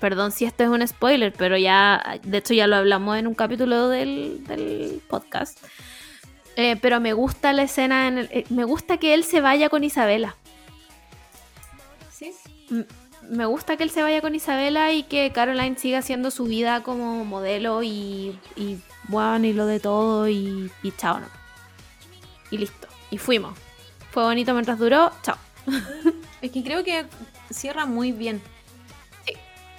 Perdón si esto es un spoiler, pero ya. De hecho, ya lo hablamos en un capítulo del, del podcast. Eh, pero me gusta la escena. En el- eh, me gusta que él se vaya con Isabela. Sí. M- me gusta que él se vaya con Isabela y que Caroline siga haciendo su vida como modelo y, y bueno, y lo de todo y, y chao, ¿no? Y listo. Y fuimos. Fue bonito mientras duró, chao. Es que creo que cierra muy bien.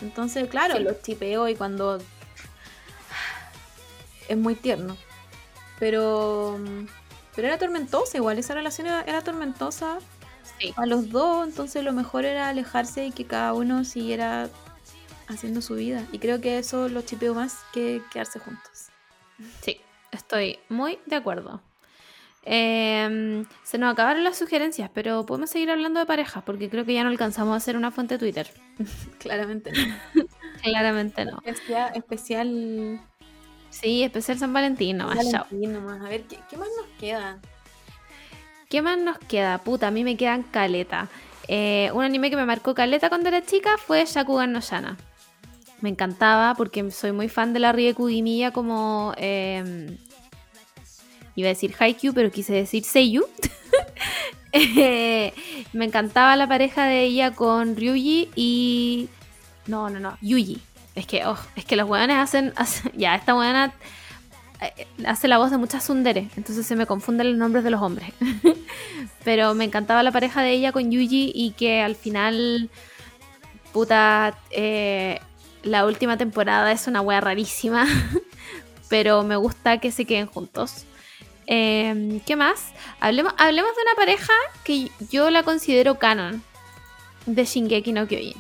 Entonces, claro, Sí. los chipeo y cuando. Es muy tierno. Pero. Pero era tormentosa igual, esa relación era, era tormentosa Sí. a los dos, entonces lo mejor era alejarse y que cada uno siguiera haciendo su vida. Y creo que eso lo chipeo más que quedarse juntos. Sí, estoy muy de acuerdo. Em, se nos acabaron las sugerencias, pero podemos seguir hablando de parejas porque creo que ya no alcanzamos a hacer una fuente de Twitter. Claramente. Claramente no. especial, especial Sí, especial San Valentín nomás, chao. Valentín nomás. A ver, ¿qué, qué más nos queda? ¿Qué más nos queda? Puta, a mí me quedan caleta. Eh, un anime que me marcó caleta cuando era chica fue Shakugan no Shana. Me encantaba porque soy muy fan de la Rie Kugimiya como... eh, iba a decir Haikyuu, pero quise decir Seiyu. Eh, me encantaba la pareja de ella con Ryuji y... No, no, no, Yuji. Es que, oh, es que los weones hacen, Ya, esta weona eh, hace la voz de muchas tsundere, entonces se me confunden los nombres de los hombres. Pero me encantaba la pareja de ella con Yuji y que al final, puta, eh, la última temporada es una wea rarísima, pero me gusta que se queden juntos. Eh, ¿Qué más? Hablemos, hablemos de una pareja que yo la considero canon de Shingeki no Kyojin.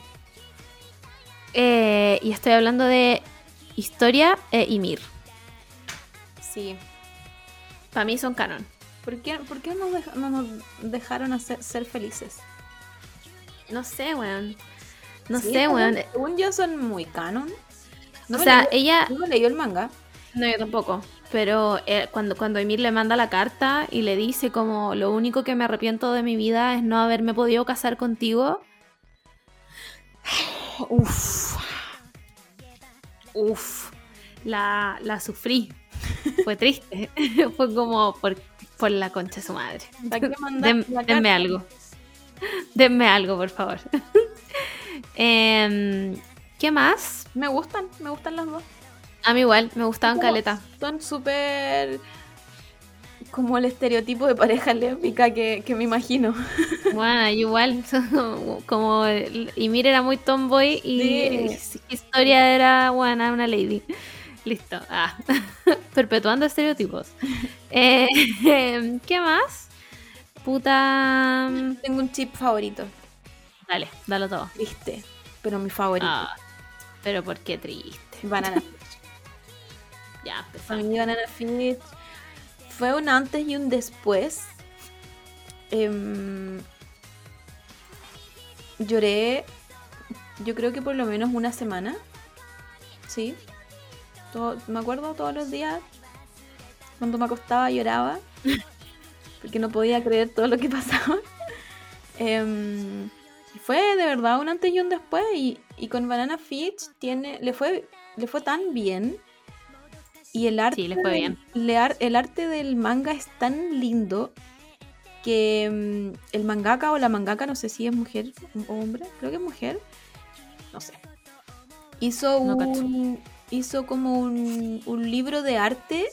Eh, y estoy hablando de Historia e Ymir. Sí. Para mí son canon. ¿Por qué, por qué nos no nos dejaron hacer, ser felices? No sé, weón. No Sí, sé, weón. Según yo son muy canon. No o sea, leí- ella. no leí el manga. No, yo tampoco. Pero eh, cuando, cuando Emir le manda la carta y le dice como lo único que me arrepiento de mi vida es no haberme podido casar contigo. Uf. Uf. La, la sufrí. Fue triste. Fue como por, por la concha de su madre. ¿Para qué mandar Dem- la denme algo. Denme algo, por favor. Em, ¿Qué más? Me gustan, me gustan las dos. A mí igual, me gustaban ¿Cómo? caleta. Son súper como el estereotipo de pareja lésbica que, que me imagino. Bueno, igual, como Ymir era muy tomboy y Sí. Historia era buena, una lady. Listo. Ah. Perpetuando estereotipos. Eh, ¿Qué más? Puta. Tengo un chip favorito, Dale, dalo todo. ¿viste? Pero mi favorito. Ah, pero por qué triste. Banana Ya, empezamos. mí Banana Fish fue un antes y un después. Em, lloré, yo creo que por lo menos una semana. Sí. Todo- me acuerdo todos los días. Cuando me acostaba lloraba. Porque no podía creer todo lo que pasaba. Em, fue de verdad un antes y un después. Y, y con Banana Fish tiene, le, fue, le fue tan bien. Y el arte, Sí, fue bien. ar- el arte del manga es tan lindo que mm, el mangaka o la mangaka, no sé si es mujer o hombre, creo que es mujer, no sé. Hizo No un hizo como un, un libro de arte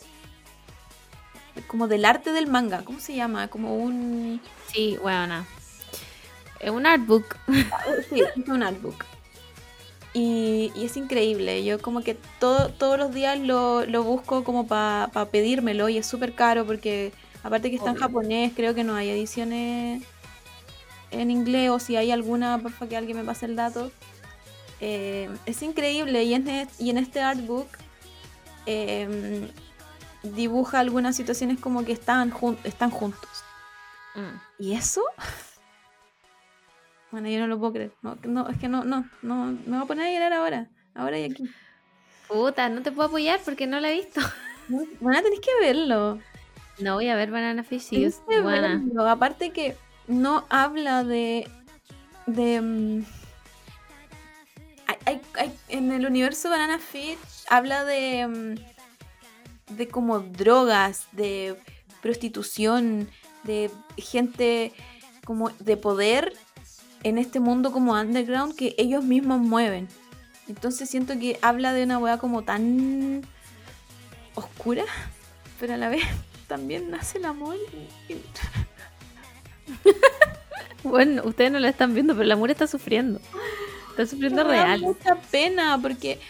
como del arte del manga, ¿cómo se llama? Como un Sí, buena. Es un artbook. Sí, es un artbook. Y, y es increíble. Yo como que todo, todos los días lo, lo busco como para pedírmelo y es súper caro porque aparte que está en japonés, creo que no hay ediciones en inglés o si hay alguna, porfa que alguien me pase el dato. Eh, es increíble y en, e- y en este artbook eh, dibuja algunas situaciones como que están, jun- están juntos. Mm. ¿Y eso? Bueno, yo no lo puedo creer. No, no, es que no, no, no, me voy a poner a llorar ahora. Ahora y aquí. Puta, no te puedo apoyar porque no la he visto. Bueno, tenés que verlo. No voy a ver Banana Fish, sí, es que buena. verlo. Aparte que no habla de. de. mm, hay- hay- hay- en el universo Banana Fish habla de. mm, de como drogas, de prostitución, de gente como de poder en este mundo como underground que ellos mismos mueven. Entonces siento que habla de una weá como tan oscura, pero a la vez también nace el amor. y- Bueno, ustedes no lo están viendo, pero el amor está sufriendo. Está sufriendo Me da real. mucha pena porque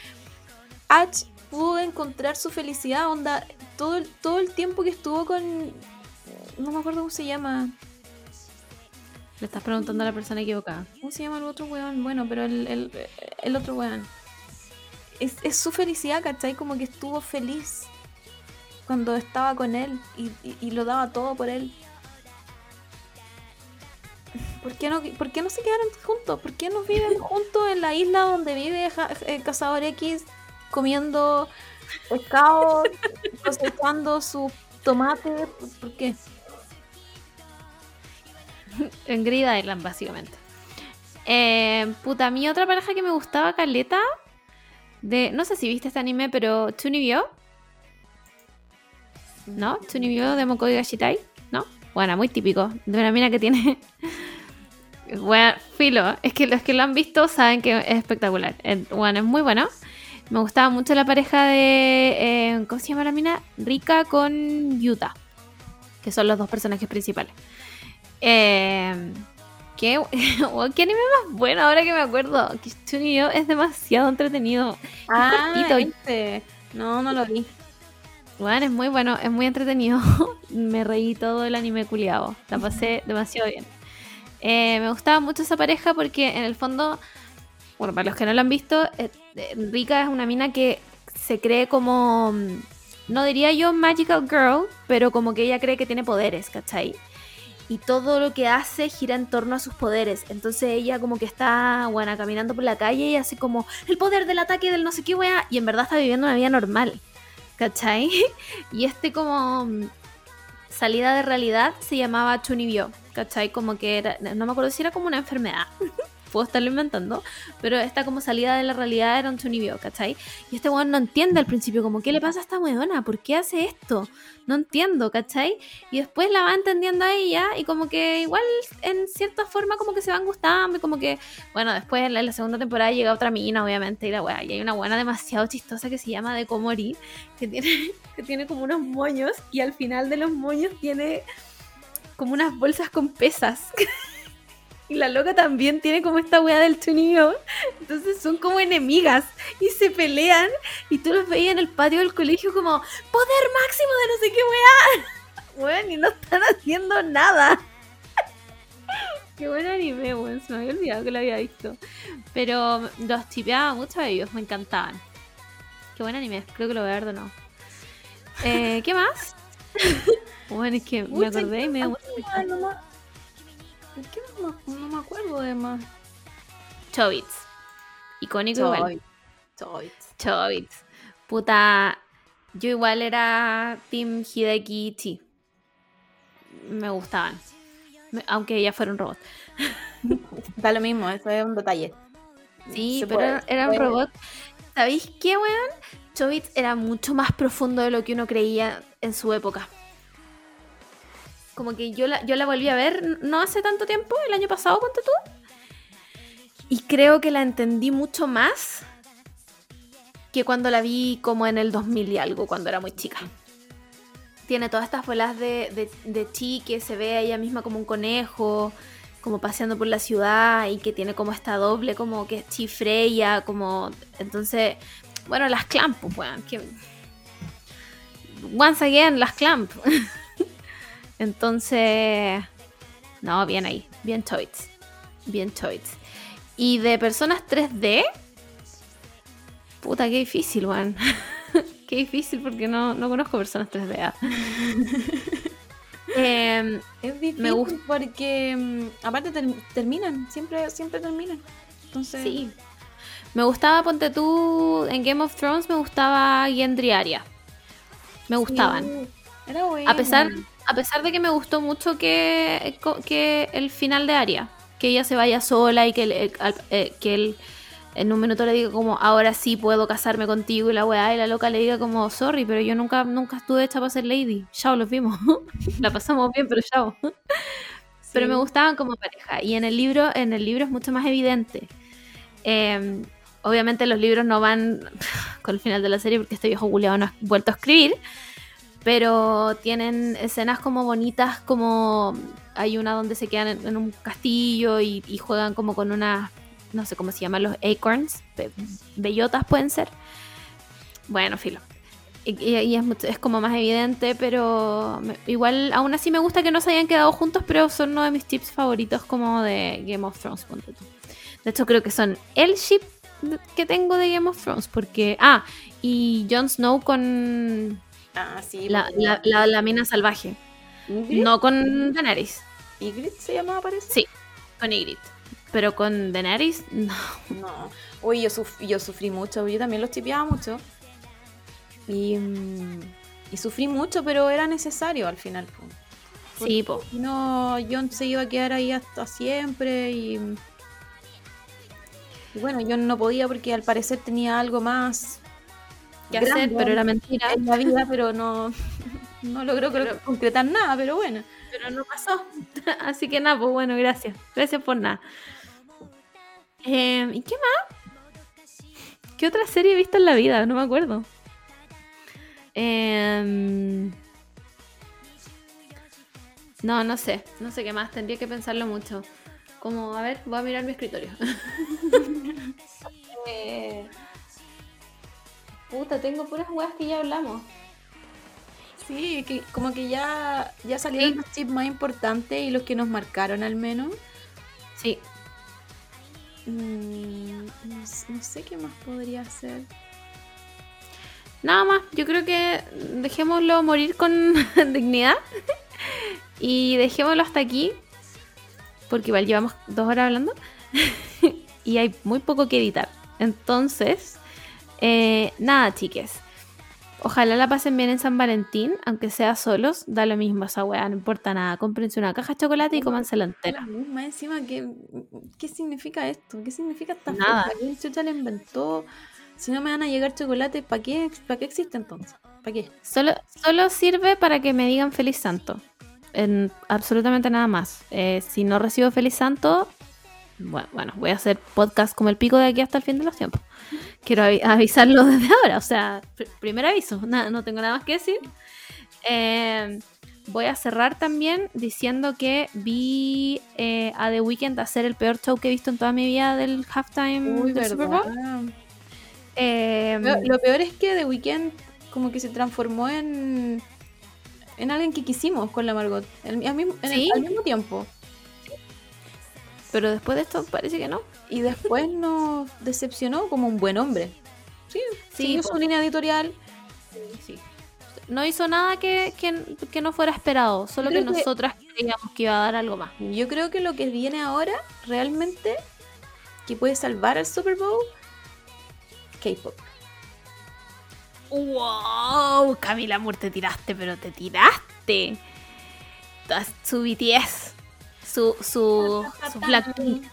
Ash pudo encontrar su felicidad, onda, todo el, todo el tiempo que estuvo con... No me acuerdo cómo se llama. Le estás preguntando a la persona equivocada. ¿Cómo se llama el otro weón? Bueno, pero el, el, el otro weón. Es, es su felicidad, ¿cachai? Como que estuvo feliz cuando estaba con él y, y- y lo daba todo por él. ¿Por qué, no, ¿Por qué no se quedaron juntos? ¿Por qué no viven juntos en la isla donde vive Ja- el Cazador X comiendo pescado, cosechando sus tomates? ¿Por- ¿Por qué? En Grid Island, básicamente. Eh, puta, a mí otra pareja que me gustaba, Caleta. De, no sé si viste este anime, pero Tunibyo. ¿No? Tunibyo de Mokoi Gashitai. ¿No? Bueno, muy típico. De una mina que tiene. Bueno, filo. Es que los que lo han visto saben que es espectacular. Eh, Bueno, es muy bueno. Me gustaba mucho la pareja de. eh, ¿Cómo se llama la mina? Rika con Yuta. Que son los dos personajes principales. Eh, ¿qué, oh, ¿Qué anime más bueno ahora que me acuerdo? Que Tunibyo es demasiado entretenido. Ah, cortito. este. No, no lo vi. Bueno, es muy bueno, es muy entretenido. me reí todo el anime culiado. La pasé demasiado bien. Eh, me gustaba mucho esa pareja porque en el fondo, bueno, para los que no lo han visto, eh, eh, Rika es una mina que se cree como, mm, no diría yo magical girl, pero como que ella cree que tiene poderes, ¿cachai? Y todo lo que hace gira en torno a sus poderes. Entonces ella como que está, bueno, caminando por la calle y hace como el poder del ataque del no sé qué wea. Y en verdad está viviendo una vida normal. ¿Cachai? Y este como mm, salida de realidad se llamaba Chunibyo, ¿cachai? Como que era, no me acuerdo si era como una enfermedad, puedo estarlo inventando, pero esta como salida de la realidad era un Chunibyo, ¿cachai? Y este weón no entiende al principio, como, ¿qué le pasa a esta weona? ¿Por qué hace esto? No entiendo, ¿cachai? Y después la va entendiendo a ella y como que igual en cierta forma como que se van gustando y como que, bueno, después en la, en la segunda temporada llega otra mina, obviamente, y la weá, y hay una buena demasiado chistosa que se llama De Komori, que tiene, que tiene como unos moños y al final de los moños tiene como unas bolsas con pesas. y la loca también tiene como esta weá del chunillo. Entonces son como enemigas y se pelean y tú los veías en el patio del colegio como poder máximo de no sé qué weá. Weón, y no están haciendo nada. Qué buen anime, weón. Se me había olvidado que lo había visto. Pero los chipeaba mucho a ellos, me encantaban. Qué buen anime, creo que lo voy a ver de nuevo. Eh, ¿Qué más? Bueno, es que me acordé y me dio no, ma- ¿Qué no, me- acuerdo de más? Chobits. Icónico igual. Chobits. Chobits. Puta, yo igual era Team Hideki Chi. Me gustaban. Me- Aunque ella fuera un robot. Da lo mismo, eso es un detalle. Sí, Se pero puede, era- un robot. ¿Sabéis qué, weón? Chobits era mucho más profundo de lo que uno creía en su época. Como que yo la, yo la volví a ver no hace tanto tiempo, el año pasado, ponte tú. Y creo que la entendí mucho más que cuando la vi como en el 2000 y algo, cuando era muy chica. Tiene todas estas bolas de, de, chi que se ve a ella misma como un conejo, como paseando por la ciudad y que tiene como esta doble, como que es chi Freya, como... Entonces, bueno, las clamp, pues, que... Once again, las clamp. Entonces, no, bien ahí, bien toits, bien toits. Y de personas 3D, puta, qué difícil, weón. qué difícil porque no, no conozco personas 3D. ah. Em, Es difícil Me gusta. porque mm, aparte ter- terminan, siempre, siempre terminan. Entonces, sí. Me gustaba, ponte tú, en Game of Thrones me gustaba Gendry Arya. Me gustaban. sí, Era bueno. A pesar, a pesar de que me gustó mucho que, que el final de Aria, que ella se vaya sola y que, el- eh, que él en un minuto le diga como ahora sí puedo casarme contigo y la weá y la loca le diga como sorry, pero yo nunca, nunca estuve hecha para ser lady. Chao, los vimos. la pasamos bien, pero chao. Sí, pero me gustaban como pareja. Y en el libro, en el libro es mucho más evidente. Eh, obviamente los libros no van con el final de la serie porque este viejo Julián no ha vuelto a escribir. Pero tienen escenas como bonitas, como hay una donde se quedan en, un castillo y, juegan como con unas, no sé cómo se llaman, los acorns, be- bellotas pueden ser. Bueno, filo. Y, y- es, como más evidente, pero igual aún así me gusta que no se hayan quedado juntos, pero son uno de mis tips favoritos como de Game of Thrones. De hecho creo que son el ship que tengo de Game of Thrones, porque... Ah, y Jon Snow con Ah, sí. la, la, la- la mina salvaje, no con Daenerys, ¿Ygritte se llamaba, parece? Sí. con Ygritte. Pero con Daenerys, no. No. Oye, yo, suf- yo sufrí mucho, yo también los tipeaba mucho. Y, mm, y sufrí mucho, pero era necesario al final. Sí, po. No, John se iba a quedar ahí hasta siempre y... y bueno, yo no podía porque al parecer tenía algo más Que hacer, pero era mentira. en la vida, pero no, no logró concretar nada, pero bueno. Pero no pasó. Así que nada, pues bueno, gracias. Gracias por nada. Eh, ¿Y qué más? ¿Qué otra serie he visto en la vida? No me acuerdo. Em, no, no sé. No sé qué más. Tendría que pensarlo mucho. Como, a ver, voy a mirar mi escritorio. Eh, Puta, tengo puras weas que ya hablamos. Sí, que como que ya, ya salieron Sí. los chips más importantes y los que nos marcaron al menos. Sí. Mm, no, no sé qué más podría hacer. Nada más, yo creo que dejémoslo morir con dignidad y dejémoslo hasta aquí, porque igual llevamos dos horas hablando y hay muy poco que editar. Entonces, eh, nada, chiques. Ojalá la pasen bien en San Valentín, aunque sea solos, da lo mismo esa weá, no importa nada. Cómprense una caja de chocolate y cómansela entera. Más encima, ¿qué, ¿qué significa esto? ¿Qué significa esta Nada. ¿Quién chucha la inventó? Si no me van a llegar chocolates, ¿para qué, ¿para qué existe entonces? ¿Para qué? Solo, solo sirve para que me digan feliz santo. En absolutamente nada más. Eh, si no recibo feliz santo, bueno, bueno, voy a hacer podcast como el pico de aquí hasta el fin de los tiempos. Quiero avi- avisarlo desde ahora. O sea, pr- primer aviso. Nada, no tengo nada más que decir. Eh, voy a cerrar también diciendo que vi eh, a The Weeknd hacer el peor show que he visto en toda mi vida del halftime del Super Bowl. Eh, Lo, lo peor es que The Weeknd como que se transformó en en alguien que quisimos con la Margot al, al mismo, en el- Sí. al mismo tiempo. Pero después de esto parece que no. Y después nos decepcionó como un buen hombre. Sí, Sí, siguió po. su línea editorial. Sí. No hizo nada que, que- que no fuera esperado, solo que, Creo que- nosotras creíamos que iba a dar algo más. Yo creo que lo que viene ahora realmente que puede salvar al Super Bowl K-pop. ¡Wow! Camila Moore, te tiraste, pero te tiraste. Su BTS, su, su, su Blackpink.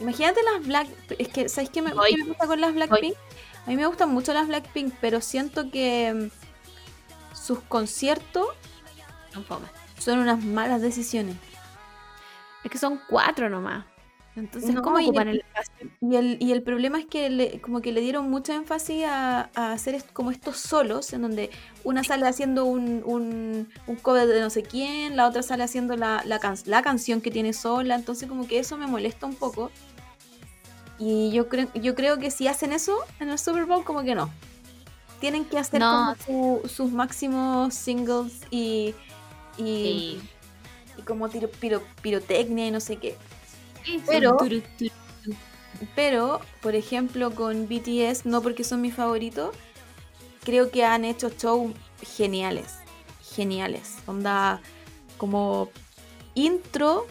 Imagínate las Black. Es que, ¿sabes qué me, qué me pasa con las Blackpink? A mí me gustan mucho las Blackpink, pero siento que mm, sus conciertos son unas malas decisiones. Es que son cuatro nomás. Entonces, No, ¿cómo ocupan el- el espacio? Y el, y el problema es que le, como que le dieron mucho énfasis a, a hacer como estos solos, en donde una sale haciendo un, un, un cover de no sé quién, la otra sale haciendo la, la, can- la canción que tiene sola, entonces como que eso me molesta un poco. Y yo, creo yo creo que si hacen eso en el Super Bowl, como que no. Tienen que hacer No. como su- sus máximos singles y, y, Sí. y como tiro, piro- pirotecnia y no sé qué. Pero-. Pero, por ejemplo, con BTS, no porque son mis favoritos, creo que han hecho shows geniales. Geniales. Onda, como intro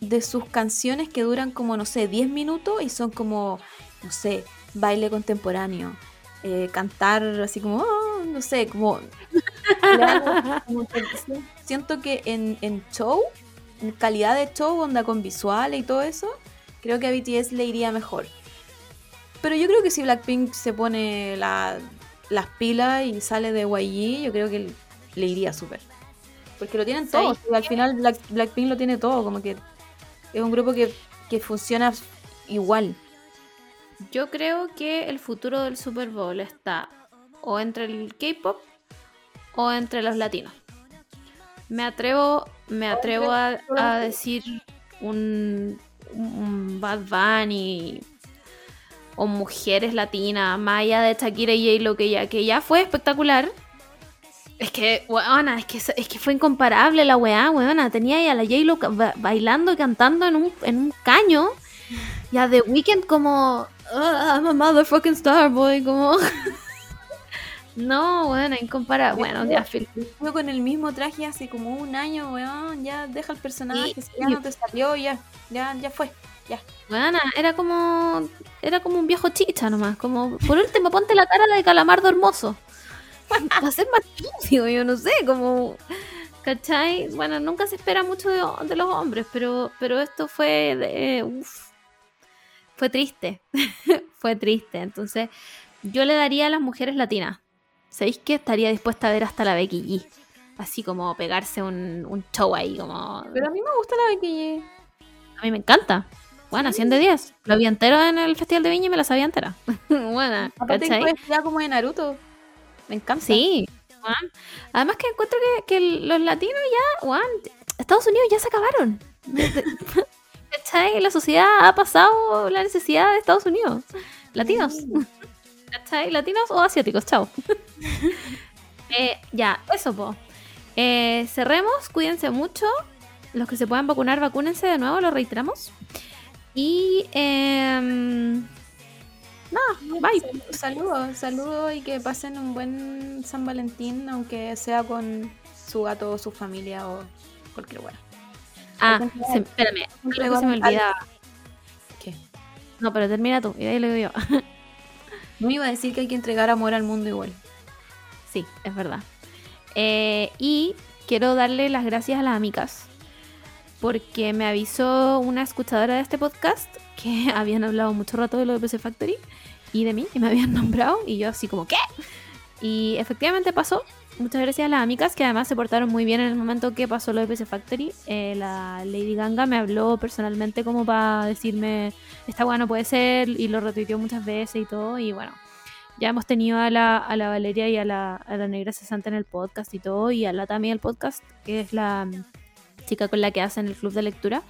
de sus canciones que duran como, no sé, 10 minutos y son como, no sé, baile contemporáneo. eh, cantar así como, "Ah", no sé, como... como siento que en, en show, calidad de show, onda con visuales y todo eso, creo que a BTS le iría mejor. Pero yo creo que si Blackpink se pone la- las pilas y sale de YG, yo creo que le iría súper. Porque lo tienen Sí. todos. y al final Black- Blackpink lo tiene todo. Como que es un grupo que, que funciona igual. Yo creo que el futuro del Super Bowl está o entre el K-pop o entre los latinos. Me atrevo, me atrevo a, a decir un, un Bad Bunny o mujeres latinas, más allá de Shakira y J-Lo, que ya, que ya fue espectacular. Es que, weona, es que, es que fue incomparable la weá, weona. Tenía ahí a la J-Lo bailando y cantando en un, en un caño. Y a The Weeknd como... "Ah, I'm a motherfucking star boy, como... no, bueno, incomparable. Bueno, ya, Yo con el mismo traje hace como un año, weón. Ya deja el personaje. Si ya y- no te salió, ya. Ya, ya fue. Ya. Bueno, era como... Era como un viejo chicha nomás. Como, por último, ponte la cara de calamardo hermoso. Va a ser más digo yo no sé, como... ¿Cachai? Bueno, nunca se espera mucho de, de los hombres, pero, pero esto fue de... uf, fue triste. fue triste. Entonces, yo le daría a las mujeres latinas. ¿Sabéis que estaría dispuesta a ver hasta la Becky G? Así como pegarse un, un show ahí, como... Pero a mí me gusta la Becky G. A mí me encanta. Bueno, 100 de 10. Lo vi entero en el Festival de Viña y me la sabía entera. Buena, Aparte ¿cachai? ya como de Naruto. Me encanta. Sí. Además que encuentro que, que los latinos ya, weón, Estados Unidos ya se acabaron. ¿Cachai? La sociedad ha pasado la necesidad de Estados Unidos. Latinos. ¿Cachai? Latinos o asiáticos, chao. Eh, ya, eso, po. Eh, cerremos, cuídense mucho. Los que se puedan vacunar, vacúnense de nuevo, lo reiteramos. Y. em, nada, bye. Sal- Saludos, saludos y que pasen un buen San Valentín, aunque sea con su gato o su familia o cualquier lugar. Ah, se- espérame, algo que se me olvidaba. ¿Qué? No, pero termina tú, y de ahí lo digo yo. No iba a decir que hay que entregar amor al mundo igual. sí, es verdad. Eh, y quiero darle las gracias a las amigas. Porque me avisó una escuchadora de este podcast que habían hablado mucho rato de lo de PC Factory y de mí, y me habían nombrado, y yo así como, ¿qué? Y efectivamente pasó. Muchas gracias a las amigas que además se portaron muy bien en el momento que pasó lo de PC Factory. Eh, la Lady Ganga me habló personalmente como para decirme, esta weá no puede ser, y lo retuiteó muchas veces y todo, y bueno. Ya hemos tenido a la, a la Valeria y a la, a la Negra Cesante en el podcast y todo, y a la Tami del podcast, que es la chica con la que hacen el club de lectura.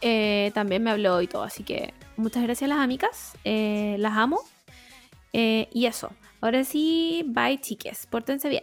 Eh, también me habló y todo, así que muchas gracias a las amigas, eh, las amo. Eh, y eso, ahora sí, bye chiques, pórtense bien.